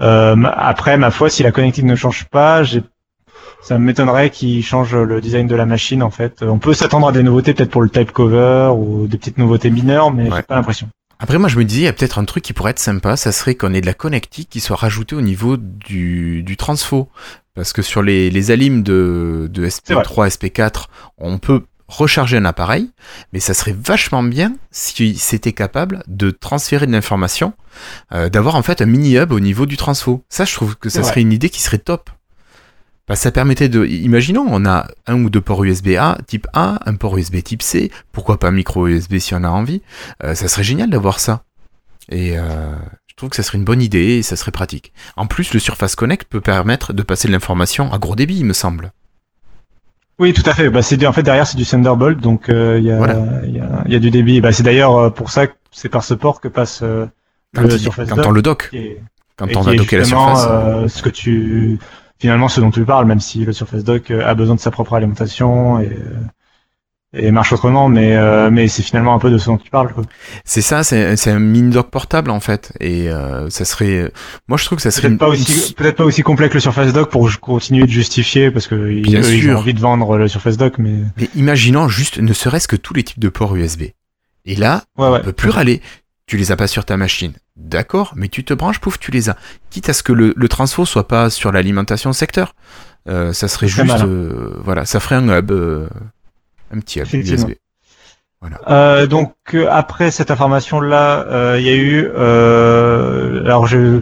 Euh, après, ma foi, si la connectique ne change pas, j'ai ça m'étonnerait qu'il change le design de la machine en fait. On peut s'attendre à des nouveautés peut-être pour le type cover ou des petites nouveautés mineures, mais Ouais. j'ai pas l'impression. Après, moi, je me disais, il y a peut-être un truc qui pourrait être sympa, ça serait qu'on ait de la connectique qui soit rajoutée au niveau du, du transfo. Parce que sur les, les alimes de, de C'est vrai. SP3, SP4, on peut recharger un appareil, mais ça serait vachement bien si c'était capable de transférer de l'information, euh, d'avoir en fait un mini-hub au niveau du transfo. Ça, je trouve que ça serait une idée qui serait top. Que ça permettait de... Imaginons, on a un ou deux ports USB-A type A, un port USB type C, pourquoi pas micro USB si on a envie. Euh, ça serait génial d'avoir ça. Et euh, je trouve que ça serait une bonne idée et ça serait pratique. En plus, le Surface Connect peut permettre de passer de l'information à gros débit, il me semble. Oui, tout à fait. Bah, c'est en fait derrière c'est du Thunderbolt, donc euh, il y, a, Voilà. il y, a, il y a du débit. Bah, c'est d'ailleurs pour ça que c'est par ce port que passe Quand, le Surface quand Dock, on le dock, quand on est docker la surface. ce que tu finalement ce dont tu parles, même si le Surface Dock euh, a besoin de sa propre alimentation et, euh, et marche autrement, mais euh, mais c'est finalement un peu de ce dont tu parles. C'est ça, c'est un mini dock portable en fait. Et euh, ça serait. Moi je trouve que ça serait Peut-être pas aussi peut-être pas aussi complet que le Surface Dock pour continuer de justifier parce que ils, eux, ils ont envie de vendre le Surface Dock, mais Mais imaginons juste, ne serait-ce que tous les types de ports USB. Et là, ouais ouais. on peut plus râler. Tu les as pas sur ta machine. D'accord, mais tu te branches, pouf, tu les as. Quitte à ce que le, le transfo soit pas sur l'alimentation secteur. Euh, ça serait juste. euh, voilà, ça ferait un hub. euh, un petit hub. USB. Euh, donc après cette information là, il y a eu euh, alors je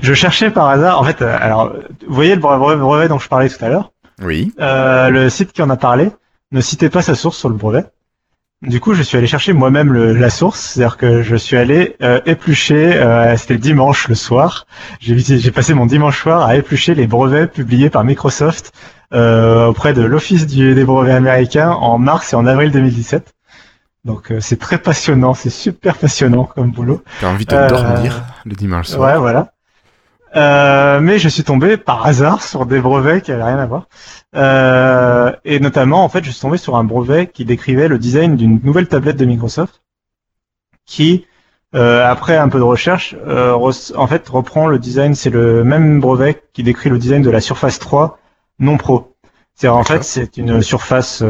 je cherchais par hasard en fait alors vous voyez le brevet, brevet dont je parlais tout à l'heure? Oui. Euh, le site qui en a parlé ne citait pas sa source sur le brevet. Du coup, je suis allé chercher moi-même le- la source, c'est-à-dire que je suis allé euh, éplucher. euh, C'était dimanche le soir. J'ai passé mon dimanche soir à éplucher les brevets publiés par Microsoft euh, auprès de l'Office des brevets américains en mars et en avril 2017. Donc euh, c'est très passionnant, c'est super passionnant comme boulot. T'as envie de dormir le dimanche soir. Ouais, voilà. Euh, mais je suis tombé par hasard sur des brevets qui avaient rien à voir. Euh, et notamment, en fait, je suis tombé sur un brevet qui décrivait le design d'une nouvelle tablette de Microsoft, qui, euh, après un peu de recherche, euh, en fait, reprend le design. C'est le même brevet qui décrit le design de la Surface 3 non pro. C'est en fait, c'est une surface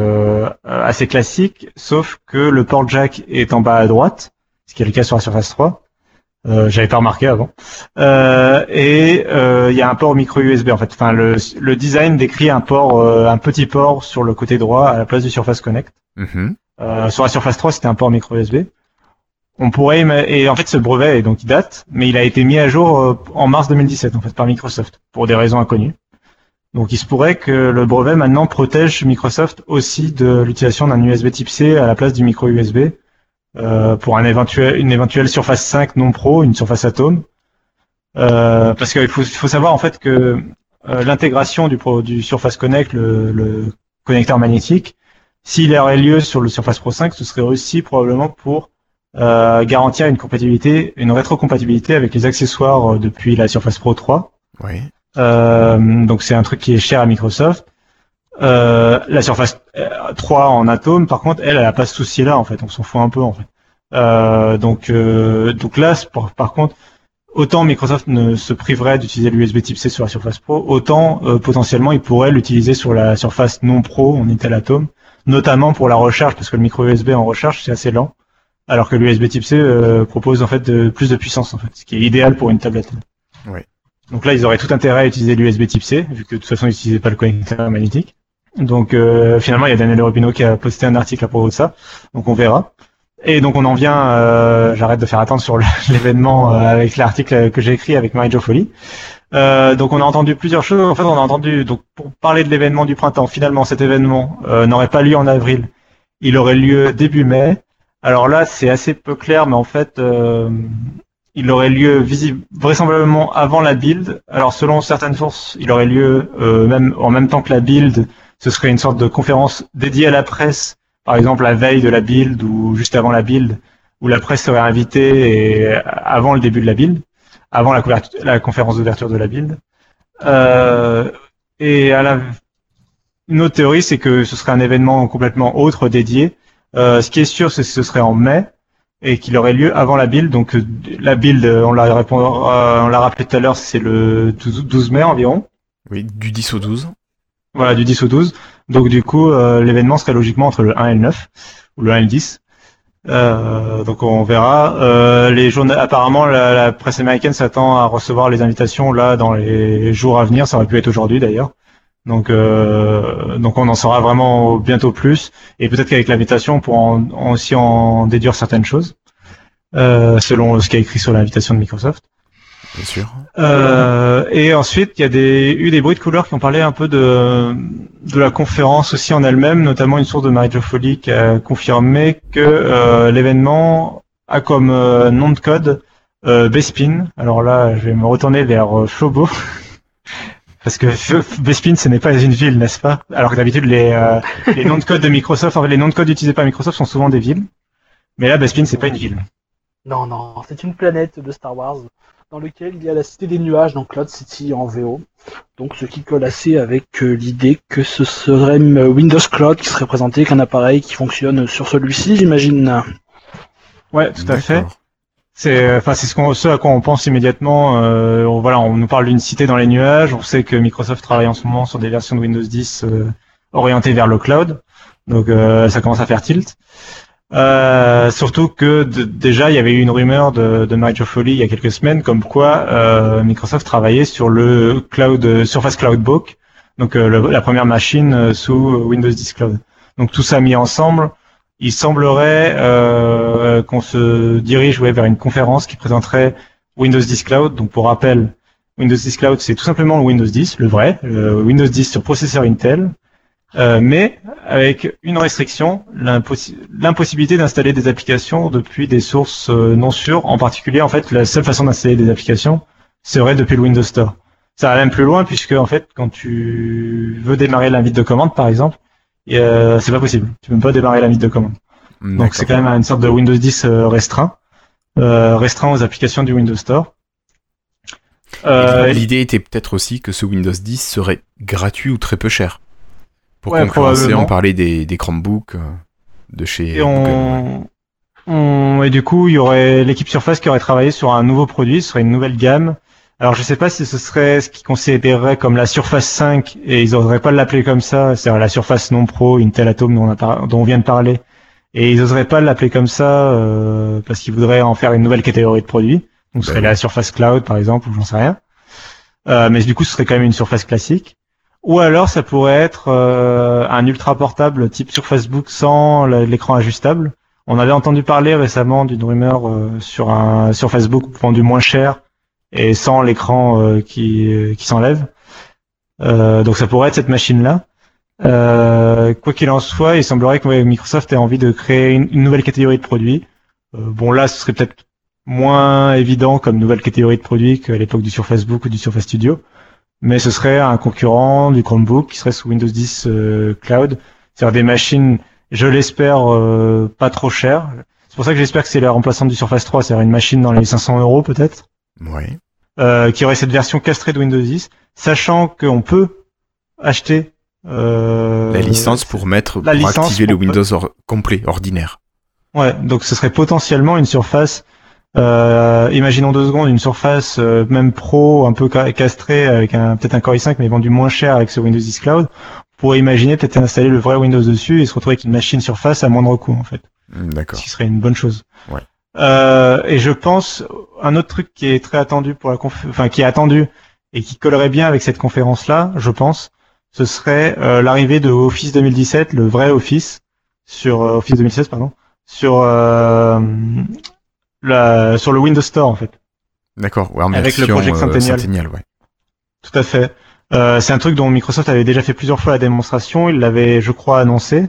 assez classique, sauf que le port jack est en bas à droite, ce qui est le cas sur la Surface 3. Euh, J'avais pas remarqué avant. Euh, et euh, il y a un port micro USB en fait. Enfin, le, le design décrit un port, euh, un petit port sur le côté droit à la place du Surface Connect. Euh, sur la Surface 3, c'était un port micro USB. On pourrait et en fait ce brevet donc il date, mais il a été mis à jour en mars 2017 en fait par Microsoft pour des raisons inconnues. Donc il se pourrait que le brevet maintenant protège Microsoft aussi de l'utilisation d'un USB Type C à la place du micro USB euh, pour un éventuel, une éventuelle Surface 5 non pro, une Surface Atom. Euh, parce qu'il faut, il faut savoir en fait que euh, l'intégration du, pro- du Surface Connect, le, le connecteur magnétique, s'il aurait lieu sur le Surface Pro 5, ce serait aussi probablement pour euh, garantir une compatibilité, une rétrocompatibilité avec les accessoires euh, depuis la Surface Pro 3. Oui. Euh, donc c'est un truc qui est cher à Microsoft. Euh, la Surface 3 en Atom, par contre, elle, elle a pas ce souci-là en fait. On s'en fout un peu en fait. Euh, donc, euh, donc là, par, par contre, autant Microsoft ne se priverait d'utiliser l'USB Type C sur la Surface Pro, autant euh, potentiellement il pourrait l'utiliser sur la Surface non Pro en Intel Atom, notamment pour la recharge, parce que le micro USB en recharge c'est assez lent, alors que l'USB Type C euh, propose en fait de, plus de puissance en fait, ce qui est idéal pour une tablette. Oui. Donc là, ils auraient tout intérêt à utiliser l'USB Type C, vu que de toute façon ils n'utilisaient pas le connecteur magnétique. Donc euh, finalement, il y a Daniel Rubino qui a posté un article à propos de ça, donc on verra. Et donc on en vient, euh, j'arrête de faire attendre sur *laughs* l'événement euh, avec l'article que j'ai écrit avec Marie-Jo Folly. Euh, donc on a entendu plusieurs choses. En fait, on a entendu donc pour parler de l'événement du printemps. Finalement, cet événement euh, n'aurait pas lieu en avril. Il aurait lieu début mai. Alors là, c'est assez peu clair, mais en fait, euh, il aurait lieu visible, vraisemblablement avant la build. Alors selon certaines sources, il aurait lieu même en même temps que la build. Ce serait une sorte de conférence dédiée à la presse par exemple la veille de la build ou juste avant la build, où la presse serait invitée et avant le début de la build, avant la, la conférence d'ouverture de la build. Euh, et une autre théorie, c'est que ce serait un événement complètement autre dédié. Euh, ce qui est sûr, c'est que ce serait en mai et qu'il aurait lieu avant la build. Donc euh, la build, euh, on euh, on l'a rappelé tout à l'heure, c'est le 12 12 mai environ. Oui, du 10 au 12. Voilà, du 10 au 12. Donc du coup, euh, l'événement serait logiquement entre le 1 et le 9, ou le 1 et le 10. Euh, donc on verra. Euh, les journa- apparemment, la, presse américaine s'attend à recevoir les invitations là dans les jours à venir. Ça aurait pu être aujourd'hui d'ailleurs. Donc, euh, donc on en saura vraiment bientôt plus. Et peut-être qu'avec l'invitation, on pourra aussi en déduire certaines choses, euh, selon ce qui est écrit sur l'invitation de Microsoft. Bien sûr. Euh, et ensuite, il y a des, eu des bruits de couleurs qui ont parlé un peu de, de la conférence aussi en elle-même, notamment une source de Marie-Jo Foley qui a confirmé que euh, l'événement a comme euh, nom de code euh, Bespin. Alors là, je vais me retourner vers euh, Flobo. *laughs* Parce que Bespin, ce n'est pas une ville, n'est-ce pas? Alors que d'habitude, les, euh, *laughs* les noms de code de Microsoft, en fait, les noms de code utilisés par Microsoft sont souvent des villes. Mais là, Bespin, c'est pas une ville. Non, non, c'est une planète de Star Wars dans lequel il y a la cité des nuages dans Cloud City en VO. Donc ce qui colle assez avec euh, l'idée que ce serait euh, Windows Cloud qui serait présenté qu'un appareil qui fonctionne sur celui-ci, j'imagine. Ouais, tout à fait. C'est, enfin, c'est ce, qu'on, ce à quoi on pense immédiatement. Euh, on, voilà, on nous parle d'une cité dans les nuages. On sait que Microsoft travaille en ce moment sur des versions de Windows 10 euh, orientées vers le cloud. Donc, euh, ça commence à faire tilt. Euh, surtout que déjà, il y avait eu une rumeur de, de Marie-Jo Foley il y a quelques semaines, comme quoi euh, Microsoft travaillait sur le cloud euh, Surface Cloud Book, donc euh, la première machine euh, sous Windows 10 Cloud. Donc tout ça mis ensemble, il semblerait qu'on se dirige ouais, vers une conférence qui présenterait Windows 10 Cloud. Donc pour rappel, Windows 10 Cloud, c'est tout simplement le Windows 10, le vrai, le Windows 10 sur processeur Intel, euh, mais avec une restriction, l'impossi- l'impossibilité d'installer des applications depuis des sources euh, non sûres. En particulier, en fait, la seule façon d'installer des applications serait depuis le Windows Store. Ça va même plus loin puisque en fait, quand tu veux démarrer l'invite de commande, par exemple, euh, c'est pas possible. Tu peux même pas démarrer l'invite de commande. Donc c'est quand même une sorte de Windows 10 euh, restreint, euh, restreint aux applications du Windows Store. L'idée était peut-être aussi que ce Windows 10 serait gratuit ou très peu cher. Pour Ouais, concurrencer, on parlait des, des Chromebooks euh, de chez et, on, on- et du coup, il y aurait l'équipe Surface qui aurait travaillé sur un nouveau produit, ce serait une nouvelle gamme. Alors je sais pas si ce serait ce qu'ils considéreraient comme la Surface 5 et ils oseraient pas l'appeler comme ça, c'est-à-dire la Surface non pro, Intel Atom dont on, a par- dont on vient de parler. Et ils oseraient pas l'appeler comme ça euh, parce qu'ils voudraient en faire une nouvelle catégorie de produits. Donc ce Ben serait la Surface Cloud par exemple ou j'en sais rien. Euh, mais du coup ce serait quand même une Surface classique. Ou alors ça pourrait être euh, un ultra portable type Surface Book sans l'écran ajustable. On avait entendu parler récemment d'une rumeur euh, sur un Surface Book vendu moins cher et sans l'écran euh, qui, euh, qui s'enlève. Euh, donc ça pourrait être cette machine-là. Euh, quoi qu'il en soit, il semblerait que Microsoft ait envie de créer une, une nouvelle catégorie de produits. Bon là, ce serait peut-être moins évident comme nouvelle catégorie de produits qu'à l'époque du Surface Book ou du Surface Studio, mais ce serait un concurrent du Chromebook qui serait sous Windows 10 euh, Cloud, c'est-à-dire des machines, je l'espère, euh, pas trop chères. C'est pour ça que j'espère que c'est la remplaçante du Surface 3, c'est-à-dire une machine dans les 500 euros peut-être, Ouais. euh, qui aurait cette version castrée de Windows 10, sachant qu'on peut acheter La licence pour mettre, la pour licence activer le Windows or- complet, ordinaire. Ouais, donc ce serait potentiellement une surface. Euh, imaginons deux secondes une surface euh, même pro un peu ca- castrée avec un peut-être un Core i5 mais vendu moins cher avec ce Windows 10 Cloud. On pourrait imaginer peut-être installer le vrai Windows dessus et se retrouver avec une machine surface à moindre coût en fait. Hmm, D'accord. Ce qui serait une bonne chose. Ouais. Euh, et je pense un autre truc qui est très attendu pour la conf... enfin qui est attendu et qui collerait bien avec cette conférence là, je pense, ce serait euh, l'arrivée de Office 2017, le vrai Office sur euh, Office 2016 pardon, sur euh, la sur le Windows Store en fait. D'accord. Ouais, Avec le Project euh, Centennial. Centennial, ouais. Tout à fait. Euh, c'est un truc dont Microsoft avait déjà fait plusieurs fois la démonstration. Il l'avait, je crois, annoncé.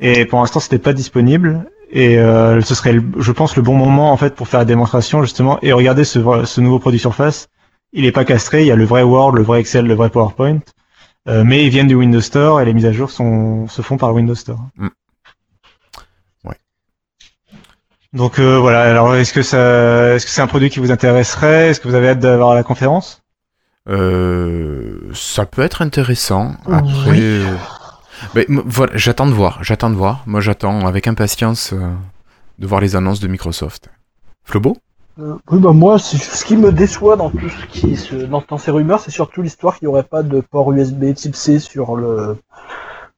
Et pour l'instant, c'était pas disponible. Et euh, ce serait, je pense, le bon moment en fait pour faire la démonstration justement. Et regardez ce, nouveau produit Surface. Il est pas castré. Il y a le vrai Word, le vrai Excel, le vrai PowerPoint. Euh, mais ils viennent du Windows Store et les mises à jour sont, se font par le Windows Store. Mm. Ouais. Donc euh, voilà. Alors, est-ce que ça, est-ce que c'est un produit qui vous intéresserait? Est-ce que vous avez hâte d'avoir la conférence? Euh, ça peut être intéressant. Après, Oui. euh, ben, voilà, j'attends de voir. J'attends de voir. Moi, j'attends avec impatience euh, de voir les annonces de Microsoft. Flobo? Euh, oui, bah moi, ce qui me déçoit dans tout ce qui se, dans, dans ces rumeurs, c'est surtout l'histoire qu'il n'y aurait pas de port USB Type C sur le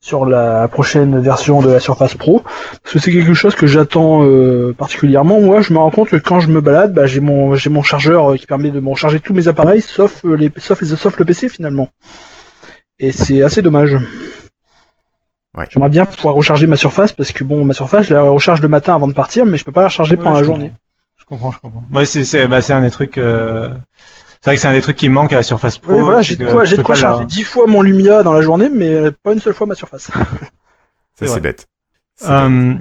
sur la prochaine version de la Surface Pro, parce que c'est quelque chose que j'attends euh, particulièrement. Moi, je me rends compte que quand je me balade, bah, j'ai mon j'ai mon chargeur euh, qui permet de me recharger tous mes appareils, sauf euh, les sauf les sauf le PC finalement. Et c'est assez dommage. Ouais. J'aimerais bien pouvoir recharger ma Surface parce que bon, ma Surface, je la recharge le matin avant de partir, mais je peux pas la recharger pendant la journée. Je comprends, je comprends. Ouais, c'est c'est bah, c'est un des trucs. euh, C'est vrai que c'est un des trucs qui manque à la Surface Pro. Oui, voilà, j'ai de quoi, j'ai de quoi charger dix fois mon Lumia dans la journée, mais euh, pas une seule fois ma surface. Ça, *laughs* C'est bête. Euh,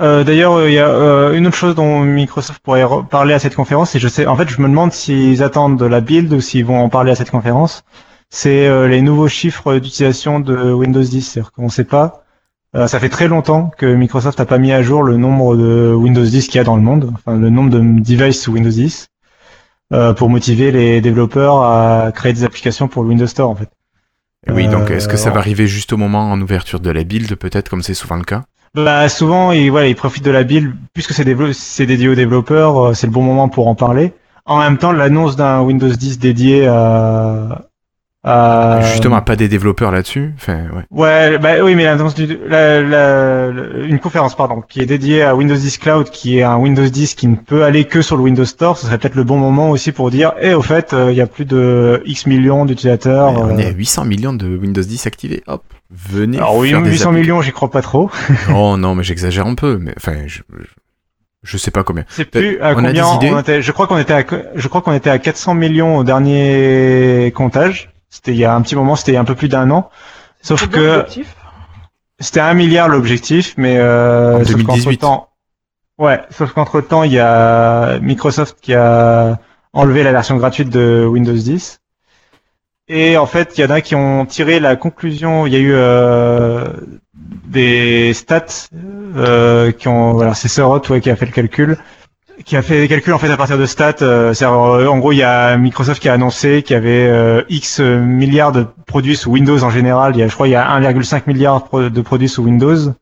euh, D'ailleurs, euh, il y a euh, une autre chose dont Microsoft pourrait parler à cette conférence, et je sais, en fait, je me demande s'ils attendent de la build ou s'ils vont en parler à cette conférence. C'est euh, les nouveaux chiffres d'utilisation de Windows 10. C'est-à-dire qu'on ne sait pas. Euh, ça fait très longtemps que Microsoft n'a pas mis à jour le nombre de Windows 10 qu'il y a dans le monde, enfin le nombre de devices sous Windows 10, euh, pour motiver les développeurs à créer des applications pour le Windows Store, en fait. Oui, donc est-ce que ça euh, va arriver juste au moment en ouverture de la build, peut-être, comme c'est souvent le cas? Bah souvent ils voilà ils profitent de la build puisque c'est c'est dédié aux développeurs euh, c'est le bon moment pour en parler. En même temps l'annonce d'un Windows 10 dédié à, à Justement, pas des développeurs là-dessus. Enfin, ouais. ouais bah oui mais la, la- la- une conférence pardon qui est dédiée à Windows 10 Cloud qui est un Windows 10 qui ne peut aller que sur le Windows Store ce serait peut-être le bon moment aussi pour dire eh au fait euh, il y a plus de X millions d'utilisateurs. On euh, est à 800 millions de Windows 10 activés. Hop, venez. alors oui faire des 800 appli- millions j'y crois pas trop. *laughs* Oh non, mais j'exagère un peu. Mais enfin, je, je, sais pas combien. C'est plus à on a combien des idées? on était, je crois qu'on était à je crois qu'on était à 400 millions au dernier comptage. C'était il y a un petit moment, c'était il y a un peu plus d'un an. Sauf que c'était un milliard l'objectif, mais euh, En sauf 2018. qu'entre-temps- ouais, sauf qu'entre temps il y a Microsoft qui a enlevé la version gratuite de Windows 10. Et en fait, il y en a qui ont tiré la conclusion. Il y a eu euh, des stats euh, qui ont, voilà, c'est Sorot ouais, qui a fait le calcul, qui a fait des calculs en fait à partir de stats. Euh, euh, en gros, il y a Microsoft qui a annoncé qu'il y avait euh, X milliards de produits sous Windows en général. Il y a, je crois, il y a 1,5 milliard de produits sous Windows.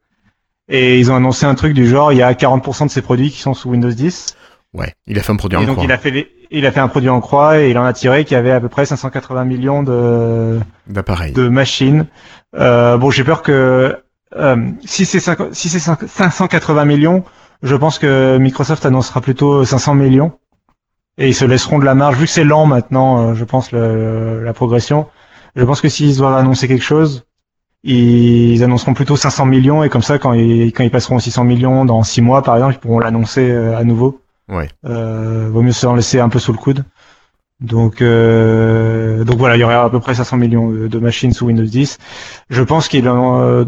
Et ils ont annoncé un truc du genre, il y a 40% de ces produits qui sont sous Windows 10. Ouais, il a fait un produit Et en donc croix. il a fait les- il a fait un produit en croix et il en a tiré qu'il y avait à peu près 580 millions de, d'appareils. de machines. Euh, bon, j'ai peur que euh, si c'est si c'est cinq- 580 millions, je pense que Microsoft annoncera plutôt 500 millions et ils se laisseront de la marge vu que c'est lent maintenant. euh, je pense le- la progression. Je pense que s'ils doivent annoncer quelque chose, ils annonceront plutôt 500 millions et comme ça quand ils quand ils passeront aux 600 millions dans 6 mois par exemple, ils pourront l'annoncer euh, à nouveau. Ouais. Euh, vaut mieux se laisser un peu sous le coude. Donc, euh, donc voilà, il y aurait à peu près 500 millions de, de machines sous Windows 10. Je pense qu'il en, euh,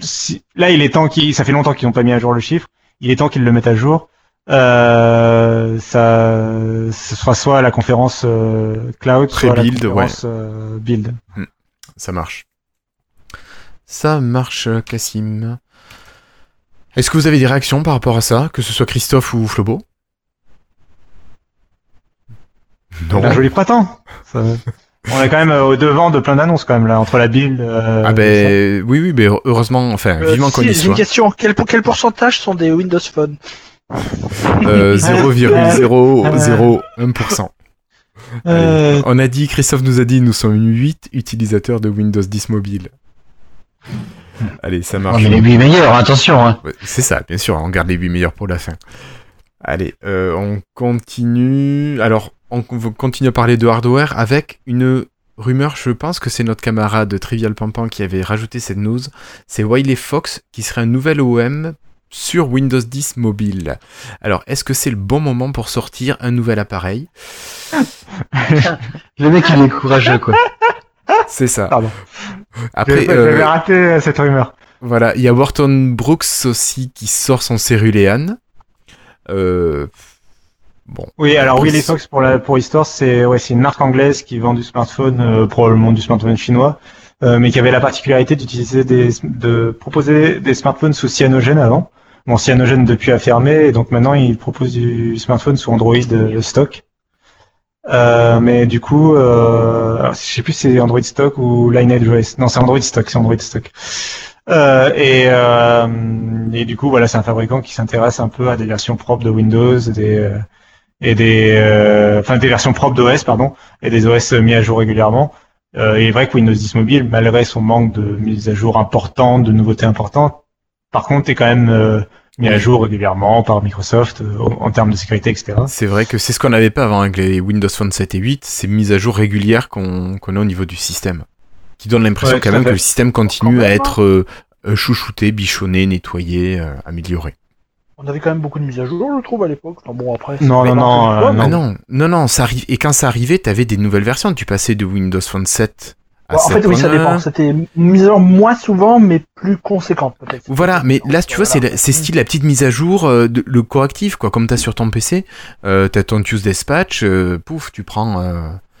si- là, il est temps qu'ils, ça fait longtemps qu'ils n'ont pas mis à jour le chiffre. Il est temps qu'ils le mettent à jour. Euh, ça, ce sera soit à la conférence euh, cloud, soit à la Pré-build, ouais. conférence euh, build. Ça marche. Ça marche, Cassim. Est-ce que vous avez des réactions par rapport à ça, que ce soit Christophe ou Flobo? Non. Un joli printemps. Ça... *laughs* On est quand même euh, au devant de plein d'annonces quand même là entre la build. Euh, ah ben oui oui mais heureusement enfin euh, vivement qu'on y soit. J'ai une question. Quel, quel pourcentage sont des Windows Phone euh, *laughs* 0,001%. Euh... On a dit, Christophe nous a dit, nous sommes 8 utilisateurs de Windows 10 mobile. Allez, ça marche. On met les 8 meilleurs, attention. Hein. C'est ça, bien sûr, on garde les 8 meilleurs pour la fin. Allez, euh, on continue. Alors, on continue à parler de hardware avec une rumeur, je pense que c'est notre camarade Trivial Pampan qui avait rajouté cette news. C'est Wiley Fox qui serait un nouvel OM sur Windows 10 mobile. Alors, est-ce que c'est le bon moment pour sortir un nouvel appareil? *laughs* Le mec, il est courageux, quoi. C'est ça. Pardon. Après, J'avais euh, raté euh, cette rumeur. voilà, il y a Wharton Brooks aussi qui sort son Cerulean. Euh, bon. Oui, alors Willy Fox pour la pour Histoire, c'est ouais, c'est une marque anglaise qui vend du smartphone, euh, probablement du smartphone chinois, euh, mais qui avait la particularité d'utiliser des de proposer des smartphones sous cyanogen avant. Bon, cyanogen depuis a fermé, et donc maintenant il propose du smartphone sous Android euh, stock. Euh, mais du coup, euh, alors, je sais plus si c'est Android stock ou Lineage OS. Non, c'est Android stock, c'est Android stock. Euh, et, euh, et du coup, voilà, c'est un fabricant qui s'intéresse un peu à des versions propres de Windows, des euh, et des, euh, enfin des versions propres d'OS, pardon, et des OS mis à jour régulièrement. Euh, il est vrai que Windows 10 Mobile, malgré son manque de mise à jour importante, de nouveautés importantes, par contre, est quand même euh, mis à jour régulièrement par Microsoft euh, en termes de sécurité, etc. C'est vrai que c'est ce qu'on n'avait pas avant avec les Windows Phone 7 et 8, ces mises à jour régulières qu'on qu'on a au niveau du système. Qui donne l'impression Ouais, quand même que le système continue à être euh, chouchouté, bichonné, nettoyé, euh, amélioré. On avait quand même beaucoup de mises à jour, je trouve, à l'époque. Enfin, bon, après. Non, c'est non, non, euh, ouais, non. Ah non, non, non, ça arrive. Et quand ça arrivait, t'avais des nouvelles versions. Tu passais de Windows Phone 7 à Bon, en fait, oui, ça 7.1. dépend. C'était une mise à jour moins souvent, mais plus conséquente, peut-être. Voilà, mais là, tu vois, c'est la- c'est style la petite mise à jour, euh, de- le correctif, quoi. Comme t'as sur ton PC, euh, t'as ton Tuesday Dispatch, euh, pouf, tu prends.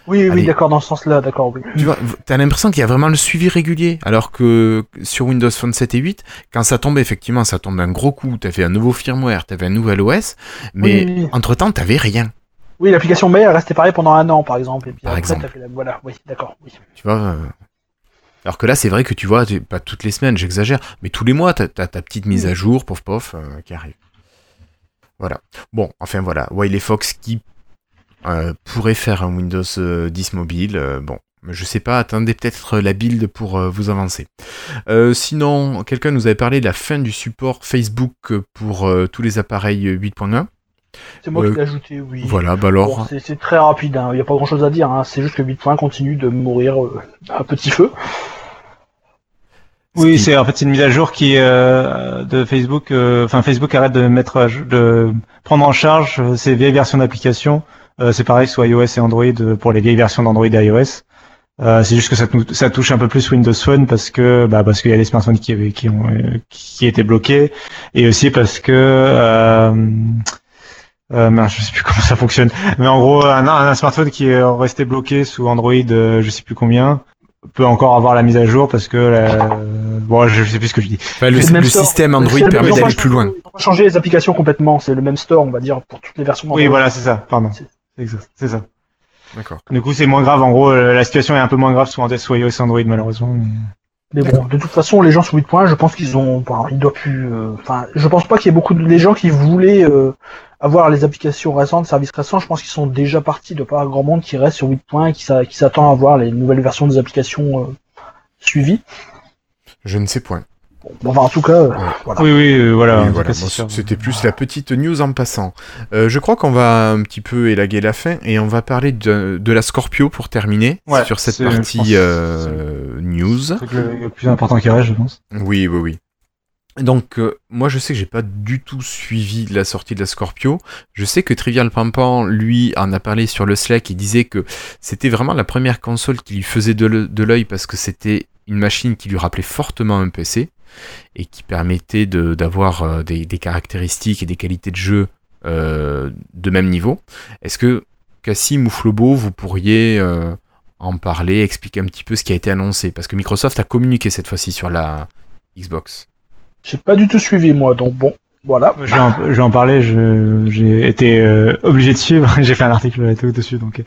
Oui, oui, Allez. d'accord, dans ce sens-là, d'accord, oui. tu vois, t'as l'impression qu'il y a vraiment le suivi régulier. Alors que sur Windows Phone 7 et 8, quand ça tombait, effectivement, ça tombait un gros coup. T'avais un nouveau firmware, t'avais un nouvel OS, mais Oui, oui, oui. entre temps, t'avais rien. Oui, l'application mail, restait pareille pendant un an, par exemple. Et puis Par après, exemple. fait la... Voilà, oui, d'accord, oui. Tu vois. euh, Alors que là, c'est vrai que tu vois, t'es- pas toutes les semaines, j'exagère, mais tous les mois, t'as as ta petite mise à jour, pof pof, euh, qui arrive. Voilà. Bon, enfin voilà, Wiley Fox qui euh, pourrait faire un Windows euh, 10 mobile. euh, bon, je sais pas, attendez peut-être la build pour euh, vous avancer. Euh, sinon, quelqu'un nous avait parlé de la fin du support Facebook pour euh, tous les appareils 8.1. C'est moi Euh, qui l'ai ajouté, oui. Voilà, bah alors. c'est- c'est très rapide, il n'y a pas grand chose à dire, hein. c'est juste que 8.1 continue de mourir euh, à petit feu. Oui, qui- c'est en fait c'est une mise à jour qui euh, de Facebook. euh, Enfin, Facebook arrête de mettre de prendre en charge euh, ces vieilles versions d'applications. Euh, c'est pareil sur iOS et Android euh, pour les vieilles versions d'Android et iOS. Euh, c'est juste que ça, ça touche un peu plus Windows Phone parce que bah, parce qu'il y a des smartphones qui qui ont euh, qui étaient bloqués et aussi parce que euh, euh, mince, je sais plus *laughs* comment ça fonctionne. Mais en gros, un, un smartphone qui est resté bloqué sous Android, euh, je sais plus combien, peut encore avoir la mise à jour parce que la... bon, je, je sais plus ce que je dis. Enfin, le, système Android le- permet d'aller plus loin. changé les applications complètement, c'est le même store, on va dire, pour toutes les versions. Oui, Android. voilà, c'est ça. Pardon. C'est- C'est ça. D'accord. Du coup, c'est moins grave. En gros, la situation est un peu moins grave sous Android, sous iOS et Android, malheureusement. mais- Mais bon, de toute façon, les gens sur 8.1, je pense qu'ils ont, enfin, ils doivent plus, euh, enfin, je pense pas qu'il y ait beaucoup de les gens qui voulaient euh, avoir les applications récentes, services récents. Je pense qu'ils sont déjà partis de pas grand monde qui reste sur 8.1 et qui, qui s'attend à voir les nouvelles versions des applications euh, suivies. Je ne sais point. Bon, enfin, en tout cas, euh, voilà. Oui, oui, euh, voilà. Oui, voilà. C'était plus la petite news en passant. Euh, je crois qu'on va un petit peu élaguer la fin et on va parler de, de la Scorpio pour terminer Ouais, sur cette partie pense- euh, news. C'est le plus important qui reste, je pense. Oui, oui, oui. Donc, euh, moi, je sais que j'ai pas du tout suivi la sortie de la Scorpio. Je sais que Trivial Pampan, lui, en a parlé sur le Slack. Il disait que c'était vraiment la première console qui lui faisait de l'œil parce que c'était une machine qui lui rappelait fortement un PC et qui permettait d'avoir euh, des, des caractéristiques et des qualités de jeu euh, de même niveau. Est-ce que Cassim ou Flobo, vous pourriez euh, en parler, expliquer un petit peu ce qui a été annoncé? Parce que Microsoft a communiqué cette fois-ci sur la Xbox. J'ai pas du tout suivi moi, donc bon, voilà. Je vais en, je vais en parler. J'ai été euh, obligé de suivre. *laughs* J'ai fait un article là-dessus dessus. Donc,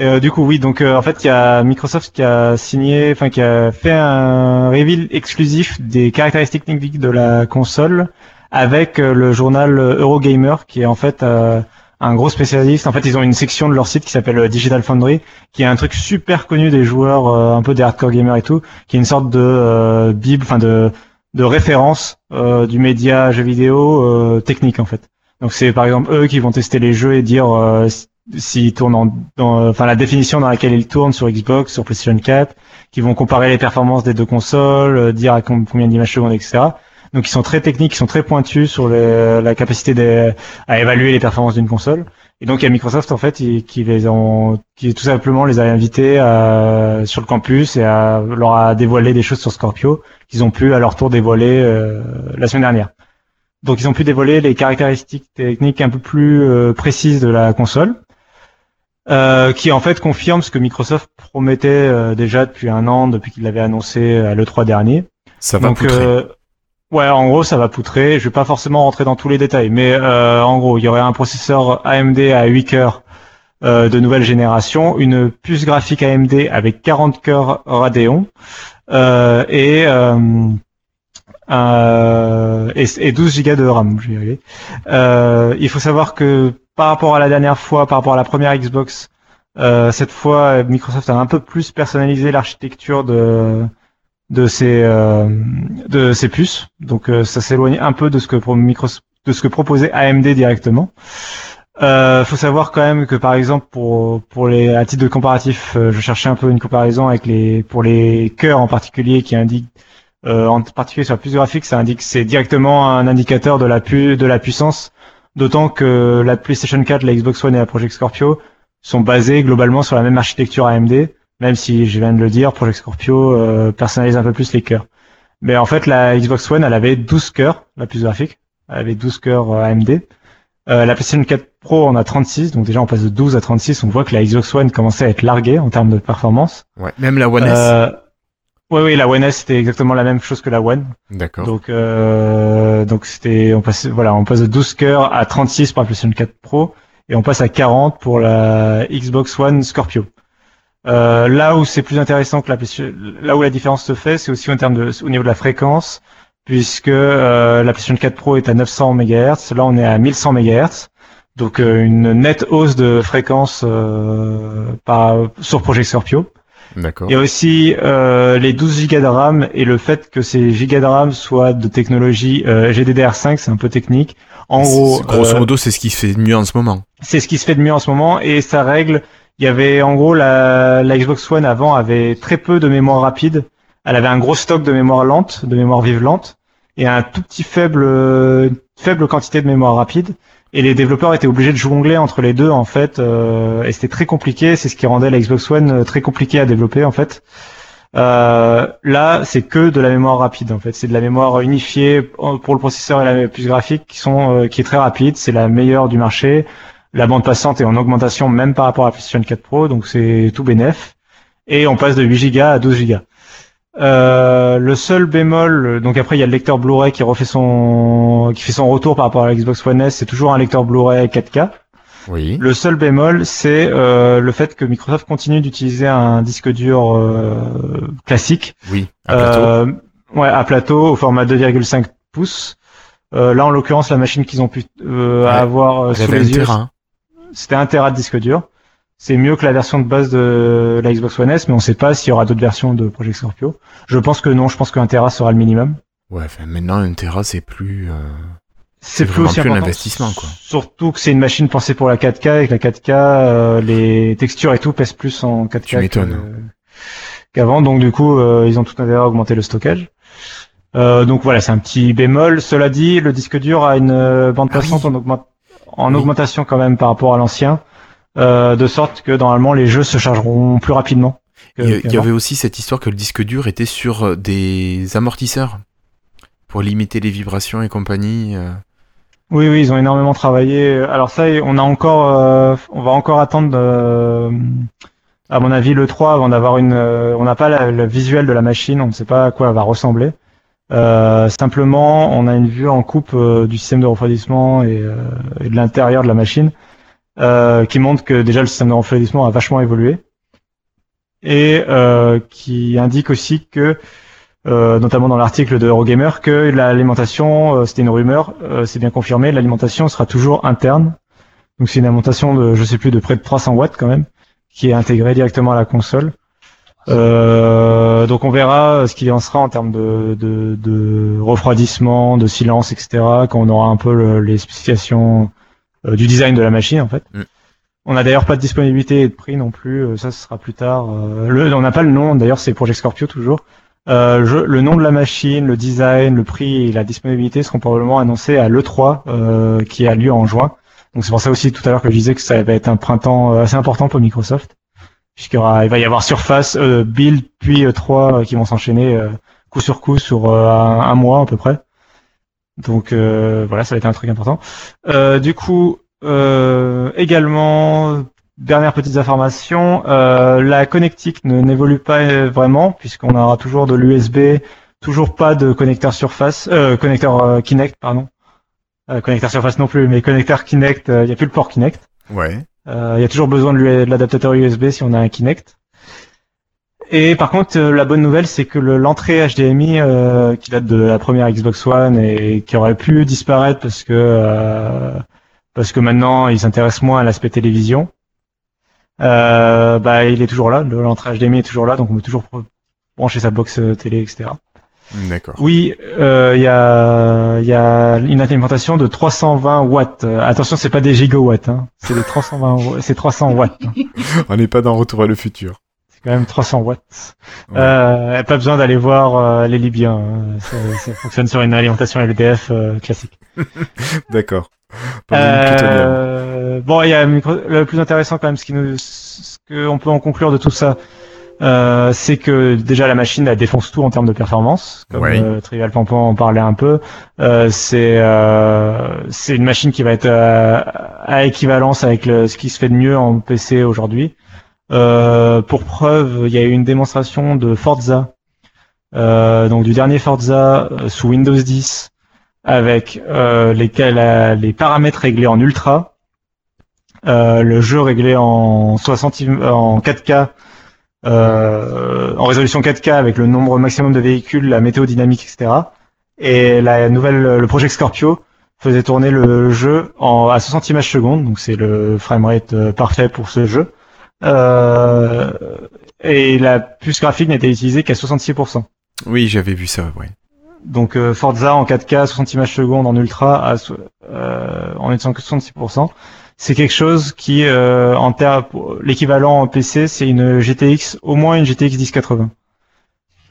euh, du coup, oui. Donc, euh, en fait, il y a Microsoft qui a signé, enfin, qui a fait un reveal exclusif des caractéristiques techniques de la console avec euh, le journal Eurogamer, qui est en fait euh, un gros spécialiste. En fait, ils ont une section de leur site qui s'appelle euh, Digital Foundry, qui est un truc super connu des joueurs, un peu des hardcore gamers et tout, qui est une sorte de bible, enfin de de référence du média jeu vidéo technique en fait. Donc c'est par exemple eux qui vont tester les jeux et dire s- s'ils tournent en, enfin la définition dans laquelle ils tournent sur Xbox, sur PlayStation 4, qui vont comparer les performances des deux consoles, euh, dire à com- combien d'images secondes, etc. Donc ils sont très techniques, ils sont très pointus sur le- la capacité de, à évaluer les performances d'une console. Et donc il y a Microsoft en fait qui les ont, qui tout simplement les a invités à, sur le campus et à, leur a dévoilé des choses sur Scorpio qu'ils ont pu à leur tour dévoiler euh, la semaine dernière. Donc ils ont pu dévoiler les caractéristiques techniques un peu plus euh, précises de la console, euh, qui en fait confirme ce que Microsoft promettait euh, déjà depuis un an, depuis qu'il l'avait annoncé à l'E3 dernier. Ça va Donc, poutrer. euh, ouais, en gros, ça va poutrer. Je vais pas forcément rentrer dans tous les détails, mais euh, en gros, il y aurait un processeur AMD à 8 cœurs euh, de nouvelle génération, une puce graphique AMD avec 40 cœurs Radeon euh, et, euh, euh, et et 12 Go de RAM. Je vais y arriver. Euh, il faut savoir que par rapport à la dernière fois, par rapport à la première Xbox, euh, cette fois, Microsoft a un peu plus personnalisé l'architecture de de ces euh, de ces puces. Donc euh, ça s'éloigne un peu de ce que proposait AMD directement. Euh, faut savoir quand même que par exemple pour pour les à titre de comparatif, je cherchais un peu une comparaison avec les pour les cœurs en particulier qui indiquent en particulier sur la puce graphique, ça indique c'est directement un indicateur de la pu de la puissance. D'autant que la PlayStation 4, la Xbox One et la Project Scorpio sont basés globalement sur la même architecture AMD, même si je viens de le dire, Project Scorpio euh, personnalise un peu plus les cœurs. Mais en fait, la Xbox One, elle avait 12 cœurs, la puce graphique, elle avait 12 cœurs euh, AMD. Euh, la PlayStation 4 Pro en a 36, donc déjà on passe de 12 à 36, on voit que la Xbox One commençait à être larguée en termes de performance. Ouais. Même la One S. Oui, oui, la One S c'était exactement la même chose que la One. D'accord. Donc, euh, donc c'était, on passe, voilà, on passe de 12 cœurs à 36 pour la PlayStation 4 Pro et on passe à 40 pour la Xbox One Scorpio. Euh, là où c'est plus intéressant que la PlayStation- là où la différence se fait, c'est aussi en termes de, au niveau de la fréquence, puisque euh, la PlayStation 4 Pro est à 900 MHz, là on est à 1100 MHz. Donc euh, une nette hausse de fréquence euh, par, sur Project Scorpio. D'accord. Il y a aussi euh, les 12 Go de RAM et le fait que ces gigas de RAM soient de technologie euh, GDDR5, c'est un peu technique. En gros, grosso euh, modo, c'est ce qui se fait de mieux en ce moment. c'est ce qui se fait de mieux en ce moment et ça règle. Il y avait en gros la, la Xbox One avant avait très peu de mémoire rapide. Elle avait un gros stock de mémoire lente, de mémoire vive lente et un tout petit faible faible quantité de mémoire rapide. Et les développeurs étaient obligés de jongler entre les deux en fait, euh, et c'était très compliqué. C'est ce qui rendait la Xbox One euh, très compliqué à développer en fait. Euh, là, c'est que de la mémoire rapide en fait. C'est de la mémoire unifiée pour le processeur et la puce graphique qui sont euh, qui est très rapide. C'est la meilleure du marché. La bande passante est en augmentation même par rapport à la PlayStation 4 Pro, donc c'est tout bénef. Et on passe de 8 Go à 12 Go. Euh, le seul bémol, euh, donc après il y a le lecteur Blu-ray qui refait son, qui fait son retour par rapport à la Xbox One S, c'est toujours un lecteur Blu-ray 4K. Oui. Le seul bémol, c'est euh, le fait que Microsoft continue d'utiliser un disque dur euh, classique, Oui. À plateau. euh, ouais, à plateau au format 2,5 pouces. Euh, là, en l'occurrence, la machine qu'ils ont pu euh, Ouais. avoir sous les yeux, c'était un Tera de disque dur. C'est mieux que la version de base de la Xbox One S, mais on sait pas s'il y aura d'autres versions de Project Scorpio. Je pense que non, je pense qu'un Tera sera le minimum. Ouais, enfin, maintenant, un Tera, c'est plus... euh, C'est plus aussi plus un important. investissement, quoi. Surtout que c'est une machine pensée pour la 4K, et que la 4K, euh, les textures et tout pèsent plus en 4K Tu m'étonnes. que- qu'avant, donc du coup, euh, ils ont tout intérêt à augmenter le stockage. Euh, donc voilà, c'est un petit bémol. Cela dit, le disque dur a une euh, bande Ah passante oui. en, augment- en Oui. augmentation quand même par rapport à l'ancien, euh, de sorte que normalement les jeux se chargeront plus rapidement. que- Il y, avait aussi cette histoire que le disque dur était sur euh, des amortisseurs pour limiter les vibrations et compagnie. euh. Oui, oui, ils ont énormément travaillé. Alors ça, on a encore, euh, on va encore attendre, euh, à mon avis, le 3 avant d'avoir une. on n'a pas la- le visuel de la machine, on ne sait pas à quoi elle va ressembler. Euh, simplement, on a une vue en coupe euh, du système de refroidissement et, euh, et de l'intérieur de la machine qui montre que déjà le système de refroidissement a vachement évolué et euh, qui indique aussi que, euh, notamment dans l'article de Eurogamer, que l'alimentation, c'était une rumeur, c'est bien confirmé, l'alimentation sera toujours interne. Donc c'est une alimentation de, je sais plus, de près de 300 watts quand même, qui est intégrée directement à la console. Euh, donc on verra ce qu'il en sera en termes de, de, de, refroidissement, de silence, etc. Quand on aura un peu le, les spécifications euh, du design de la machine en fait. Mm. On n'a d'ailleurs pas de disponibilité et de prix non plus. euh, ça, ce sera plus tard. Euh, le, on n'a pas le nom. D'ailleurs, c'est Project Scorpio toujours. Euh, je- le nom de la machine, le design, le prix et la disponibilité seront probablement annoncés à l'E3 euh, qui a lieu en juin. Donc c'est pour ça aussi tout à l'heure que je disais que ça va être un printemps euh, assez important pour Microsoft puisqu'il y aura- il va y avoir Surface, euh, Build, puis euh, trois euh, qui vont s'enchaîner euh, coup sur coup sur euh, un, un mois à peu près. Donc euh, voilà, ça va être un truc important. Euh, du coup, euh, également, dernière petite information, euh, la connectique ne n'évolue pas vraiment puisqu'on aura toujours de l'USB, toujours pas de connecteur Surface, euh, connecteur Kinect, pardon. Euh, connecteur Surface non plus, mais connecteur Kinect, il n'y a plus le port Kinect. Ouais. Euh, Il y a toujours besoin de l'adaptateur USB si on a un Kinect. Et par contre, euh, la bonne nouvelle, c'est que le- l'entrée HDMI euh, qui date de la première Xbox One et qui aurait pu disparaître parce que euh, parce que maintenant ils s'intéressent moins à l'aspect télévision, euh, bah il est toujours là. Le- L'entrée HDMI est toujours là, donc on peut toujours brancher sa box euh, télé, etc. D'accord. Oui, euh, il y, a, il y a une alimentation de 320 watts. Attention, c'est pas des gigawatts, hein. c'est des 320, wa- c'est 300 watts. *laughs* On n'est pas dans Retour à le futur. Quand même 300 watts. Ouais. Euh, pas besoin d'aller voir euh, les Libyens. hein. Ça, ça fonctionne sur une alimentation LDF euh, classique. *laughs* D'accord. Euh, bon, il y a le plus intéressant quand même, ce qui nous, ce qu'on peut en conclure de tout ça, euh, c'est que déjà la machine elle défonce tout en termes de performance, comme Ouais. euh, Trivial Pampan en parlait un peu. Euh, c'est euh, c'est une machine qui va être euh, à équivalence avec le, ce qui se fait de mieux en PC aujourd'hui. Euh, pour preuve, il y a eu une démonstration de Forza, euh, donc du dernier Forza euh, sous Windows 10 avec les, paramètres réglés en ultra, le jeu réglé en 60 im- en 4K, euh, en résolution 4K avec le nombre maximum de véhicules, la météo dynamique, etc. Et le Project Scorpio faisait tourner le jeu en, à 60 images secondes, donc c'est le framerate parfait pour ce jeu. Euh, et la puce graphique n'était utilisée qu'à 66%. Oui, j'avais vu ça, ouais. Donc euh, Forza en 4K, 60 images secondes en ultra, à, euh, en étant que 66%. C'est quelque chose qui, euh, en termes, l'équivalent en PC, c'est une GTX, au moins une GTX 1080.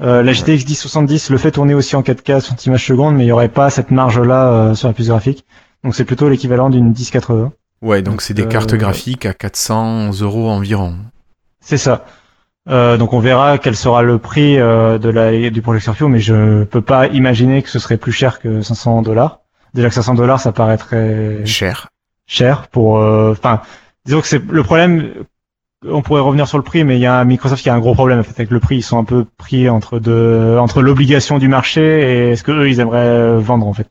Euh, la GTX 1070 le fait tourner aussi en 4K, 60 images secondes, mais il n'y aurait pas cette marge-là euh, sur la puce graphique. Donc c'est plutôt l'équivalent d'une 1080. Ouais, donc c'est des Euh, cartes graphiques à 400 euros environ. C'est ça. Euh, donc on verra quel sera le prix euh, de la du Project Scorpio, mais je peux pas imaginer que ce serait plus cher que 500 dollars. Déjà que 500 dollars, ça paraîtrait Cher. cher pour. euh, Enfin, disons que c'est le problème. On pourrait revenir sur le prix, mais il y a Microsoft qui a un gros problème en fait, avec le prix. Ils sont un peu pris entre deux, entre l'obligation du marché et ce que eux ils aimeraient vendre en fait.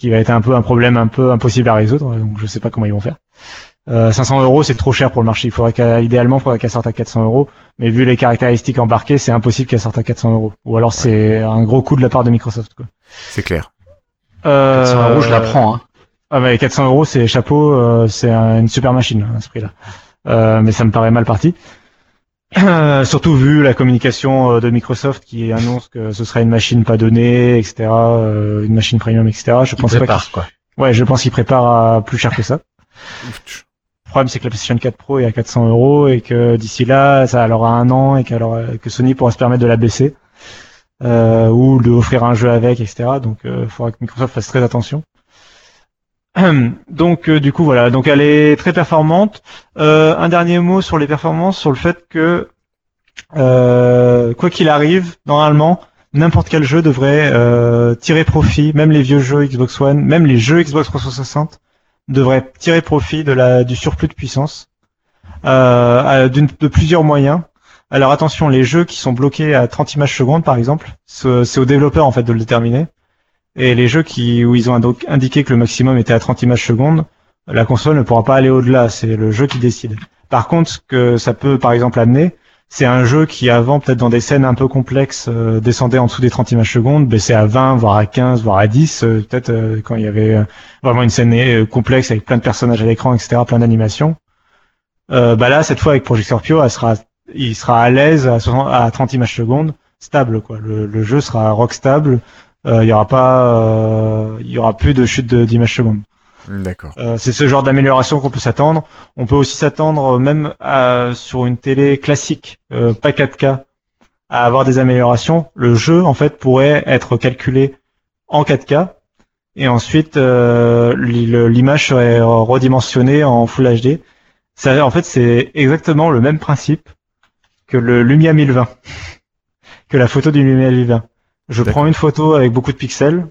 Qui va être un peu un problème un peu impossible à résoudre. Donc je sais pas comment ils vont faire. Euh, 500 euros, c'est trop cher pour le marché. Il faudrait idéalement, il faudrait qu'elle sorte à 400 euros. Mais vu les caractéristiques embarquées, c'est impossible qu'elle sorte à 400 euros. Ou alors c'est un gros coup de la part de Microsoft. Quoi. C'est clair. Euh, 400 euros, je la prends. Hein. Ah mais 400 euros, c'est chapeau, euh, c'est un- une super machine à ce prix-là. Euh, mais ça me paraît mal parti. Euh, surtout vu la communication euh, de Microsoft qui annonce que ce sera une machine pas donnée, etc., euh, une machine premium, etc. Je Il pense pas. prépare, qu'il- quoi. Ouais, je pense qu'il prépare à plus cher que ça. Le problème, c'est que la PlayStation 4 Pro est à 400 euros et que d'ici là, ça elle aura un an et aura- que Sony pourra se permettre de la baisser euh, ou de offrir un jeu avec, etc. Donc, il faudra que Microsoft fasse très attention. *clears throat* Donc, euh, du coup, voilà. Donc, elle est très performante. Euh, un dernier mot sur les performances, sur le fait que euh, quoi qu'il arrive, normalement, n'importe quel jeu devrait euh, tirer profit, même les vieux jeux Xbox One, même les jeux Xbox 360 devraient tirer profit de la du surplus de puissance euh, de plusieurs moyens. Alors attention, les jeux qui sont bloqués à 30 images secondes, par exemple, c'est aux développeurs en fait de le déterminer. Et les jeux qui où ils ont indiqué que le maximum était à 30 images secondes, la console ne pourra pas aller au-delà. C'est le jeu qui décide. Par contre, ce que ça peut par exemple amener, c'est un jeu qui avant peut-être dans des scènes un peu complexes euh, descendait en dessous des 30 images secondes, baissait à 20, voire à 15, voire à 10, euh, peut-être euh, quand il y avait vraiment une scène complexe avec plein de personnages à l'écran, etc., plein d'animations. Bah là, cette fois avec Project Scorpio, elle sera, il sera à l'aise à, 60 à 30 images secondes, stable quoi. Le, le jeu sera rock stable. Euh, Il y aura pas, euh, il y aura plus de chute de- d'images secondes. D'accord. Euh, c'est ce genre d'amélioration qu'on peut s'attendre. On peut aussi s'attendre euh, même à, sur une télé classique, euh, pas 4K, à avoir des améliorations. Le jeu en fait pourrait être calculé en 4K et ensuite euh, l'image serait redimensionnée en Full HD. Ça, en fait, c'est exactement le même principe que le Lumia 1020, *laughs* que la photo du Lumia 1020. Je prends une photo avec beaucoup de pixels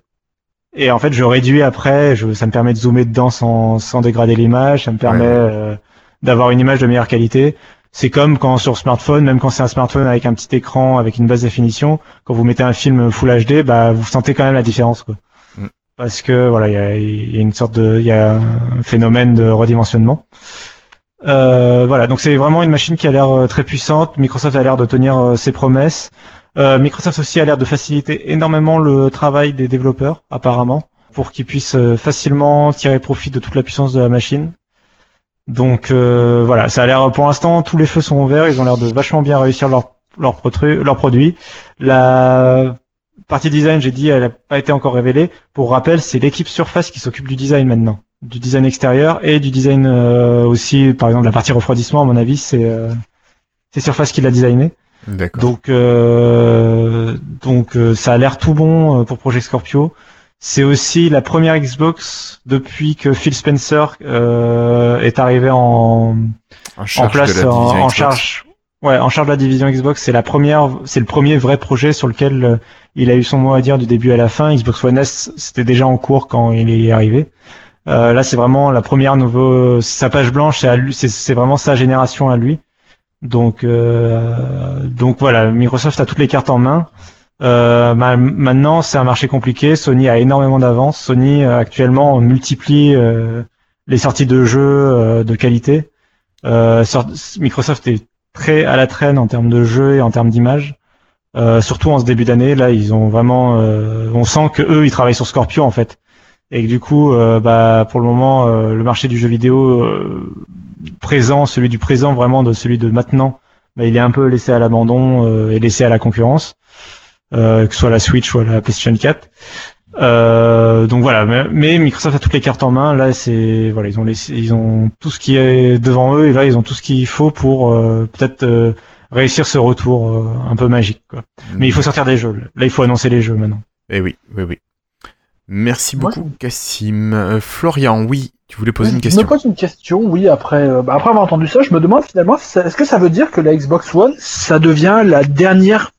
et en fait, je réduis après. Je, ça me permet de zoomer dedans sans, sans dégrader l'image. Ça me permet Ouais. euh, d'avoir une image de meilleure qualité. C'est comme quand sur smartphone, même quand c'est un smartphone avec un petit écran, avec une basse définition, quand vous mettez un film Full HD, bah vous sentez quand même la différence, quoi. Mm. Parce que voilà, il y a, y a une sorte de, il y a un phénomène de redimensionnement. Euh, voilà, donc c'est vraiment une machine qui a l'air euh, très puissante. Microsoft a l'air de tenir euh, ses promesses. Euh, Microsoft aussi a l'air de faciliter énormément le travail des développeurs, apparemment, pour qu'ils puissent euh, facilement tirer profit de toute la puissance de la machine. Donc euh, voilà, ça a l'air pour l'instant tous les feux sont ouverts, ils ont l'air de vachement bien réussir leur leur, produit. La partie design, j'ai dit, elle n'a pas été encore révélée. Pour rappel, c'est l'équipe Surface qui s'occupe du design maintenant, du design extérieur et du design euh, aussi, par exemple la partie refroidissement. À mon avis, c'est euh, c'est Surface qui l'a designé. Donc, euh, donc euh, ça a l'air tout bon euh, pour Project Scorpio. C'est aussi la première Xbox depuis que Phil Spencer euh, est arrivé en, En place en, charge. Ouais, en charge de la division Xbox, c'est la première, c'est le premier vrai projet sur lequel euh, il a eu son mot à dire du début à la fin. Xbox One S, c'était déjà en cours quand il est arrivé. Euh, là, c'est vraiment la première nouveau, sa page blanche, c'est à lui, c'est vraiment sa génération à lui. Donc, euh, donc voilà, Microsoft a toutes les cartes en main. Euh, ma- maintenant, c'est un marché compliqué. Sony a énormément d'avance. Sony euh, actuellement multiplie euh, les sorties de jeux euh, de qualité. Microsoft est très à la traîne en termes de jeux et en termes d'image. Euh, surtout en ce début d'année, là, ils ont vraiment, on sent que eux, ils travaillent sur Scorpio en fait, et que du coup, euh, bah, pour le moment, euh, le marché du jeu vidéo euh, présent, celui du présent vraiment, de celui de maintenant, bah, il est un peu laissé à l'abandon et laissé à la concurrence, que ce soit la Switch ou la PlayStation 4. Euh, donc voilà, mais, Microsoft a toutes les cartes en main. Là, c'est voilà, ils ont laissé, ils ont tout ce qui est devant eux et là, ils ont tout ce qu'il faut pour peut-être réussir ce retour un peu magique. Quoi. Mais il faut sortir des jeux. Là, il faut annoncer les jeux maintenant. Eh oui, oui, oui. Merci Moi, beaucoup, Cassim. Euh, Florian, oui, tu voulais poser une Je question. me pose une question, oui, après, euh, bah, après avoir entendu ça, je me demande finalement, est-ce que ça veut dire que la Xbox One, ça devient la dernière,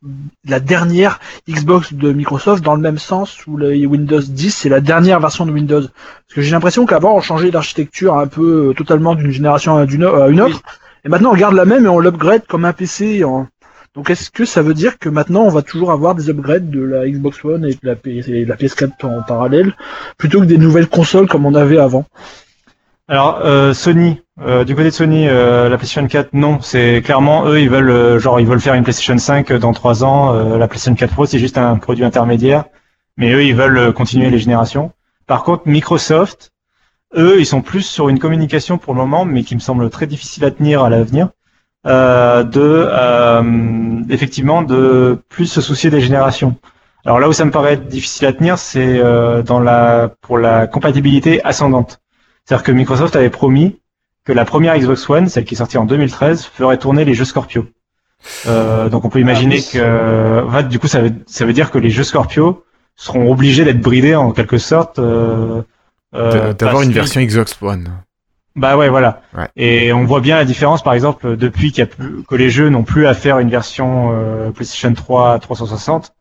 la dernière Xbox de Microsoft dans le même sens où le Windows 10 c'est la dernière version de Windows? Parce que j'ai l'impression qu'avant on changeait d'architecture un peu euh, totalement d'une génération à une autre, et maintenant on garde la même et on l'upgrade comme un PC. En... Donc est-ce que ça veut dire que maintenant on va toujours avoir des upgrades de la Xbox One et de la, PS... et de la PS4 en parallèle, plutôt que des nouvelles consoles comme on avait avant? Alors euh, Sony, euh, du côté de Sony, euh, la PlayStation 4, non, c'est clairement eux, ils veulent euh, genre ils veulent faire une PlayStation 5 dans trois ans. la PlayStation 4 Pro, c'est juste un produit intermédiaire, mais eux, ils veulent continuer les générations. Par contre, Microsoft, eux, ils sont plus sur une communication pour le moment, mais qui me semble très difficile à tenir à l'avenir, euh, de euh, effectivement de plus se soucier des générations. Alors là où ça me paraît être difficile à tenir, c'est euh, dans la pour la compatibilité ascendante. C'est-à-dire que Microsoft avait promis que la première Xbox One, celle qui est sortie en 2013, ferait tourner les jeux Scorpio. Euh, donc on peut imaginer oui. que, en fait, du coup, ça veut, ça veut dire que les jeux Scorpio seront obligés d'être bridés en quelque sorte. Euh, euh, D'avoir une version Xbox One. Bah ouais, voilà. Ouais. Et on voit bien la différence, par exemple, depuis qu'il y a plus, que les jeux n'ont plus à faire une version euh, PlayStation 3 360.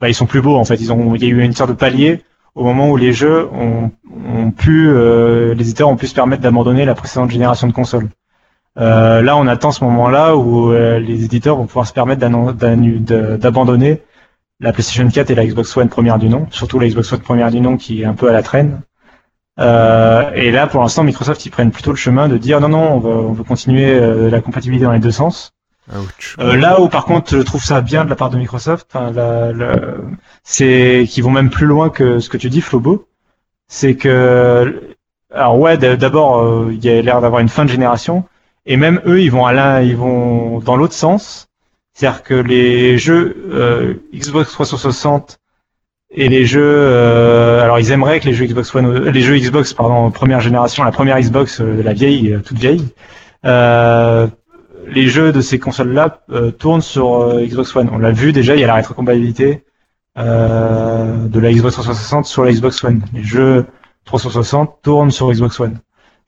Bah ils sont plus beaux en fait. Ils ont, il y a eu une sorte de palier au moment où les jeux ont, ont pu, euh, les éditeurs ont pu se permettre d'abandonner la précédente génération de consoles. Euh, là, on attend ce moment-là où euh, les éditeurs vont pouvoir se permettre d'abandonner la PlayStation 4 et la Xbox One première du nom, surtout la Xbox One première du nom qui est un peu à la traîne. Euh, et là, pour l'instant, Microsoft ils prennent plutôt le chemin de dire non, non, on veut, on veut continuer euh, la compatibilité dans les deux sens. Euh, là où par contre je trouve ça bien de la part de Microsoft, enfin, la- la- c'est qu'ils vont même plus loin que ce que tu dis Flobo, c'est que alors ouais d'abord euh, il y a l'air d'avoir une fin de génération et même eux ils vont à l'un ils vont dans l'autre sens, c'est-à-dire que les jeux euh, Xbox 360 et les jeux euh, alors ils aimeraient que les jeux Xbox One euh, les jeux Xbox pardon première génération la première Xbox euh, la vieille toute vieille les jeux de ces consoles-là euh, tournent sur Xbox One. On l'a vu déjà, il y a la rétrocompatibilité de la Xbox 360 sur la Xbox One. Les jeux 360 tournent sur Xbox One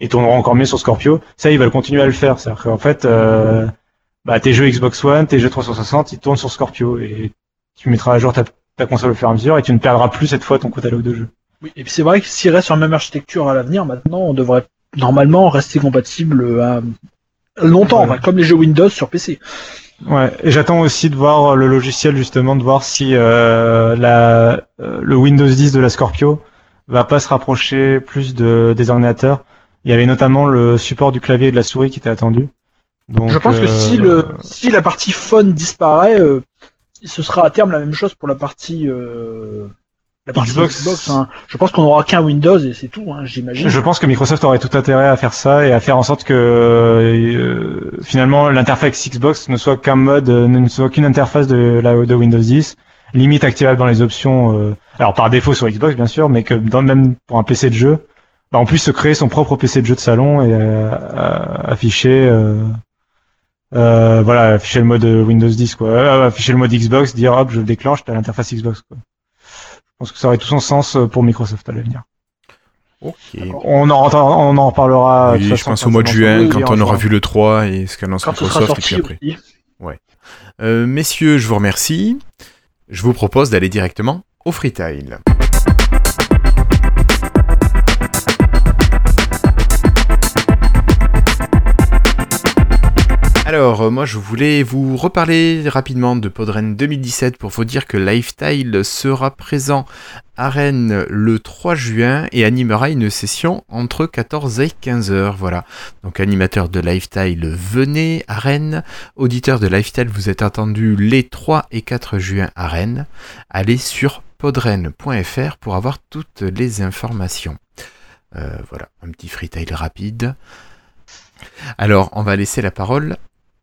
et tourneront encore mieux sur Scorpio. Ça, ils veulent continuer à le faire. C'est-à-dire qu'en fait, bah, tes jeux Xbox One, tes jeux 360, ils tournent sur Scorpio et tu mettras à jour ta, ta console au fur et à mesure et tu ne perdras plus cette fois ton catalogue de jeux. Oui, et puis c'est vrai que s'il reste sur la même architecture à l'avenir, maintenant, on devrait normalement rester compatible à longtemps, Voilà. comme les jeux Windows sur PC. Ouais, et j'attends aussi de voir le logiciel justement, de voir si euh, la, euh, le Windows 10 de la Scorpio va pas se rapprocher plus de, des ordinateurs. Il y avait notamment le support du clavier et de la souris qui était attendu. Donc, Je pense que euh, si le si la partie phone disparaît, euh, ce sera à terme la même chose pour la partie euh, la partie Xbox. Xbox. hein. Je pense qu'on aura qu'un Windows et c'est tout, hein, j'imagine. Je pense que Microsoft aurait tout intérêt à faire ça et à faire en sorte que euh, finalement l'interface Xbox ne soit qu'un mode, euh, ne soit qu'une interface de, la, de Windows 10, limite activable dans les options, euh, alors par défaut sur Xbox bien sûr, mais que dans même pour un PC de jeu, bah, on puisse se créer son propre PC de jeu de salon et euh, afficher, euh, euh, voilà, afficher le mode Windows 10 quoi, Euh, afficher le mode Xbox, dire hop je le déclenche, t'as l'interface Xbox quoi. Je pense que ça aurait tout son sens euh, pour Microsoft à l'avenir. Ok. On en, on en reparlera. de je pense au mois de juin, oui, quand on aura vu le 3 et ce qu'annonce Microsoft, et puis sorti après. aussi. Euh, messieurs, je vous remercie. Je vous propose d'aller directement au freetail. Alors, euh, moi je voulais vous reparler rapidement de Podren 2017 pour vous dire que Lifestyle sera présent à Rennes le 3 juin et animera une session entre 14 et 15 heures. Voilà. Donc animateur de Lifestyle, venez à Rennes. Auditeur de Lifestyle, vous êtes attendu les 3 et 4 juin à Rennes. Allez sur podren.fr pour avoir toutes les informations. Euh, voilà, un petit freetail rapide. Alors, on va laisser la parole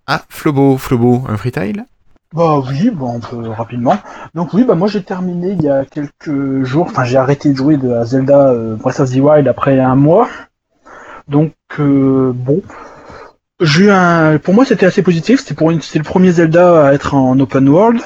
à Flobo. Flobo, un freetail Bah oui, bah on peut rapidement. Donc oui, bah moi j'ai terminé il y a quelques jours, enfin j'ai arrêté de jouer de Zelda euh, Breath of the Wild après un mois. Donc euh, bon, j'ai un, pour moi c'était assez positif. C'était pour une, c'était le premier Zelda à être en open world.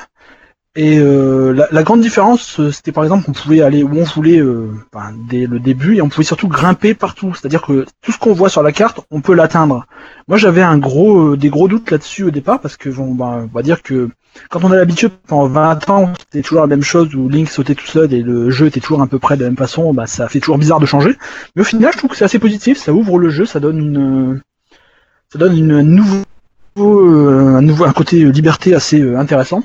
Et euh, la, la grande différence, euh, c'était par exemple qu'on pouvait aller où on voulait euh, enfin, dès le début et on pouvait surtout grimper partout. C'est-à-dire que tout ce qu'on voit sur la carte, on peut l'atteindre. Moi, j'avais un gros, euh, des gros doutes là-dessus au départ parce que bon, ben, on va dire que quand on a l'habitude pendant 20 ans, c'était toujours la même chose où Link sautait tout seul et le jeu était toujours à peu près de la même façon. Bah, ça fait toujours bizarre de changer. Mais au final, je trouve que c'est assez positif. Ça ouvre le jeu, ça donne une, ça donne une nouveau, euh, un nouveau, un côté liberté assez euh, intéressant.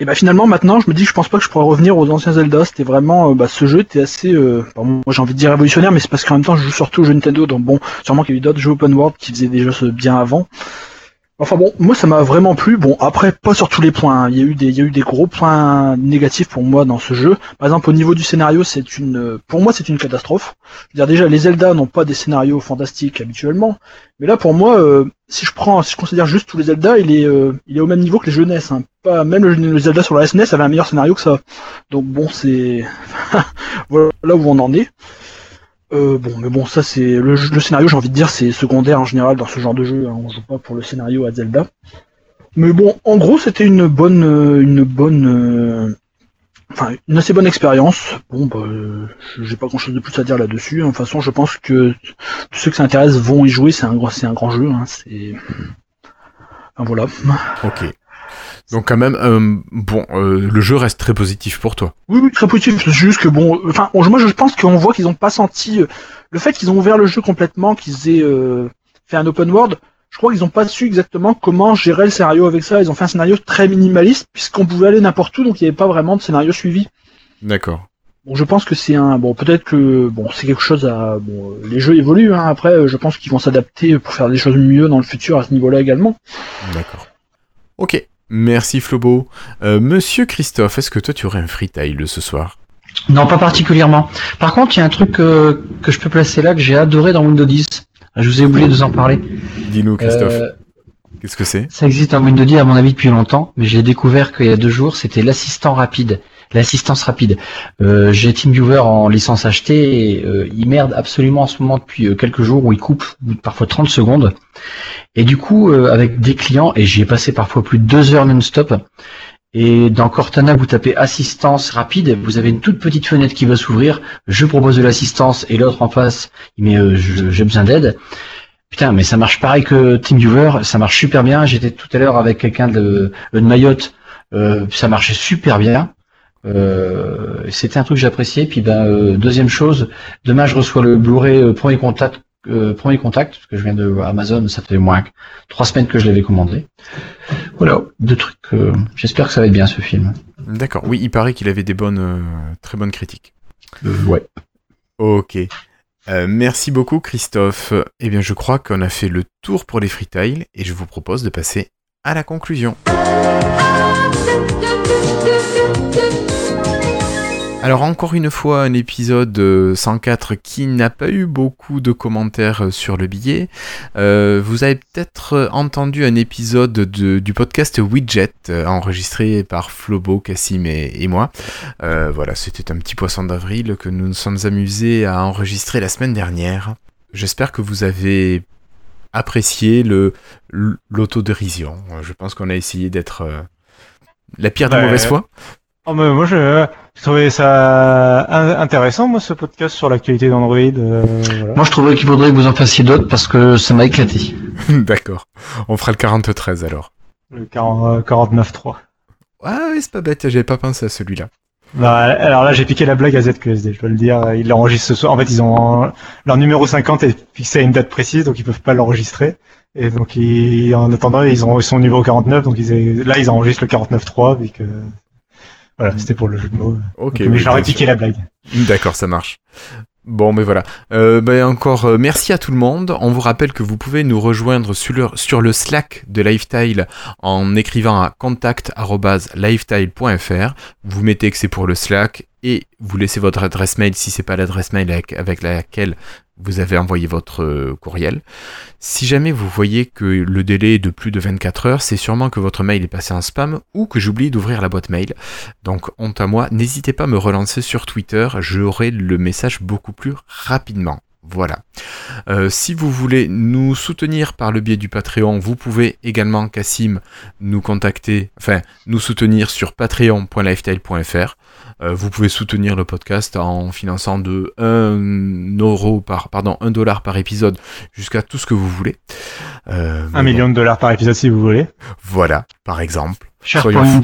Et bah finalement maintenant je me dis je pense pas que je pourrais revenir aux anciens Zelda. C'était vraiment euh, bah, ce jeu était assez euh, moi j'ai envie de dire révolutionnaire mais c'est parce qu'en même temps je joue surtout aux jeux Nintendo donc bon sûrement qu'il y a eu d'autres jeux open world qui faisaient déjà ce bien avant. Enfin bon, moi ça m'a vraiment plu. Bon après pas sur tous les points. hein. Il y a eu des il y a eu des gros points négatifs pour moi dans ce jeu. Par exemple au niveau du scénario c'est une pour moi c'est une catastrophe. Je veux dire déjà les Zelda n'ont pas des scénarios fantastiques habituellement. Mais là pour moi euh, si je prends si je considère juste tous les Zelda il est euh, il est au même niveau que les jeux NES. Hein. Même le, le Zelda sur la SNES avait un meilleur scénario que ça. Donc bon c'est *laughs* voilà où on en est. Euh, bon, mais bon, ça c'est le, le scénario. J'ai envie de dire, c'est secondaire en général dans ce genre de jeu. hein. On joue pas pour le scénario à Zelda. Mais bon, en gros, c'était une bonne, euh, une bonne, euh, enfin, une assez bonne expérience. Bon, bah, euh, j'ai pas grand chose de plus à dire là-dessus. hein. De toute façon, je pense que tous ceux que ça intéresse vont y jouer. C'est un, c'est un grand jeu. Hein. C'est, voilà. Ok. Donc quand même, euh, bon, euh, le jeu reste très positif pour toi. Oui, oui, très positif. C'est juste que bon, enfin, on- moi je pense qu'on voit qu'ils ont pas senti euh, le fait qu'ils ont ouvert le jeu complètement, qu'ils aient euh, fait un open world. je crois qu'ils n'ont pas su exactement comment gérer le scénario avec ça. Ils ont fait un scénario très minimaliste puisqu'on pouvait aller n'importe où, donc il n'y avait pas vraiment de scénario suivi. D'accord. Bon, je pense que c'est un bon, peut-être que bon, c'est quelque chose à bon, euh, les jeux évoluent. Hein, après, euh, je pense qu'ils vont s'adapter pour faire des choses mieux dans le futur à ce niveau-là également. D'accord. Ok. Merci Flobo. Euh, Monsieur Christophe, est-ce que toi tu aurais un freetail ce soir? Non, pas particulièrement. Par contre, il y a un truc euh, que je peux placer là que j'ai adoré dans Windows 10. Je vous ai oublié de vous en parler. Dis-nous Christophe. Euh, Qu'est-ce que c'est? ça existe en Windows 10 à mon avis depuis longtemps, mais j'ai découvert qu'il y a deux jours, c'était l'assistant rapide, l'assistance rapide. Euh, j'ai TeamViewer en licence achetée, et, euh, il merde absolument en ce moment depuis euh, quelques jours où il coupe parfois 30 secondes. Et du coup, euh, avec des clients, et j'y ai passé parfois plus de deux heures non-stop, et dans Cortana, vous tapez assistance rapide, vous avez une toute petite fenêtre qui va s'ouvrir, je propose de l'assistance, et l'autre en face, il met euh, j'ai besoin d'aide. Putain, mais ça marche pareil que TeamViewer, ça marche super bien. J'étais tout à l'heure avec quelqu'un de, de Mayotte, euh, ça marchait super bien. Euh, C'était un truc que j'appréciais. Puis ben euh, deuxième chose, demain je reçois le Blu-ray euh, premier contact, euh, premier contact parce que je viens de Amazon, ça fait moins que trois semaines que je l'avais commandé. Voilà, deux trucs. euh, J'espère que ça va être bien ce film. D'accord. Oui, il paraît qu'il avait des bonnes, euh, très bonnes critiques. Ouais. Ok. Merci beaucoup Christophe. Eh bien, je crois qu'on a fait le tour pour les freetiles et je vous propose de passer à la conclusion. Alors encore une fois un épisode euh, 104 qui n'a pas eu beaucoup de commentaires euh, sur le billet. Euh, vous avez peut-être euh, entendu un épisode de- du podcast Widget euh, enregistré par Flobo, Cassim et, et moi. Euh, voilà, c'était un petit poisson d'avril que nous nous sommes amusés à enregistrer la semaine dernière. J'espère que vous avez apprécié le l'autodérision. Je pense qu'on a essayé d'être euh, la pire des Ouais. mauvaises foi. Oh, mais moi, je, je trouvais ça in- intéressant, moi, ce podcast sur l'actualité d'Android. euh, voilà. Moi je trouverais qu'il faudrait que vous en fassiez d'autres parce que ça m'a éclaté. *laughs* D'accord. On fera le 40-13 alors. Le 40 49.3. Ah oui, c'est pas bête, j'avais pas pensé à celui-là. Bah, alors là, j'ai piqué la blague à ZQSD, je dois le dire. Ils l'enregistrent ce soir. En fait, ils ont leur numéro 50 est fixé à une date précise, donc ils peuvent pas l'enregistrer. Et donc, ils, en attendant, ils ont ils sont au numéro 49, donc ils, là, ils enregistrent le 49.3, vu que voilà, c'était pour le jeu de mots. Ok. Donc, mais j'aurais piqué la blague. D'accord, ça marche. Bon, mais voilà. Euh, ben encore euh, merci à tout le monde. On vous rappelle que vous pouvez nous rejoindre sur le, sur le Slack de Lifetile en écrivant à contact@lifetile.fr. Vous mettez que c'est pour le Slack et vous laissez votre adresse mail si c'est pas l'adresse mail avec, laquelle vous avez envoyé votre euh, courriel. Si jamais vous voyez que le délai est de plus de 24 heures, c'est sûrement que votre mail est passé en spam ou que j'oublie d'ouvrir la boîte mail. Donc, honte à moi, n'hésitez pas à me relancer sur Twitter, j'aurai le message beaucoup plus rapidement. Voilà. Euh, si vous voulez nous soutenir par le biais du Patreon, vous pouvez également, Cassim, nous contacter, enfin, nous soutenir sur patreon.lifetile.fr. Euh, vous pouvez soutenir le podcast en finançant de 1 euro par, pardon, 1 dollar par épisode jusqu'à tout ce que vous voulez. Euh, Un million de dollars par épisode si vous voulez. voilà, par exemple. Soyons SharePoint.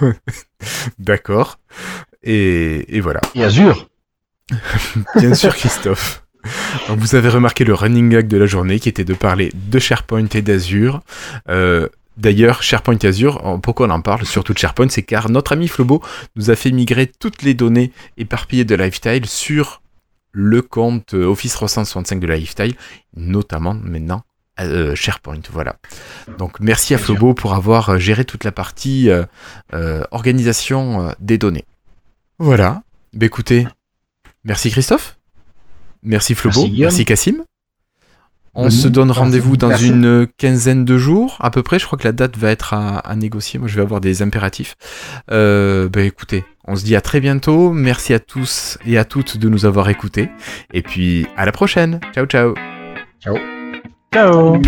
*laughs* D'accord. Et, et voilà. et Azure. *laughs* Bien sûr, Christophe. Donc, vous avez remarqué le running gag de la journée qui était de parler de SharePoint et d'Azure. Euh, D'ailleurs, SharePoint Azure, pourquoi on en parle surtout de SharePoint C'est car notre ami Flobo nous a fait migrer toutes les données éparpillées de Lifestyle sur le compte euh, Office 365 de Lifestyle, notamment maintenant euh, SharePoint. Voilà. Donc merci à. Flobo pour avoir euh, géré toute la partie euh, euh, organisation des données. Voilà. Bah écoutez, merci Christophe. Merci Flobo. Merci. Cassim. On se donne rendez-vous dans Merci. une quinzaine de jours à peu près. Je crois que la date va être à, à négocier. Moi, je vais avoir des impératifs. Euh, bah écoutez, on se dit à très bientôt. Merci à tous et à toutes de nous avoir écoutés. Et puis à la prochaine. Ciao ciao. Ciao